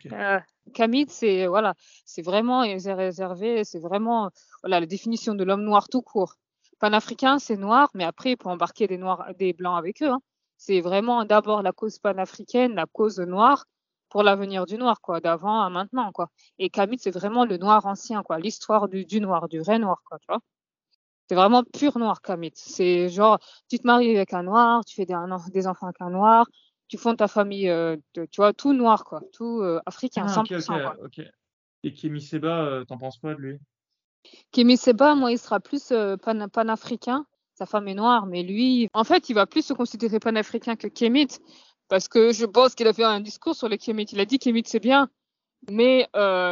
Kamit, c'est voilà, c'est vraiment réservé, c'est vraiment voilà la définition de l'homme noir tout court. Panafricain, c'est noir, mais après il peut embarquer des noirs, des blancs avec eux. Hein. C'est vraiment d'abord la cause panafricaine, la cause noire pour l'avenir du noir, quoi, d'avant à maintenant, quoi. Et Kamit, c'est vraiment le noir ancien, quoi, l'histoire du, noir, du vrai noir, quoi. C'est vraiment pur noir, Kamit. C'est genre, tu te maries avec un noir, tu fais des enfants avec un noir, tu fondes ta famille, euh, tu vois, tout noir, quoi, tout euh, africain, 100%. Ah, Et Kémy Seba, euh, t'en penses quoi de lui? Kémy Seba, moi, il sera plus pan panafricain. Sa femme est noire, mais lui, en fait, il va plus se considérer panafricain que Kémit, parce que je pense qu'il a fait un discours sur les Kémit. Il a dit Kémit, c'est bien, mais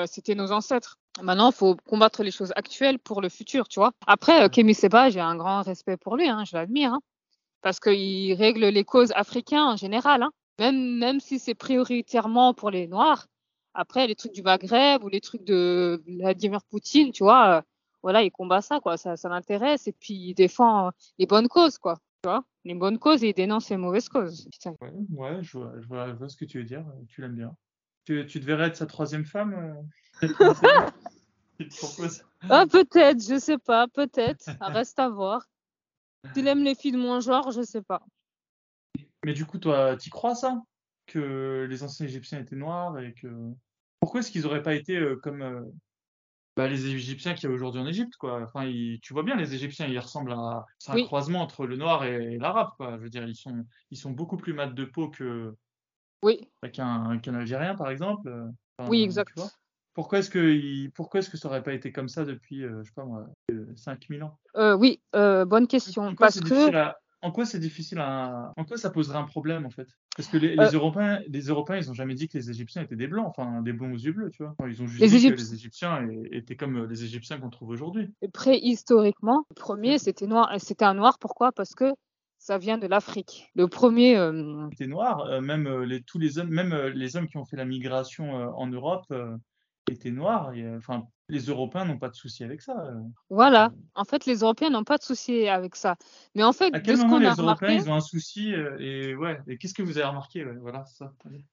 c'était nos ancêtres. Maintenant, il faut combattre les choses actuelles pour le futur, tu vois. Après, Kémy Seba, j'ai un grand respect pour lui, hein, je l'admire. Hein parce qu'il règle les causes africaines en général, hein. même, même si c'est prioritairement pour les Noirs. Après, les trucs du Maghreb ou les trucs de Vladimir Poutine, tu vois, euh, voilà, il combat ça, quoi, ça, ça l'intéresse, et puis il défend les bonnes causes, quoi, tu vois, les bonnes causes et il dénonce les mauvaises causes. Ouais, ouais je, vois, je, vois, ce que tu veux dire, tu l'aimes bien. Tu, tu devrais être sa troisième femme euh, Ah, peut-être, je sais pas, peut-être, reste à voir. Tu aimes les films moins genre, je sais pas. Mais du coup, toi, tu crois ça? Que les anciens Égyptiens étaient noirs et que. Pourquoi est-ce qu'ils n'auraient pas été euh, comme euh, bah, les Égyptiens qu'il y a aujourd'hui en Égypte, quoi? Enfin, tu vois bien, les Égyptiens, ils ressemblent à. C'est un croisement entre le noir et, l'arabe, quoi. Je veux dire, ils sont, ils sont beaucoup plus mat de peau que. Oui. Bah, qu'un Algérien, par exemple. oui, exact. Pourquoi est-ce que pourquoi est-ce que ça aurait pas été comme ça depuis, je sais pas moi, 5000 ans? Oui, bonne question. Parce que en quoi c'est difficile à... En quoi ça poserait un problème en fait? Parce que les, Européens, les Européens, ils ont jamais dit que les Égyptiens étaient des blancs, enfin des blonds aux yeux bleus, tu vois. Ils ont juste dit que les Égyptiens étaient comme les Égyptiens qu'on trouve aujourd'hui. Préhistoriquement, le premier c'était noir, c'était un noir. Pourquoi? Parce que ça vient de l'Afrique. Le premier. Euh... C'était noir. même les, tous les hommes, même les hommes qui ont fait la migration en Europe étaient noirs. enfin, les Européens n'ont pas de souci avec ça. Voilà. En fait, les Européens n'ont pas de souci avec ça. Mais en fait, à quel moment les Européens ils ont un souci et ouais. Et qu'est-ce que vous avez remarqué Voilà ça.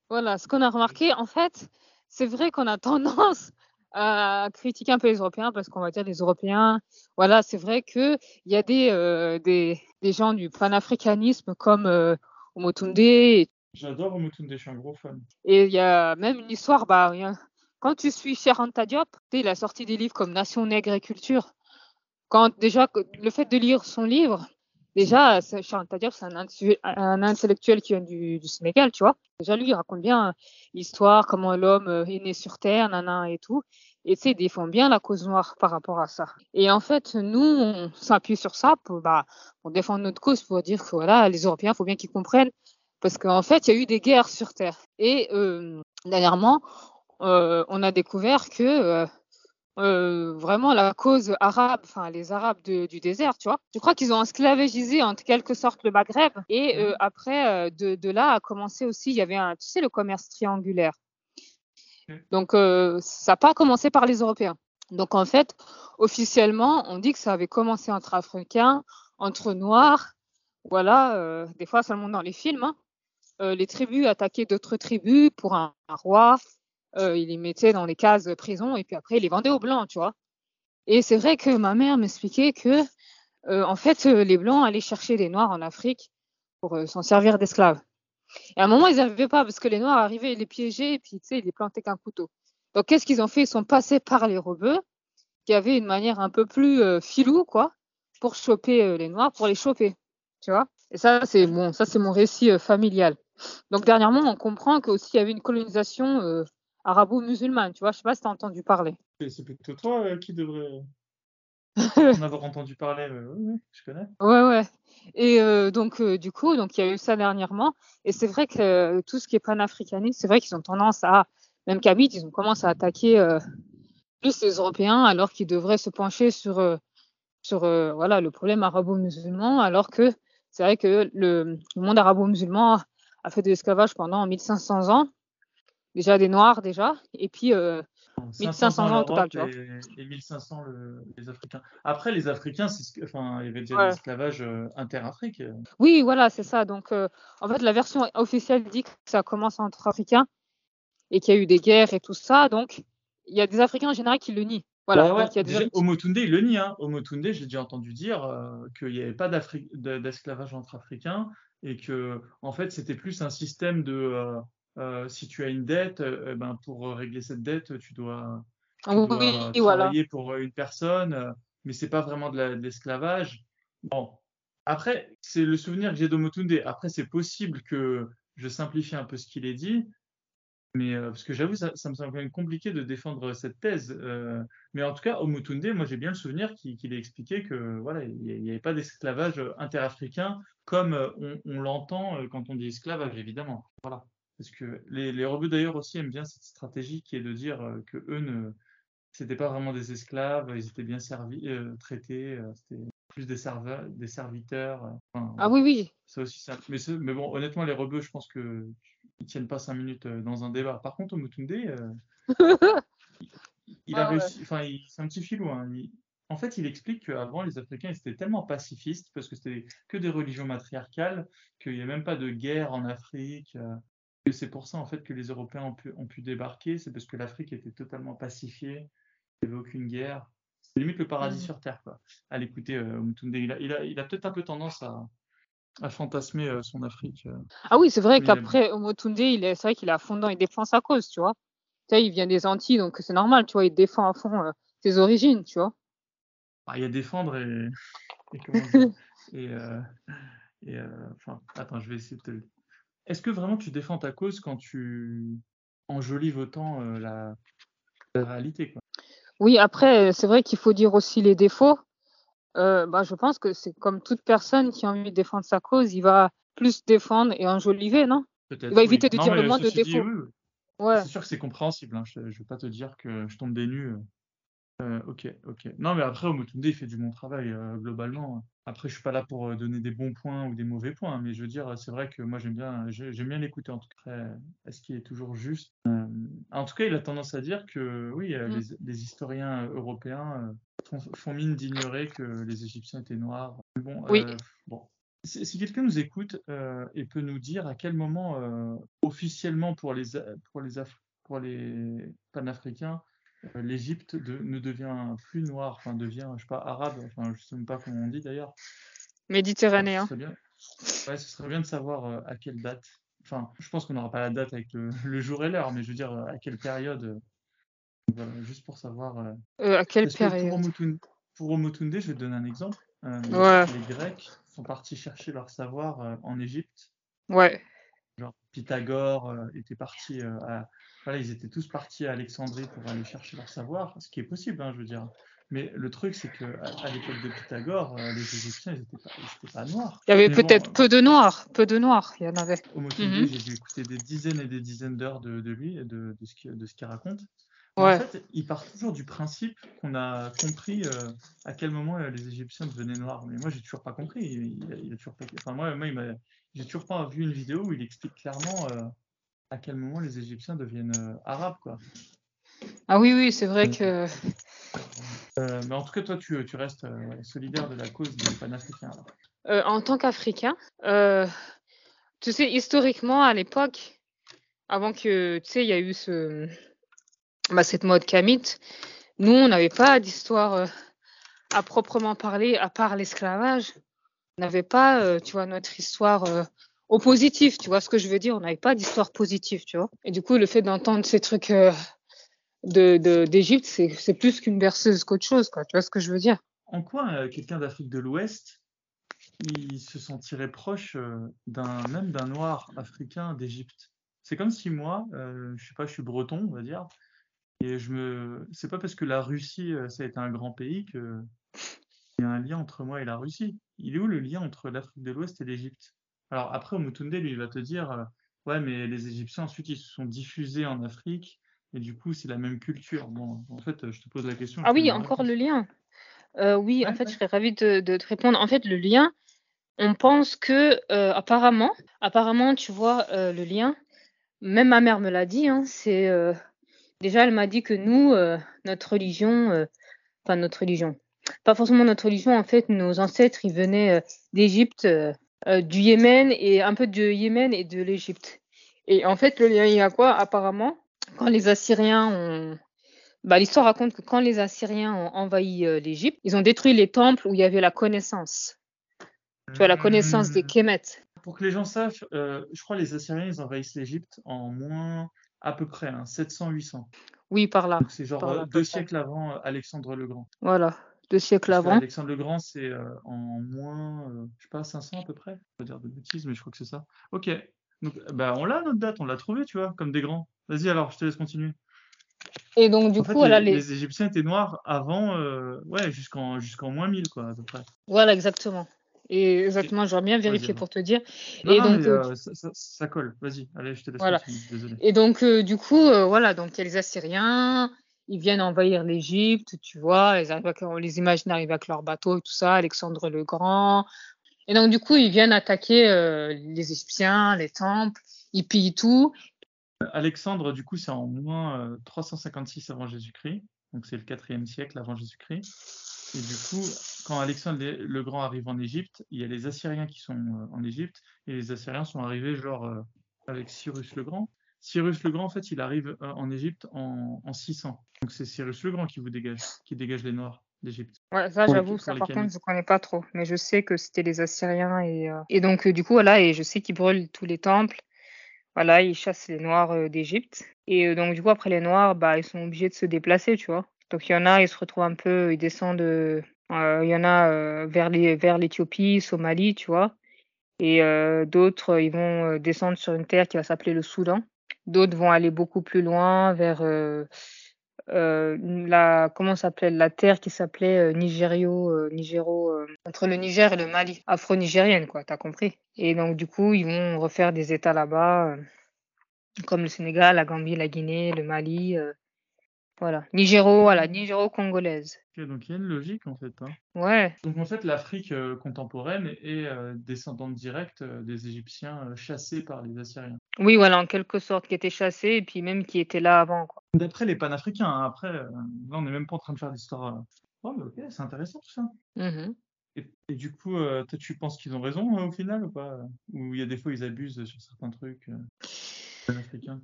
Voilà. Ce qu'on a remarqué, en fait, c'est vrai qu'on a tendance à critiquer un peu les Européens parce qu'on va dire les Européens, voilà, c'est vrai qu'il y a des, euh, des, des, gens du panafricanisme comme euh, Omotunde. J'adore Omotunde, je suis un gros fan. Et il y a même une histoire, bah, quand tu suis Cheikh Anta Diop, il a sorti des livres comme Nation nègre et culture. Quand déjà, le fait de lire son livre, Déjà, Anta c'est un, intellectuel qui vient du, Sénégal, tu vois. Déjà, lui, il raconte bien l'histoire, comment l'homme euh, est né sur Terre, nana et tout. Et tu sais, il défend bien la cause noire par rapport à ça. Et en fait, nous, on s'appuie sur ça pour, bah, défendre notre cause, pour dire que voilà, les Européens, il faut bien qu'ils comprennent. Parce qu'en fait, il y a eu des guerres sur Terre. Et euh, dernièrement, on a découvert que euh, euh, vraiment la cause arabe, enfin les Arabes du désert, tu vois. Je crois qu'ils ont esclavagisé en quelque sorte le Maghreb. Et euh, après, euh, de, de, là a commencé aussi, il y avait un, tu sais, le commerce triangulaire. Donc ça n'a pas commencé par les Européens. Donc en fait, officiellement, on dit que ça avait commencé entre Africains, entre Noirs. Voilà, des fois seulement dans les films. Hein. les tribus attaquaient d'autres tribus pour un roi euh, il les mettait dans les cases prison et puis après il les vendait aux blancs, tu vois. Et c'est vrai que ma mère m'expliquait que euh, en fait euh, les blancs allaient chercher les noirs en Afrique pour euh, s'en servir d'esclaves. Et à un moment ils n'arrivaient pas parce que les noirs arrivaient, ils les piégeaient et puis tu sais ils les plantaient qu'un couteau. Donc qu'est-ce qu'ils ont fait? Ils sont passés par les rebeux qui avaient une manière un peu plus filou quoi pour choper les noirs, pour les choper, tu vois. Et ça c'est bon, ça c'est mon récit familial. Donc dernièrement on comprend qu'aussi il y avait une colonisation arabo-musulmane, tu vois. Je sais pas si tu as entendu parler. C'est plutôt toi euh, qui devrais en avoir entendu parler. oui, je connais. Ouais, ouais. Et euh, donc, euh, du coup, donc il y a eu ça dernièrement. Et c'est vrai que tout ce qui est panafricaniste, c'est vrai qu'ils ont tendance à, même Kabit, ils ont commencé à attaquer plus les Européens alors qu'ils devraient se pencher sur, sur voilà, le problème arabo-musulman, alors que c'est vrai que le, le monde arabo-musulman a fait de l'esclavage pendant 1500 ans déjà des Noirs déjà, et puis euh, 1500 ans au total, tu vois. Et, 1500 les Africains. Après, les Africains, c'est enfin, il y avait déjà l'esclavage euh, inter-Afrique. Oui, voilà, c'est ça. Donc, euh, en fait, la version officielle dit que ça commence entre Africains et qu'il y a eu des guerres et tout ça. Donc, il y a des Africains en général qui le nient. Voilà. Ouais, ouais. Déjà, Omotunde, il le nie. Hein. Omotunde, j'ai déjà entendu dire euh, qu'il n'y avait pas d'esclavage entre Africains et que, en fait, c'était plus un système de euh, si tu as une dette, euh, ben pour régler cette dette, tu dois, travailler pour une personne, mais c'est pas vraiment de l'esclavage. Bon, après, c'est le souvenir que j'ai d'Omotunde. Après, c'est possible que je simplifie un peu ce qu'il est dit, mais euh, parce que j'avoue, ça, ça, me semble quand même compliqué de défendre cette thèse. mais en tout cas, Omotunde, moi j'ai bien le souvenir qu'il ait expliqué que voilà, il n'y avait pas d'esclavage interafricain comme on, on l'entend quand on dit esclavage, évidemment. Voilà. Parce que les, les robots d'ailleurs aussi aiment bien cette stratégie qui est de dire euh, que eux ne, c'était pas vraiment des esclaves, ils étaient bien servis, euh, traités, euh, c'était plus des serveurs, des serviteurs. ah oui, oui. Ça aussi, ça, mais, mais bon, honnêtement, les robots, je pense que ils tiennent pas cinq minutes dans un débat. Par contre, Omutunde, il, a réussi, enfin, c'est un petit filou. Hein, en fait, il explique qu'avant, les Africains étaient tellement pacifistes parce que c'était que des religions matriarcales, qu'il n'y a même pas de guerre en Afrique c'est pour ça en fait que les Européens ont pu, ont pu débarquer, c'est parce que l'Afrique était totalement pacifiée, il n'y avait aucune guerre. C'est limite le paradis mmh. sur Terre, quoi. À l'écouter, euh, il a, il a, il a peut-être un peu tendance à, à fantasmer euh, son Afrique. Euh. Ah oui, c'est vrai qu'après, Mutunde, il est, c'est vrai qu'il est à fond il défend sa cause, tu vois. Tu sais, il vient des Antilles, donc c'est normal, tu vois, il défend à fond euh, ses origines, tu vois. Ah, il y a défendre et. et, et, et enfin, attends, je vais essayer de te est-ce que vraiment tu défends ta cause quand tu, enjolive autant la, la, réalité. Quoi? Oui, après, c'est vrai qu'il faut dire aussi les défauts. bah, je pense que c'est comme toute personne qui a envie de défendre sa cause, il va plus défendre et enjoliver, non? Il va éviter de dire le moins de défauts. Ouais. C'est sûr que c'est compréhensible. Hein. Je ne vais pas te dire que je tombe des nues. Euh, ok, ok. Non, mais après, Omotunde, il fait du bon travail euh, globalement. Après, je suis pas là pour euh, donner des bons points ou des mauvais points, mais je veux dire, c'est vrai que moi, j'aime bien, j'aime bien l'écouter en tout cas. Est-ce qu'il est toujours juste En tout cas, il a tendance à dire que oui, mmh. les, historiens européens font, mine d'ignorer que les Égyptiens étaient noirs. Bon, oui. bon. Si, quelqu'un nous écoute et peut nous dire à quel moment officiellement pour les pour les pour les panafricains euh, l'Égypte ne devient plus noire, enfin devient, je sais pas, arabe, enfin je sais même pas comment on dit d'ailleurs. Méditerranéen. ce, ouais, ce serait bien de savoir euh, à quelle date. Enfin, je pense qu'on n'aura pas la date avec le, jour et l'heure, mais je veux dire à quelle période. Voilà, juste pour savoir. Euh, à quelle période? Pour Omotunde, je vais te donner un exemple. Les Grecs sont partis chercher leur savoir en Égypte. Ouais. Genre Pythagore était parti à voilà, ils étaient tous partis à Alexandrie pour aller chercher leur savoir, ce qui est possible, hein, je veux dire. Mais le truc, c'est qu'à à, l'époque de Pythagore, euh, les Égyptiens, ils n'étaient pas, noirs. Il y avait peut-être euh, peu de noirs, peu de noirs, il y en avait. Au mm j'ai dû écouter des dizaines et des dizaines d'heures de, de, lui et de, de ce qu'il raconte. Ouais. En fait, il part toujours du principe qu'on a compris euh, à quel moment les Égyptiens devenaient noirs. Mais moi, j'ai toujours pas compris. Il, a, toujours pas... Enfin, moi, moi j'ai toujours pas vu une vidéo où il explique clairement à quel moment les Égyptiens deviennent euh, arabes, quoi. Ah oui, oui, c'est vrai que. Euh, mais en tout cas, toi, tu, tu restes euh, solidaire de la cause des panafricains. en tant qu'Africain, tu sais, historiquement, à l'époque, avant que, tu sais, il y a eu ce, bah, cette mode kamite, nous, on n'avait pas d'histoire à proprement parler, à part l'esclavage. On n'avait pas, tu vois, notre histoire au positif, tu vois ce que je veux dire On n'avait pas d'histoire positive, tu vois. Et du coup, le fait d'entendre ces trucs euh, d'Égypte, c'est plus qu'une berceuse qu'autre chose, quoi. Tu vois ce que je veux dire? En quoi euh, quelqu'un d'Afrique de l'Ouest, il se sentirait proche euh, même d'un noir africain d'Égypte? C'est comme si moi, je sais pas, je suis breton, on va dire, et je me, c'est pas parce que la Russie, ça a été un grand pays que il y a un lien entre moi et la Russie. Il est où le lien entre l'Afrique de l'Ouest et l'Égypte? Alors après, Mutunde, lui, il va te dire, euh, ouais, mais les Égyptiens, ensuite, ils se sont diffusés en Afrique, et du coup, c'est la même culture. Bon, en fait, je te pose la question. Ah oui, encore le lien. Euh, oui, en fait, je serais ravie de, te répondre. En fait, le lien, on pense que, euh, apparemment, apparemment, tu vois, le lien, même ma mère me l'a dit, hein, c'est déjà, elle m'a dit que nous, notre religion, enfin notre religion, pas forcément notre religion, en fait, nos ancêtres, ils venaient d'Égypte euh, du Yémen et un peu du Yémen et de l'Égypte. Et en fait, le lien, il y a quoi? Apparemment, quand les Assyriens ont. Bah, L'histoire raconte que quand les Assyriens ont envahi euh, l'Égypte, ils ont détruit les temples où il y avait la connaissance. Tu vois, la connaissance des hmm. Kémet. Pour que les gens sachent, euh, je crois que les Assyriens, ils envahissent l'Égypte en moins à peu près, 700-800. Hein, oui, par là. C'est genre deux siècles avant Alexandre le Grand. Voilà deux siècles avant. Alexandre le Grand, c'est euh, en moins, euh, je sais pas, 500 à peu près. Je vais dire de bêtises, mais je crois que c'est ça. Ok. Donc, bah, on l'a notre date, on l'a trouvé, tu vois, comme des grands. Vas-y, alors, je te laisse continuer. Et donc, du coup, les, les... les... Égyptiens étaient noirs avant, euh, ouais, jusqu'en jusqu'en moins 1000, quoi, à peu près. Voilà, exactement. Et exactement, j'aurais bien vérifié pour te dire. et donc, ça, colle. Vas-y, allez, je te laisse. Voilà. Désolé. Et donc, du coup, voilà, donc il y a les Assyriens, ils viennent envahir l'Égypte, tu vois, ils arrivent on les imagine arriver avec leurs bateaux et tout ça, Alexandre le Grand. Et donc, du coup, ils viennent attaquer euh, les Égyptiens, les temples, ils pillent tout. Alexandre, du coup, c'est en moins 356 euh, avant Jésus-Christ, donc c'est le 4e siècle avant Jésus-Christ. Et du coup, quand Alexandre le Grand arrive en Égypte, il y a les Assyriens qui sont euh, en Égypte, et les Assyriens sont arrivés genre avec Cyrus le Grand. Cyrus le Grand, en fait, il arrive euh, en Égypte en, 600. Donc c'est Cyrus le Grand qui vous dégage, qui dégage les Noirs d'Égypte. Ouais, ça j'avoue, ça par contre je connais pas trop, mais je sais que c'était les Assyriens et, euh, et donc euh, du coup voilà et je sais qu'ils brûlent tous les temples. Voilà, ils chassent les Noirs d'Égypte et donc du coup après les Noirs, bah ils sont obligés de se déplacer, tu vois. Donc il y en a, ils se retrouvent un peu, ils descendent, il y en a vers les vers l'Éthiopie, Somalie, tu vois, et d'autres ils vont descendre sur une terre qui va s'appeler le Soudan. D'autres vont aller beaucoup plus loin vers euh, euh, la comment s'appelait la terre qui s'appelait euh, euh, euh, entre le Niger et le Mali, afro-nigérienne quoi, t'as compris. Et donc du coup ils vont refaire des États là-bas, euh, comme le Sénégal, la Gambie, la Guinée, le Mali, euh, voilà. Nigéro, voilà, Nigéro-congolaise. Ok, donc il y a une logique en fait. hein. Ouais, Donc en fait, l'Afrique euh, contemporaine est euh, descendante directe euh, des Égyptiens euh, chassés par les Assyriens. oui voilà, en quelque sorte, qui étaient chassés et puis même qui étaient là avant quoi. D'après les panafricains, hein, après, euh, là on n'est même pas en train de faire d'histoire. euh. Oh, mais ok, c'est intéressant tout ça. Mhm. Et, et du coup, euh, toi, tu penses qu'ils ont raison au final ou pas? Ou il y a des fois ils abusent sur certains trucs euh, panafricains?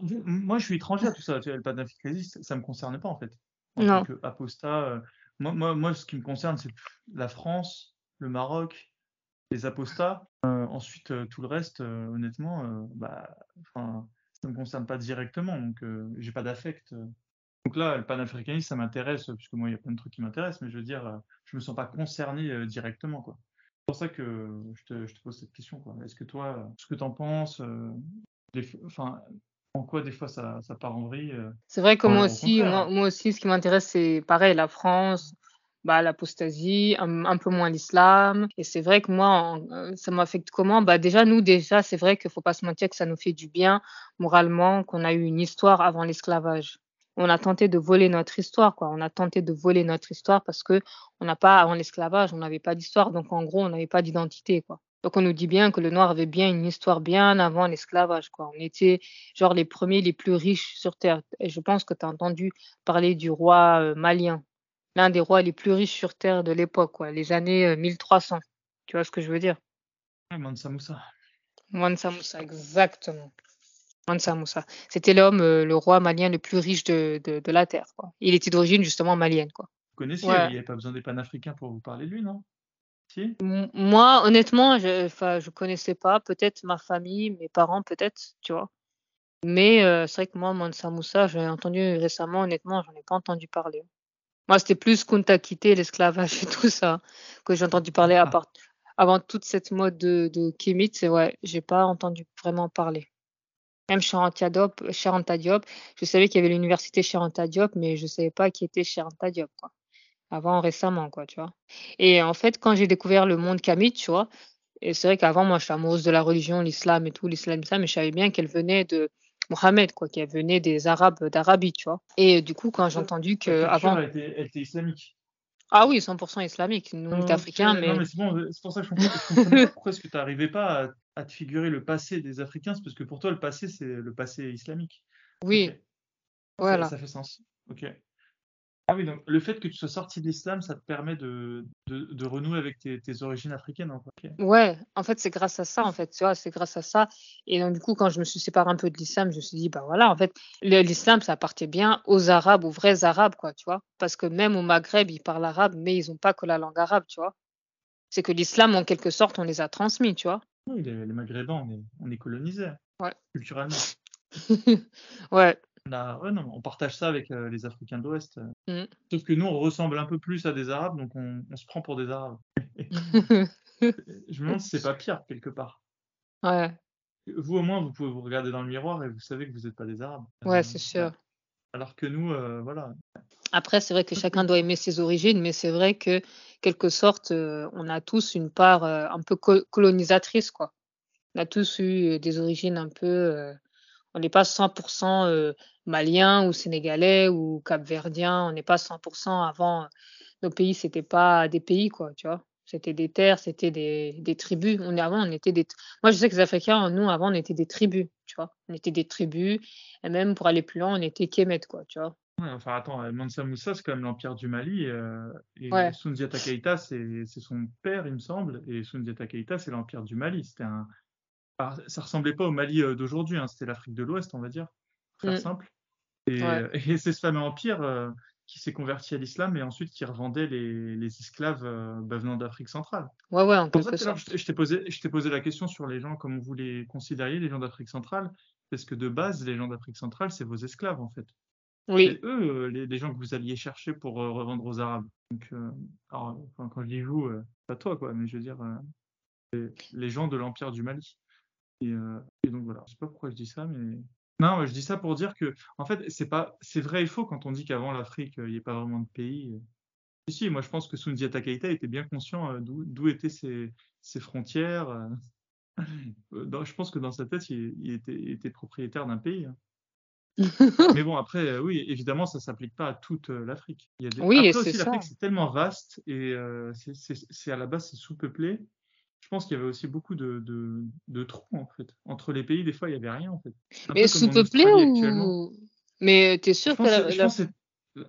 Moi, je suis étranger à tout ça. Tu le panafricanisme, ça me concerne pas en fait. En Non. tant qu'apostat, euh, moi, moi, moi, ce qui me concerne, c'est la France, le Maroc, les apostats. Euh, ensuite, euh, tout le reste, honnêtement, bah, ça me concerne pas directement, donc j'ai pas d'affect. Donc là, le panafricanisme, ça m'intéresse, puisque moi, il y a plein de trucs qui m'intéressent, mais je veux dire, je me sens pas concerné directement, quoi. C'est pour ça que je te, je te pose cette question. Est-ce que toi, ce que t'en penses, des fois- enfin, en quoi des fois ça, ça part en vrille euh, C'est vrai que moi au aussi, contraire. moi, moi aussi, ce qui m'intéresse, c'est pareil, la France, bah, l'apostasie, un, un peu moins l'islam. Et c'est vrai que moi, en- euh, ça m'affecte comment? Bah, déjà, nous, déjà, c'est vrai qu'il faut pas se mentir que ça nous fait du bien moralement, qu'on a eu une histoire avant l'esclavage. On a tenté de voler notre histoire, quoi. On a tenté de voler notre histoire parce que on n'a pas, avant l'esclavage, on n'avait pas d'histoire. Donc, en gros, on n'avait pas d'identité, quoi. Donc, on nous dit bien que le noir avait bien une histoire bien avant l'esclavage, quoi. On était genre les premiers les plus riches sur terre. Et je pense que tu as entendu parler du roi euh, malien, l'un des rois les plus riches sur terre de l'époque, quoi, les années euh, 1300. Tu vois ce que je veux dire? Ouais, Mansa Moussa. Mansa Moussa, exactement. Mansa Moussa. C'était l'homme, euh, le roi malien le plus riche de, de, de la terre, quoi. Il était d'origine justement malienne, quoi. Vous connaissiez, Ouais. il n'y avait pas besoin des panafricains pour vous parler de lui, non? Si Moi, honnêtement, je, je connaissais pas. Peut-être ma famille, mes parents, peut-être, tu vois. Mais euh, c'est vrai que moi, Mansa Moussa, j'ai entendu récemment, honnêtement, j'en ai pas entendu parler. Moi, c'était plus Kunta Kité, l'esclavage et tout ça, que j'ai entendu parler à Ah. part... avant toute cette mode de, de c'est ouais, j'ai pas entendu vraiment parler. Même Charanta Diop, Charanta Diop, je savais qu'il y avait l'université Charanta Diop, mais je savais pas qui était Charanta Diop, quoi. Avant, récemment, quoi, tu vois. Et en fait, quand j'ai découvert le monde Kamite, tu vois, et c'est vrai qu'avant, moi, je suis amoureuse de la religion, l'islam et tout, l'islam, ça, mais je savais bien qu'elle venait de Mohammed, quoi, qu'elle venait des Arabes d'Arabie, tu vois. Et du coup, quand j'ai entendu que avant, elle était, elle était islamique. ah oui, 100% islamique, nous, on est africains, Non, mais mais c'est bon, c'est pour ça que je comprenais pas pourquoi est-ce que tu n'arrivais pas à, à te figurer le passé des Africains, c'est parce que pour toi, le passé, c'est le passé islamique. oui, ça, voilà. ça fait sens. Ok. Ah oui, donc le fait que tu sois sorti de l'islam, ça te permet de, de, de renouer avec tes, tes origines africaines. hein. Ouais, en fait, c'est grâce à ça, en fait, tu vois, c'est grâce à ça. Et donc, du coup, quand je me suis séparée un peu de l'islam, je me suis dit, bah voilà, en fait, l'islam, ça appartient bien aux Arabes, aux vrais Arabes, quoi, tu vois. Parce que même au Maghreb, ils parlent arabe, mais ils n'ont pas que la langue arabe, tu vois. C'est que l'islam, en quelque sorte, on les a transmis, tu vois. Oui, les, les Maghrébins, on est, on est colonisés, Ouais. culturellement. ouais, On, a- ouais, non, on partage ça avec euh, les Africains de l'Ouest. euh. Mm. Sauf que nous, on ressemble un peu plus à des Arabes, donc on, on se prend pour des Arabes. Je me demande si c'est pas pire, quelque part. ouais, Vous, au moins, vous pouvez vous regarder dans le miroir et vous savez que vous n'êtes pas des Arabes. ouais, Euh, c'est sûr. Alors que nous, voilà. Après, c'est vrai que chacun doit aimer ses origines, mais c'est vrai que, quelque sorte, on a tous une part un peu co- colonisatrice, quoi. On a tous eu des origines un peu. On n'est pas 100% euh, malien ou sénégalais ou capverdien. On n'est pas 100% avant. euh, nos pays, c'était pas des pays, quoi, tu vois. C'était des terres, c'était des, des tribus. On avant, on était des. Moi, je sais que les Africains, nous, avant, on était des tribus, tu vois. On était des tribus. Et même pour aller plus loin, on était Kemet, quoi, tu vois. Ouais, enfin, attends, Mansa Moussa, c'est quand même l'empire du Mali. euh, et Ouais. Soundiata Keïta, c'est son père, il me semble. Et Soundiata Keïta, c'est l'empire du Mali. C'était un. Alors, ça ressemblait pas au Mali euh, d'aujourd'hui, hein, c'était l'Afrique de l'Ouest, on va dire, pour faire Mm. simple. Et, Ouais. euh, et c'est ce fameux empire euh, qui s'est converti à l'islam et ensuite qui revendait les, les esclaves euh, bah, venant d'Afrique centrale. Ouais, ouais, en pour ça sorte. je t'ai- posé, la question sur les gens, comment vous les considériez, les gens d'Afrique centrale, parce que de base, les gens d'Afrique centrale, c'est vos esclaves, en fait. Oui, C'est eux, les, les gens que vous alliez chercher pour euh, revendre aux Arabes. Donc, alors, enfin, quand je dis vous, pas toi, quoi, mais je veux dire, les, les gens de l'Empire du Mali. Et, euh, et donc voilà, je sais pas pourquoi je dis ça, mais Non, je dis ça pour dire que, en fait, c'est pas, c'est vrai et faux quand on dit qu'avant l'Afrique, il n'y a pas vraiment de pays. Si, moi je pense que Sundiata Keita était bien conscient d'où étaient ses, ses frontières. je pense que dans sa tête, il, était, était, propriétaire d'un pays. Hein. Mais bon, après, oui, évidemment, ça s'applique pas à toute l'Afrique. Oui, après aussi, l'Afrique, c'est tellement vaste et c'est à la base, c'est sous-peuplé je pense qu'il y avait aussi beaucoup de, de, trous, en fait. Entre les pays, des fois, il n'y avait rien, en fait. mais sous-peuplé ou. Mais tu es sûr que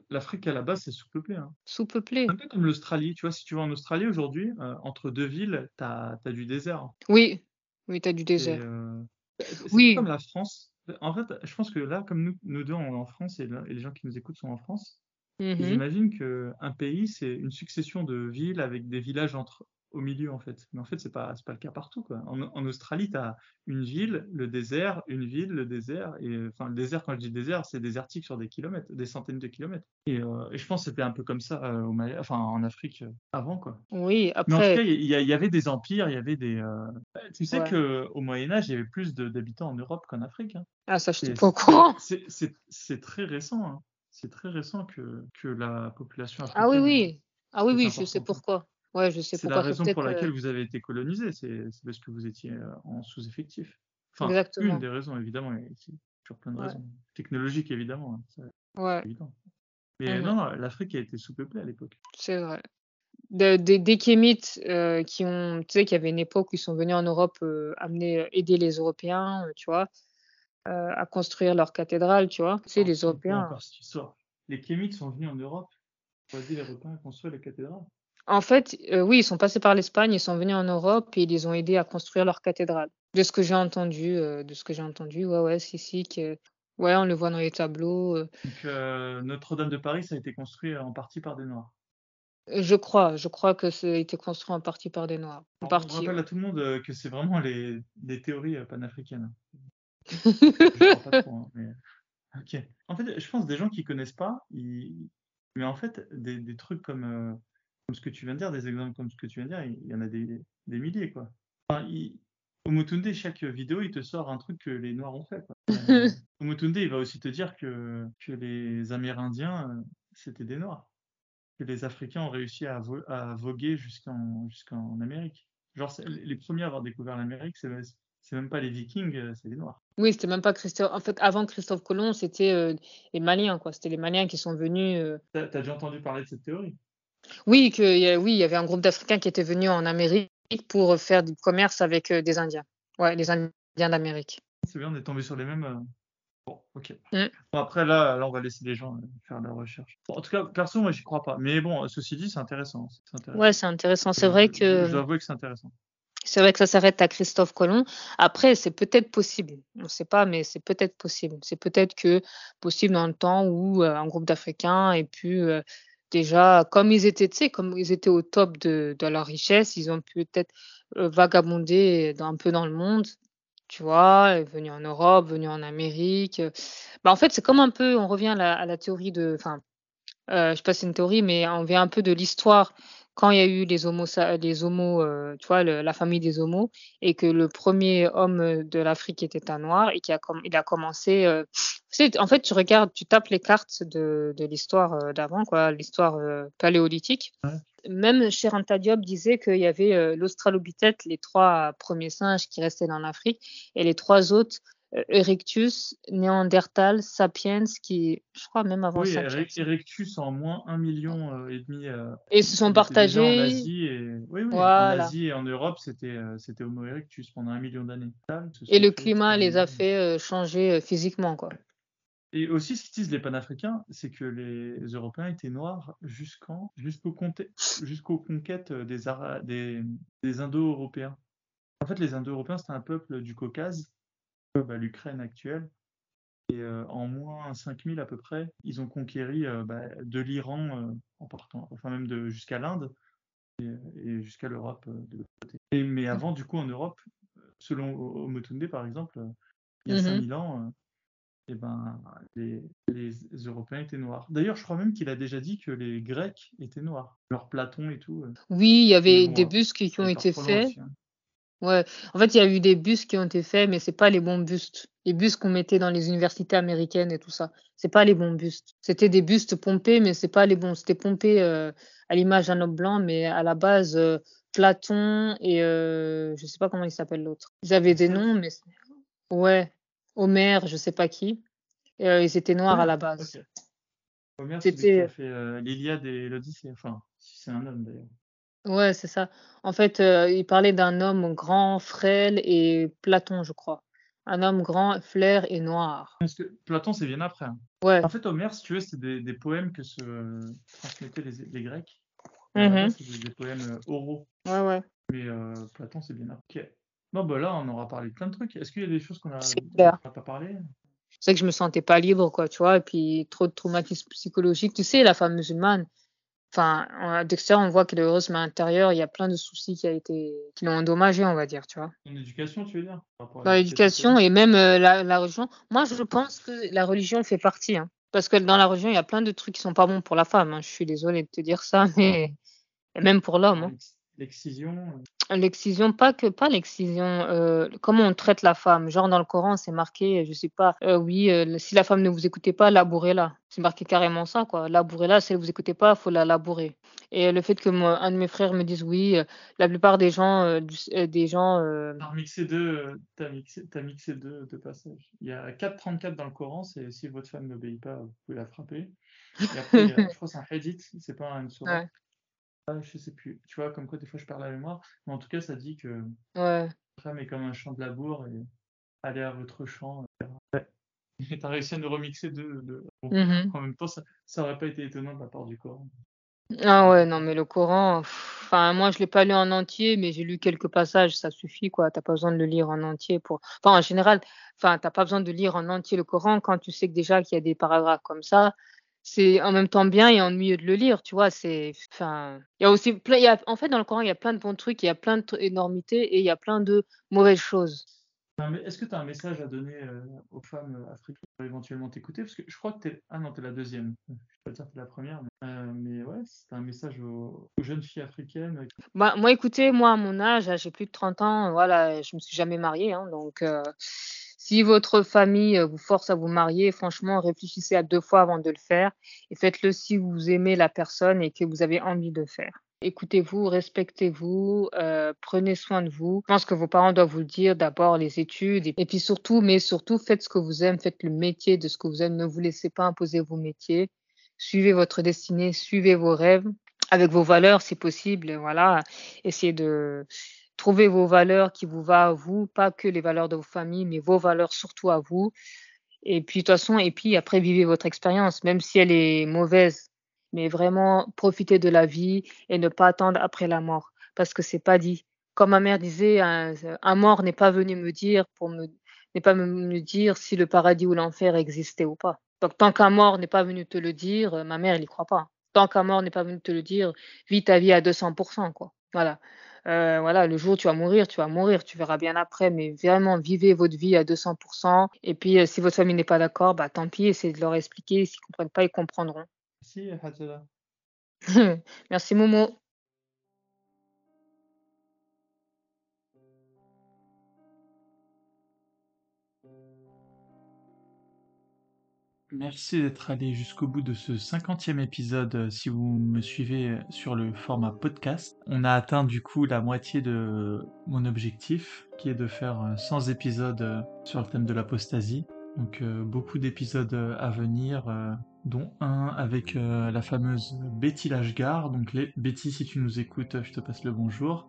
l'Afrique, à la base, c'est sous-peuplé. Hein. Sous-peuplé. Un peu comme l'Australie. Tu vois, si tu vas en Australie aujourd'hui, euh, entre deux villes, tu as, du désert. Oui, oui, tu as du désert. Euh, oui. comme la France. En fait, je pense que là, comme nous, nous deux, on est en France et, les gens qui nous écoutent sont en France, mmh j'imagine qu'un pays, c'est une succession de villes avec des villages entre, au milieu en fait. Mais en fait, c'est pas pas le cas partout quoi. En, Australie, tu as une ville, le désert, une ville, le désert et enfin le désert quand je dis désert, c'est désertique sur des kilomètres, des centaines de kilomètres. Et, euh, je pense que c'était un peu comme ça euh, au enfin en Afrique euh, avant quoi. Oui, après Mais en tout cas, il y, avait des empires, il y avait des tu sais que au Moyen Âge, il y avait plus d'habitants en Europe qu'en Afrique hein. Ah, ça je suis pas au courant. C'est très récent hein. C'est très récent que, que la population africaine Ah oui oui. Ah oui oui, je sais pourquoi. Ouais, je sais c'est la raison pour laquelle vous avez été colonisé, c'est parce que vous étiez euh, en sous-effectif. Enfin, Exactement. une des raisons, évidemment, toujours plein de raisons. Technologiques, évidemment, hein, ouais. évident. Mais mmh non, l'Afrique a été sous-peuplée à l'époque. C'est vrai. Des, des, Kémites euh, qui ont, tu sais, qu'il y avait une époque où ils sont venus en Europe euh, amener, aider les Européens, tu vois, à construire leur cathédrale, tu vois. Tu sais, les Européens. Les Kémites sont venus en Europe pour aider les Européens à construire les cathédrales. En fait, euh, oui, ils sont passés par l'Espagne, ils sont venus en Europe et ils les ont aidés à construire leur cathédrale. De ce que j'ai entendu, euh, de ce que j'ai entendu, ouais, ouais, si, si, que, ouais, on le voit dans les tableaux. Euh. Donc Notre-Dame de Paris, ça a été construit en partie par des Noirs. Je crois, je crois que ça a été construit en partie par des Noirs. En partie, on rappelle à tout le monde que c'est vraiment les, des théories panafricaines. je crois pas trop, hein, mais... Ok. En fait, je pense des gens qui connaissent pas, mais en fait, des, des trucs comme comme ce que tu viens de dire, des exemples comme ce que tu viens de dire, il y en a des, des milliers, quoi. Enfin, Au Motunde, chaque vidéo, il te sort un truc que les Noirs ont fait. Quoi. Au Motunde, il va aussi te dire que, que les Amérindiens, euh, c'était des Noirs. Que les Africains ont réussi à, à voguer jusqu'en jusqu'en Amérique. Genre, les premiers à avoir découvert l'Amérique, c'est c'est même pas les Vikings, euh, c'est les Noirs. Oui, c'était même pas Christophe. En fait, avant Christophe Colomb, c'était euh, les Maliens, quoi. C'était les Maliens qui sont venus. T'as as déjà entendu parler de cette théorie? Oui, que, oui, il y avait un groupe d'Africains qui était venu en Amérique pour faire du commerce avec euh, des Indiens. Ouais, les Indiens d'Amérique. C'est bien, on est tombé sur les mêmes. Euh, bon, ok. Mm. Bon, après, là, là, on va laisser les gens euh, faire leurs recherches. en tout cas, perso, moi, j'y crois pas. Mais bon, ceci dit, c'est intéressant. intéressant. Ouais, c'est intéressant. C'est vrai que. Je dois avouer que c'est intéressant. C'est vrai que ça s'arrête à Christophe Colomb. Après, c'est peut-être possible. On ne sait pas, mais c'est peut-être possible. C'est peut-être que possible dans le temps où un groupe d'Africains ait pu déjà, comme ils étaient, tu sais, comme ils étaient au top de, de leur richesse, ils ont peut-être euh, vagabondé un peu dans le monde, tu vois, venus en Europe, venus en Amérique. Bah, en fait, c'est comme un peu, on revient à la, à la théorie de, enfin, euh, je sais pas si c'est une théorie, mais on vient un peu de l'histoire quand il y a eu les homos, les homos euh, tu vois, la famille des homos, et que le premier homme de l'Afrique était un noir et qu'il a, il a commencé. Euh, en fait, tu regardes, tu tapes les cartes de, de l'histoire euh, d'avant, quoi, l'histoire euh, paléolithique. Même Cheranta Diop disait qu'il y avait l'Australopithèque, les trois premiers singes qui restaient dans l'Afrique, et les trois autres euh, Erectus, Néandertal, Sapiens, qui, je crois même avant oui, Erectus en moins un million euh, et demi. Euh, et se sont partagés. En Asie et... Oui, oui, en Asie et en Europe, c'était c'était Homo erectus pendant un million d'années. Et le climat les a fait changer physiquement, quoi. Et aussi, ce qu'ils disent les panafricains, c'est que les Européens étaient noirs jusqu'en jusqu'aux jusqu'aux conquêtes des, des, des Indo-Européens. En fait, les Indo-Européens, c'était un peuple du Caucase bah, l'Ukraine actuelle. Et euh, en moins 5000 à peu près, ils ont conquéri euh, bah, de l'Iran euh, en partant, enfin même de, jusqu'à l'Inde et, jusqu'à l'Europe de l'autre côté. Et, mais avant, du coup, en Europe, selon Omotunde par exemple, il y a 5000 mmh ans, et ben, les, les, Européens étaient noirs. D'ailleurs, je crois même qu'il a déjà dit que les Grecs étaient noirs, leur Platon et tout. Oui, il y avait des bustes qui, ont été faits. Hein. Ouais, en fait, il y a eu des bustes qui ont été faits, mais c'est pas les bons bustes. Les bustes qu'on mettait dans les universités américaines et tout ça, c'est pas les bons bustes. C'était des bustes pompés, mais c'est pas les bons. C'était pompé euh, à l'image d'un homme blanc, mais à la base, euh, Platon et euh, je sais pas comment il s'appelle l'autre. Ils avaient des noms, mais ouais, Homère, je sais pas qui. Et, euh, ils étaient noirs à la base. Ok. Homère, c'est fait l'Iliade et l'Odyssée. Enfin, si c'est un homme d'ailleurs. Ouais, c'est ça. En fait, euh, il parlait d'un homme grand, frêle et Platon, je crois. Un homme grand, flair et noir. Parce que Platon, c'est bien après. hein. Ouais. En fait, Homère, si tu veux, c'est des, des poèmes que se euh, transmettaient les, les Grecs. À la base, c'est des, des poèmes euh, oraux. Ouais, ouais. Mais Platon, c'est bien après. Ok. Bon, bah là, on aura parlé de plein de trucs. Est-ce qu'il y a des choses qu'on a, C'est dont clair. on n'a pas parlé? C'est que je me sentais pas libre, quoi, tu vois, et puis trop de traumatisme psychologique. Tu sais, la femme musulmane, enfin, à l'extérieur, on voit qu'elle est heureuse, mais à l'intérieur, il y a plein de soucis qui, a été, qui l'ont endommagée, on va dire, tu vois. En éducation, tu veux dire? Dans l'éducation et même euh, la, la religion. Moi, je pense que la religion fait partie, hein. Parce que dans la religion, il y a plein de trucs qui sont pas bons pour la femme. hein. Je suis désolée de te dire ça, mais et même pour l'homme. hein. L'ex- L'excision. euh, L'excision, pas que pas l'excision, euh, comment on traite la femme. Genre dans le Coran, c'est marqué, je sais pas, euh, oui, euh, si la femme ne vous écoutait pas, labourez-la. C'est marqué carrément ça, quoi. Labourez-la, si elle vous écoutait pas, faut la labourer. Et le fait que moi, un de mes frères me dise oui, la plupart des gens, du- des gens, T'as remixé deux, t'as mixé, t'as mixé deux, deux passages. Il y a 4.34 dans le Coran, c'est si votre femme n'obéit pas, vous pouvez la frapper. Et après, il y a- je crois que c'est un hadith, c'est pas une sourate. Ouais. Ah, je sais plus. Tu vois, comme quoi des fois je perds la mémoire. Mais en tout cas, ça dit que ouais, femme est comme un champ de labour et allez à votre champ. Ouais. Et t'as réussi à nous remixer deux. deux- Bon, Mhm. En même temps, ça, ça aurait pas été étonnant de la part du Coran. Ah ouais, non, mais le Coran, enfin, moi, je l'ai pas lu en entier, mais j'ai lu quelques passages, ça suffit, quoi. T'as pas besoin de le lire en entier pour. Enfin, en général, enfin, t'as pas besoin de lire en entier le Coran quand tu sais que déjà qu'il y a des paragraphes comme ça. C'est en même temps bien et ennuyeux de le lire, tu vois. C'est, enfin, il y a aussi plein, y a, en fait, dans le Coran, il y a plein de bons trucs, il y a plein d'énormités et il y a plein de mauvaises choses. Est-ce que tu as un message à donner euh, aux femmes euh, africaines pour éventuellement t'écouter? Parce que je crois que tu es. Ah non, tu es la deuxième. Je peux pas dire que tu es la première. Mais, euh, mais ouais, c'est un message aux, aux jeunes filles africaines. euh, Bah, moi, écoutez, moi, à mon âge, j'ai plus de 30 ans, voilà, je me suis jamais mariée, hein, donc euh, si votre famille euh, vous force à vous marier, franchement, réfléchissez à deux fois avant de le faire et faites-le si vous aimez la personne et que vous avez envie de faire. Écoutez-vous, respectez-vous, euh, prenez soin de vous. Je pense que vos parents doivent vous le dire, d'abord les études et, puis surtout, mais surtout, faites ce que vous aimez, faites le métier de ce que vous aimez, ne vous laissez pas imposer vos métiers. Suivez votre destinée, suivez vos rêves avec vos valeurs si possible. Voilà, essayez de trouver vos valeurs qui vous va à vous, pas que les valeurs de vos familles, mais vos valeurs surtout à vous. Et puis de toute façon, et puis après vivez votre expérience, même si elle est mauvaise, mais vraiment profitez de la vie et ne pas attendre après la mort, parce que c'est pas dit. Comme ma mère disait, un, mort n'est pas venu me dire pour me pas me, dire si le paradis ou l'enfer existait ou pas. Donc tant qu'un mort n'est pas venu te le dire, ma mère elle y croit pas. Tant qu'un mort n'est pas venu te le dire, vis ta vie à 200%, quoi. Voilà. Euh, voilà, le jour où tu vas mourir, tu vas mourir, tu verras bien après, mais vraiment vivez votre vie à 200%. Et puis, euh, si votre famille n'est pas d'accord, bah tant pis, essayez de leur expliquer. S'ils comprennent pas, ils comprendront. Merci, Hadjala. Merci Momo. Merci d'être allé jusqu'au bout de ce cinquantième épisode euh, si vous me suivez euh, sur le format podcast. On a atteint du coup la moitié de mon objectif qui est de faire euh, 100 épisodes euh, sur le thème de l'apostasie. Donc beaucoup d'épisodes à venir, dont un avec la fameuse Betty Lashgar. Donc les... Betty, si tu nous écoutes, je te passe le bonjour.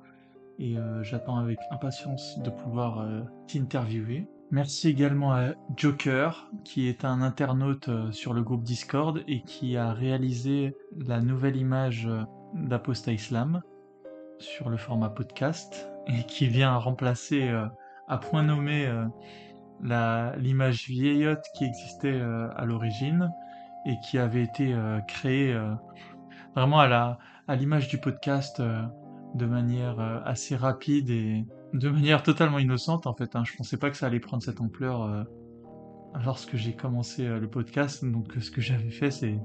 Et j'attends avec impatience de pouvoir t'interviewer. Merci également à Joker, qui est un internaute euh, sur le groupe Discord et qui a réalisé la nouvelle image euh, d'Aposta Islam sur le format podcast et qui vient remplacer euh, à point nommé l'image vieillotte qui existait à l'origine et qui avait été créée vraiment à l'image du podcast de manière assez rapide et de manière totalement innocente en fait. Hein. Je pensais pas que ça allait prendre cette ampleur euh, lorsque j'ai commencé euh, le podcast. Donc ce que j'avais fait, c'est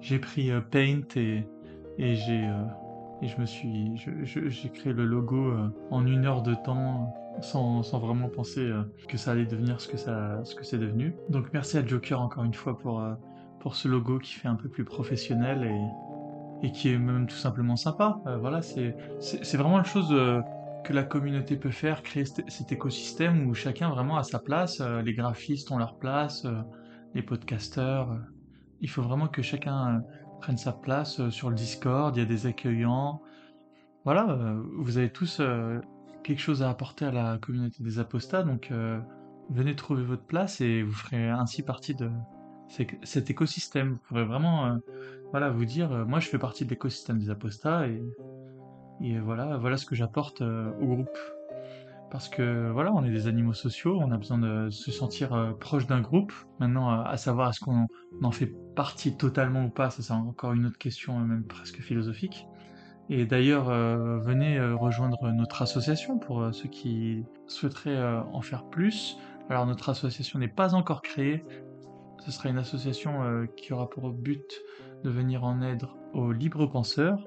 j'ai pris euh, Paint et, et j'ai et je me suis, j'ai créé le logo en une heure de temps sans, sans vraiment penser que ça allait devenir ce que ça, ce que c'est devenu. Donc merci à Joker encore une fois pour pour ce logo qui fait un peu plus professionnel et, et qui est même tout simplement sympa. voilà, c'est c'est vraiment une chose que la communauté peut faire, créer cet écosystème où chacun vraiment a sa place, euh, les graphistes ont leur place, euh, les podcasteurs. Euh. il faut vraiment que chacun prenne sa place sur le Discord, il y a des accueillants. Voilà, vous avez tous quelque chose à apporter à la communauté des apostats, donc venez trouver votre place et vous ferez ainsi partie de cet écosystème. Vous pourrez vraiment voilà, vous dire, moi je fais partie de l'écosystème des apostats et et voilà, voilà ce que j'apporte euh, au groupe. Parce que voilà, on est des animaux sociaux, on a besoin de se sentir euh, proche d'un groupe. Maintenant, à savoir est-ce qu'on en fait partie totalement ou pas, ça c'est encore une autre question, euh, même presque philosophique. Et d'ailleurs, venez rejoindre notre association pour ceux qui souhaiteraient en faire plus. Alors notre association n'est pas encore créée. Ce sera une association qui aura pour but de venir en aide aux libres penseurs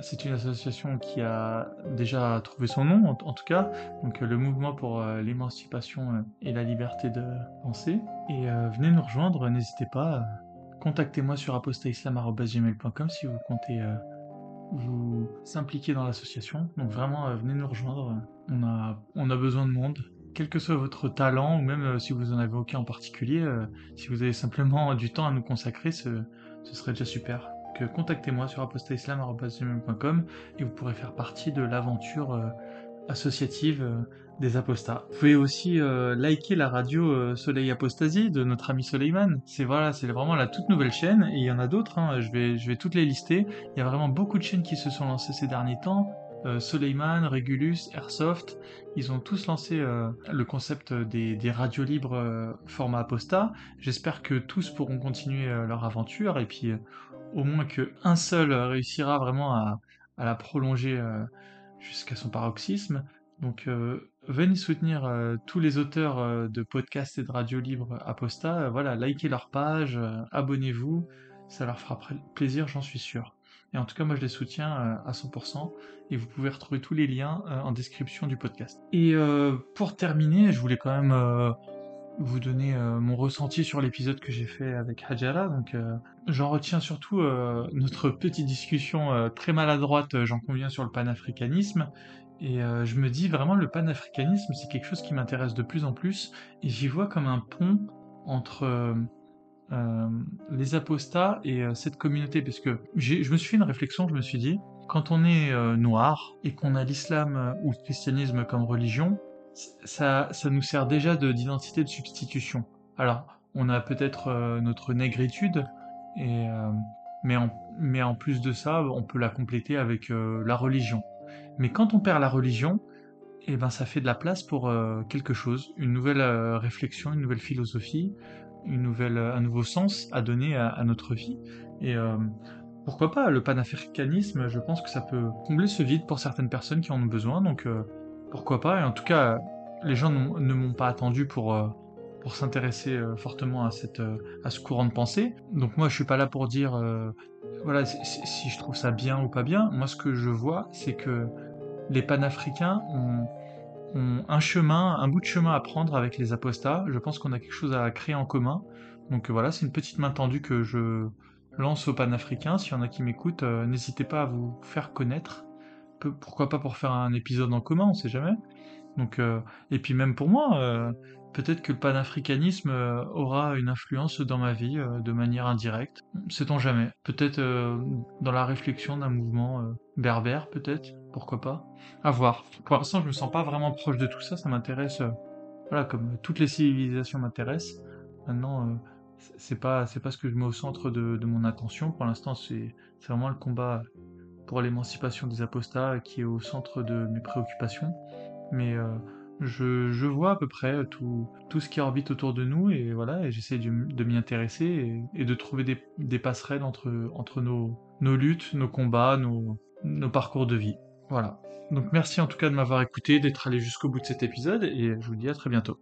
c'est une association qui a déjà trouvé son nom, en, tout cas, donc euh, le mouvement pour euh, l'émancipation euh, et la liberté de penser. Et venez nous rejoindre, n'hésitez pas, contactez-moi sur apostaislam.gmail.com si vous comptez vous impliquer dans l'association. Donc vraiment, venez nous rejoindre, on a, besoin de monde. Quel que soit votre talent, ou même si vous en avez aucun en particulier, si vous avez simplement du temps à nous consacrer, ce serait déjà super contactez-moi sur apostaislam.com et vous pourrez faire partie de l'aventure euh, associative euh, des apostats. Vous pouvez aussi euh, liker la radio Soleil Apostasie de notre ami Soleiman. C'est voilà, vraiment la toute nouvelle chaîne et il y en a d'autres. Hein. je vais je toutes les lister. Il y a vraiment beaucoup de chaînes qui se sont lancées ces derniers temps. Soleiman, Regulus, Airsoft, ils ont tous lancé le concept des, des radios libres format apostat. J'espère que tous pourront continuer leur aventure et puis au moins qu'un seul réussira vraiment à, la prolonger euh, jusqu'à son paroxysme. Donc euh, venez soutenir euh, tous les auteurs de podcasts et de radio libre Aposta. voilà, likez leur page, abonnez-vous, ça leur fera plaisir, j'en suis sûr. Et en tout cas, moi je les soutiens à 100% et vous pouvez retrouver tous les liens en description du podcast. Et pour terminer, je voulais quand même vous donner euh, mon ressenti sur l'épisode que j'ai fait avec Hajara. Donc, euh, j'en retiens surtout euh, notre petite discussion très maladroite, j'en conviens, sur le panafricanisme. Et je me dis vraiment, le panafricanisme, c'est quelque chose qui m'intéresse de plus en plus. Et j'y vois comme un pont entre les apostats et cette communauté. Parce que je me suis fait une réflexion, je me suis dit, quand on est noir et qu'on a l'islam ou le christianisme comme religion, ça, ça nous sert déjà d'identité de, substitution. Alors, on a peut-être euh, notre négritude, et, euh, mais, en, mais en plus de ça, on peut la compléter avec euh, la religion. Mais quand on perd la religion, eh ben, ça fait de la place pour quelque chose, une nouvelle réflexion, une nouvelle philosophie, une nouvelle, un nouveau sens à donner à, notre vie. Et pourquoi pas, le panafricanisme, je pense que ça peut combler ce vide pour certaines personnes qui en ont besoin. Donc pourquoi pas Et en tout cas, les gens ne m'ont pas attendu pour, euh, pour s'intéresser euh, fortement à, cette, euh, à ce courant de pensée. Donc moi, je suis pas là pour dire voilà si, je trouve ça bien ou pas bien. Moi, ce que je vois, c'est que les panafricains ont, ont un chemin, un bout de chemin à prendre avec les apostats. Je pense qu'on a quelque chose à créer en commun. Donc voilà, c'est une petite main tendue que je lance aux panafricains. S'il y en a qui m'écoutent, n'hésitez pas à vous faire connaître pourquoi pas pour faire un épisode en commun, on sait jamais. Donc, euh, et puis même pour moi, euh, peut-être que le panafricanisme euh, aura une influence dans ma vie de manière indirecte. Sait-on jamais. Peut-être dans la réflexion d'un mouvement berbère, peut-être. Pourquoi pas. À voir. Pour l'instant, je me sens pas vraiment proche de tout ça. Ça m'intéresse. voilà, comme toutes les civilisations m'intéressent. Maintenant, c'est pas c'est pas ce que je mets au centre de, de mon attention. Pour l'instant, c'est vraiment le combat pour l'émancipation des apostats qui est au centre de mes préoccupations. Mais euh, je, vois à peu près tout, tout ce qui orbite autour de nous et voilà, et j'essaie de, m'y intéresser et, de trouver des, passerelles entre, entre nos, nos luttes, nos combats, nos, nos parcours de vie. Voilà. Donc merci en tout cas de m'avoir écouté, d'être allé jusqu'au bout de cet épisode et je vous dis à très bientôt.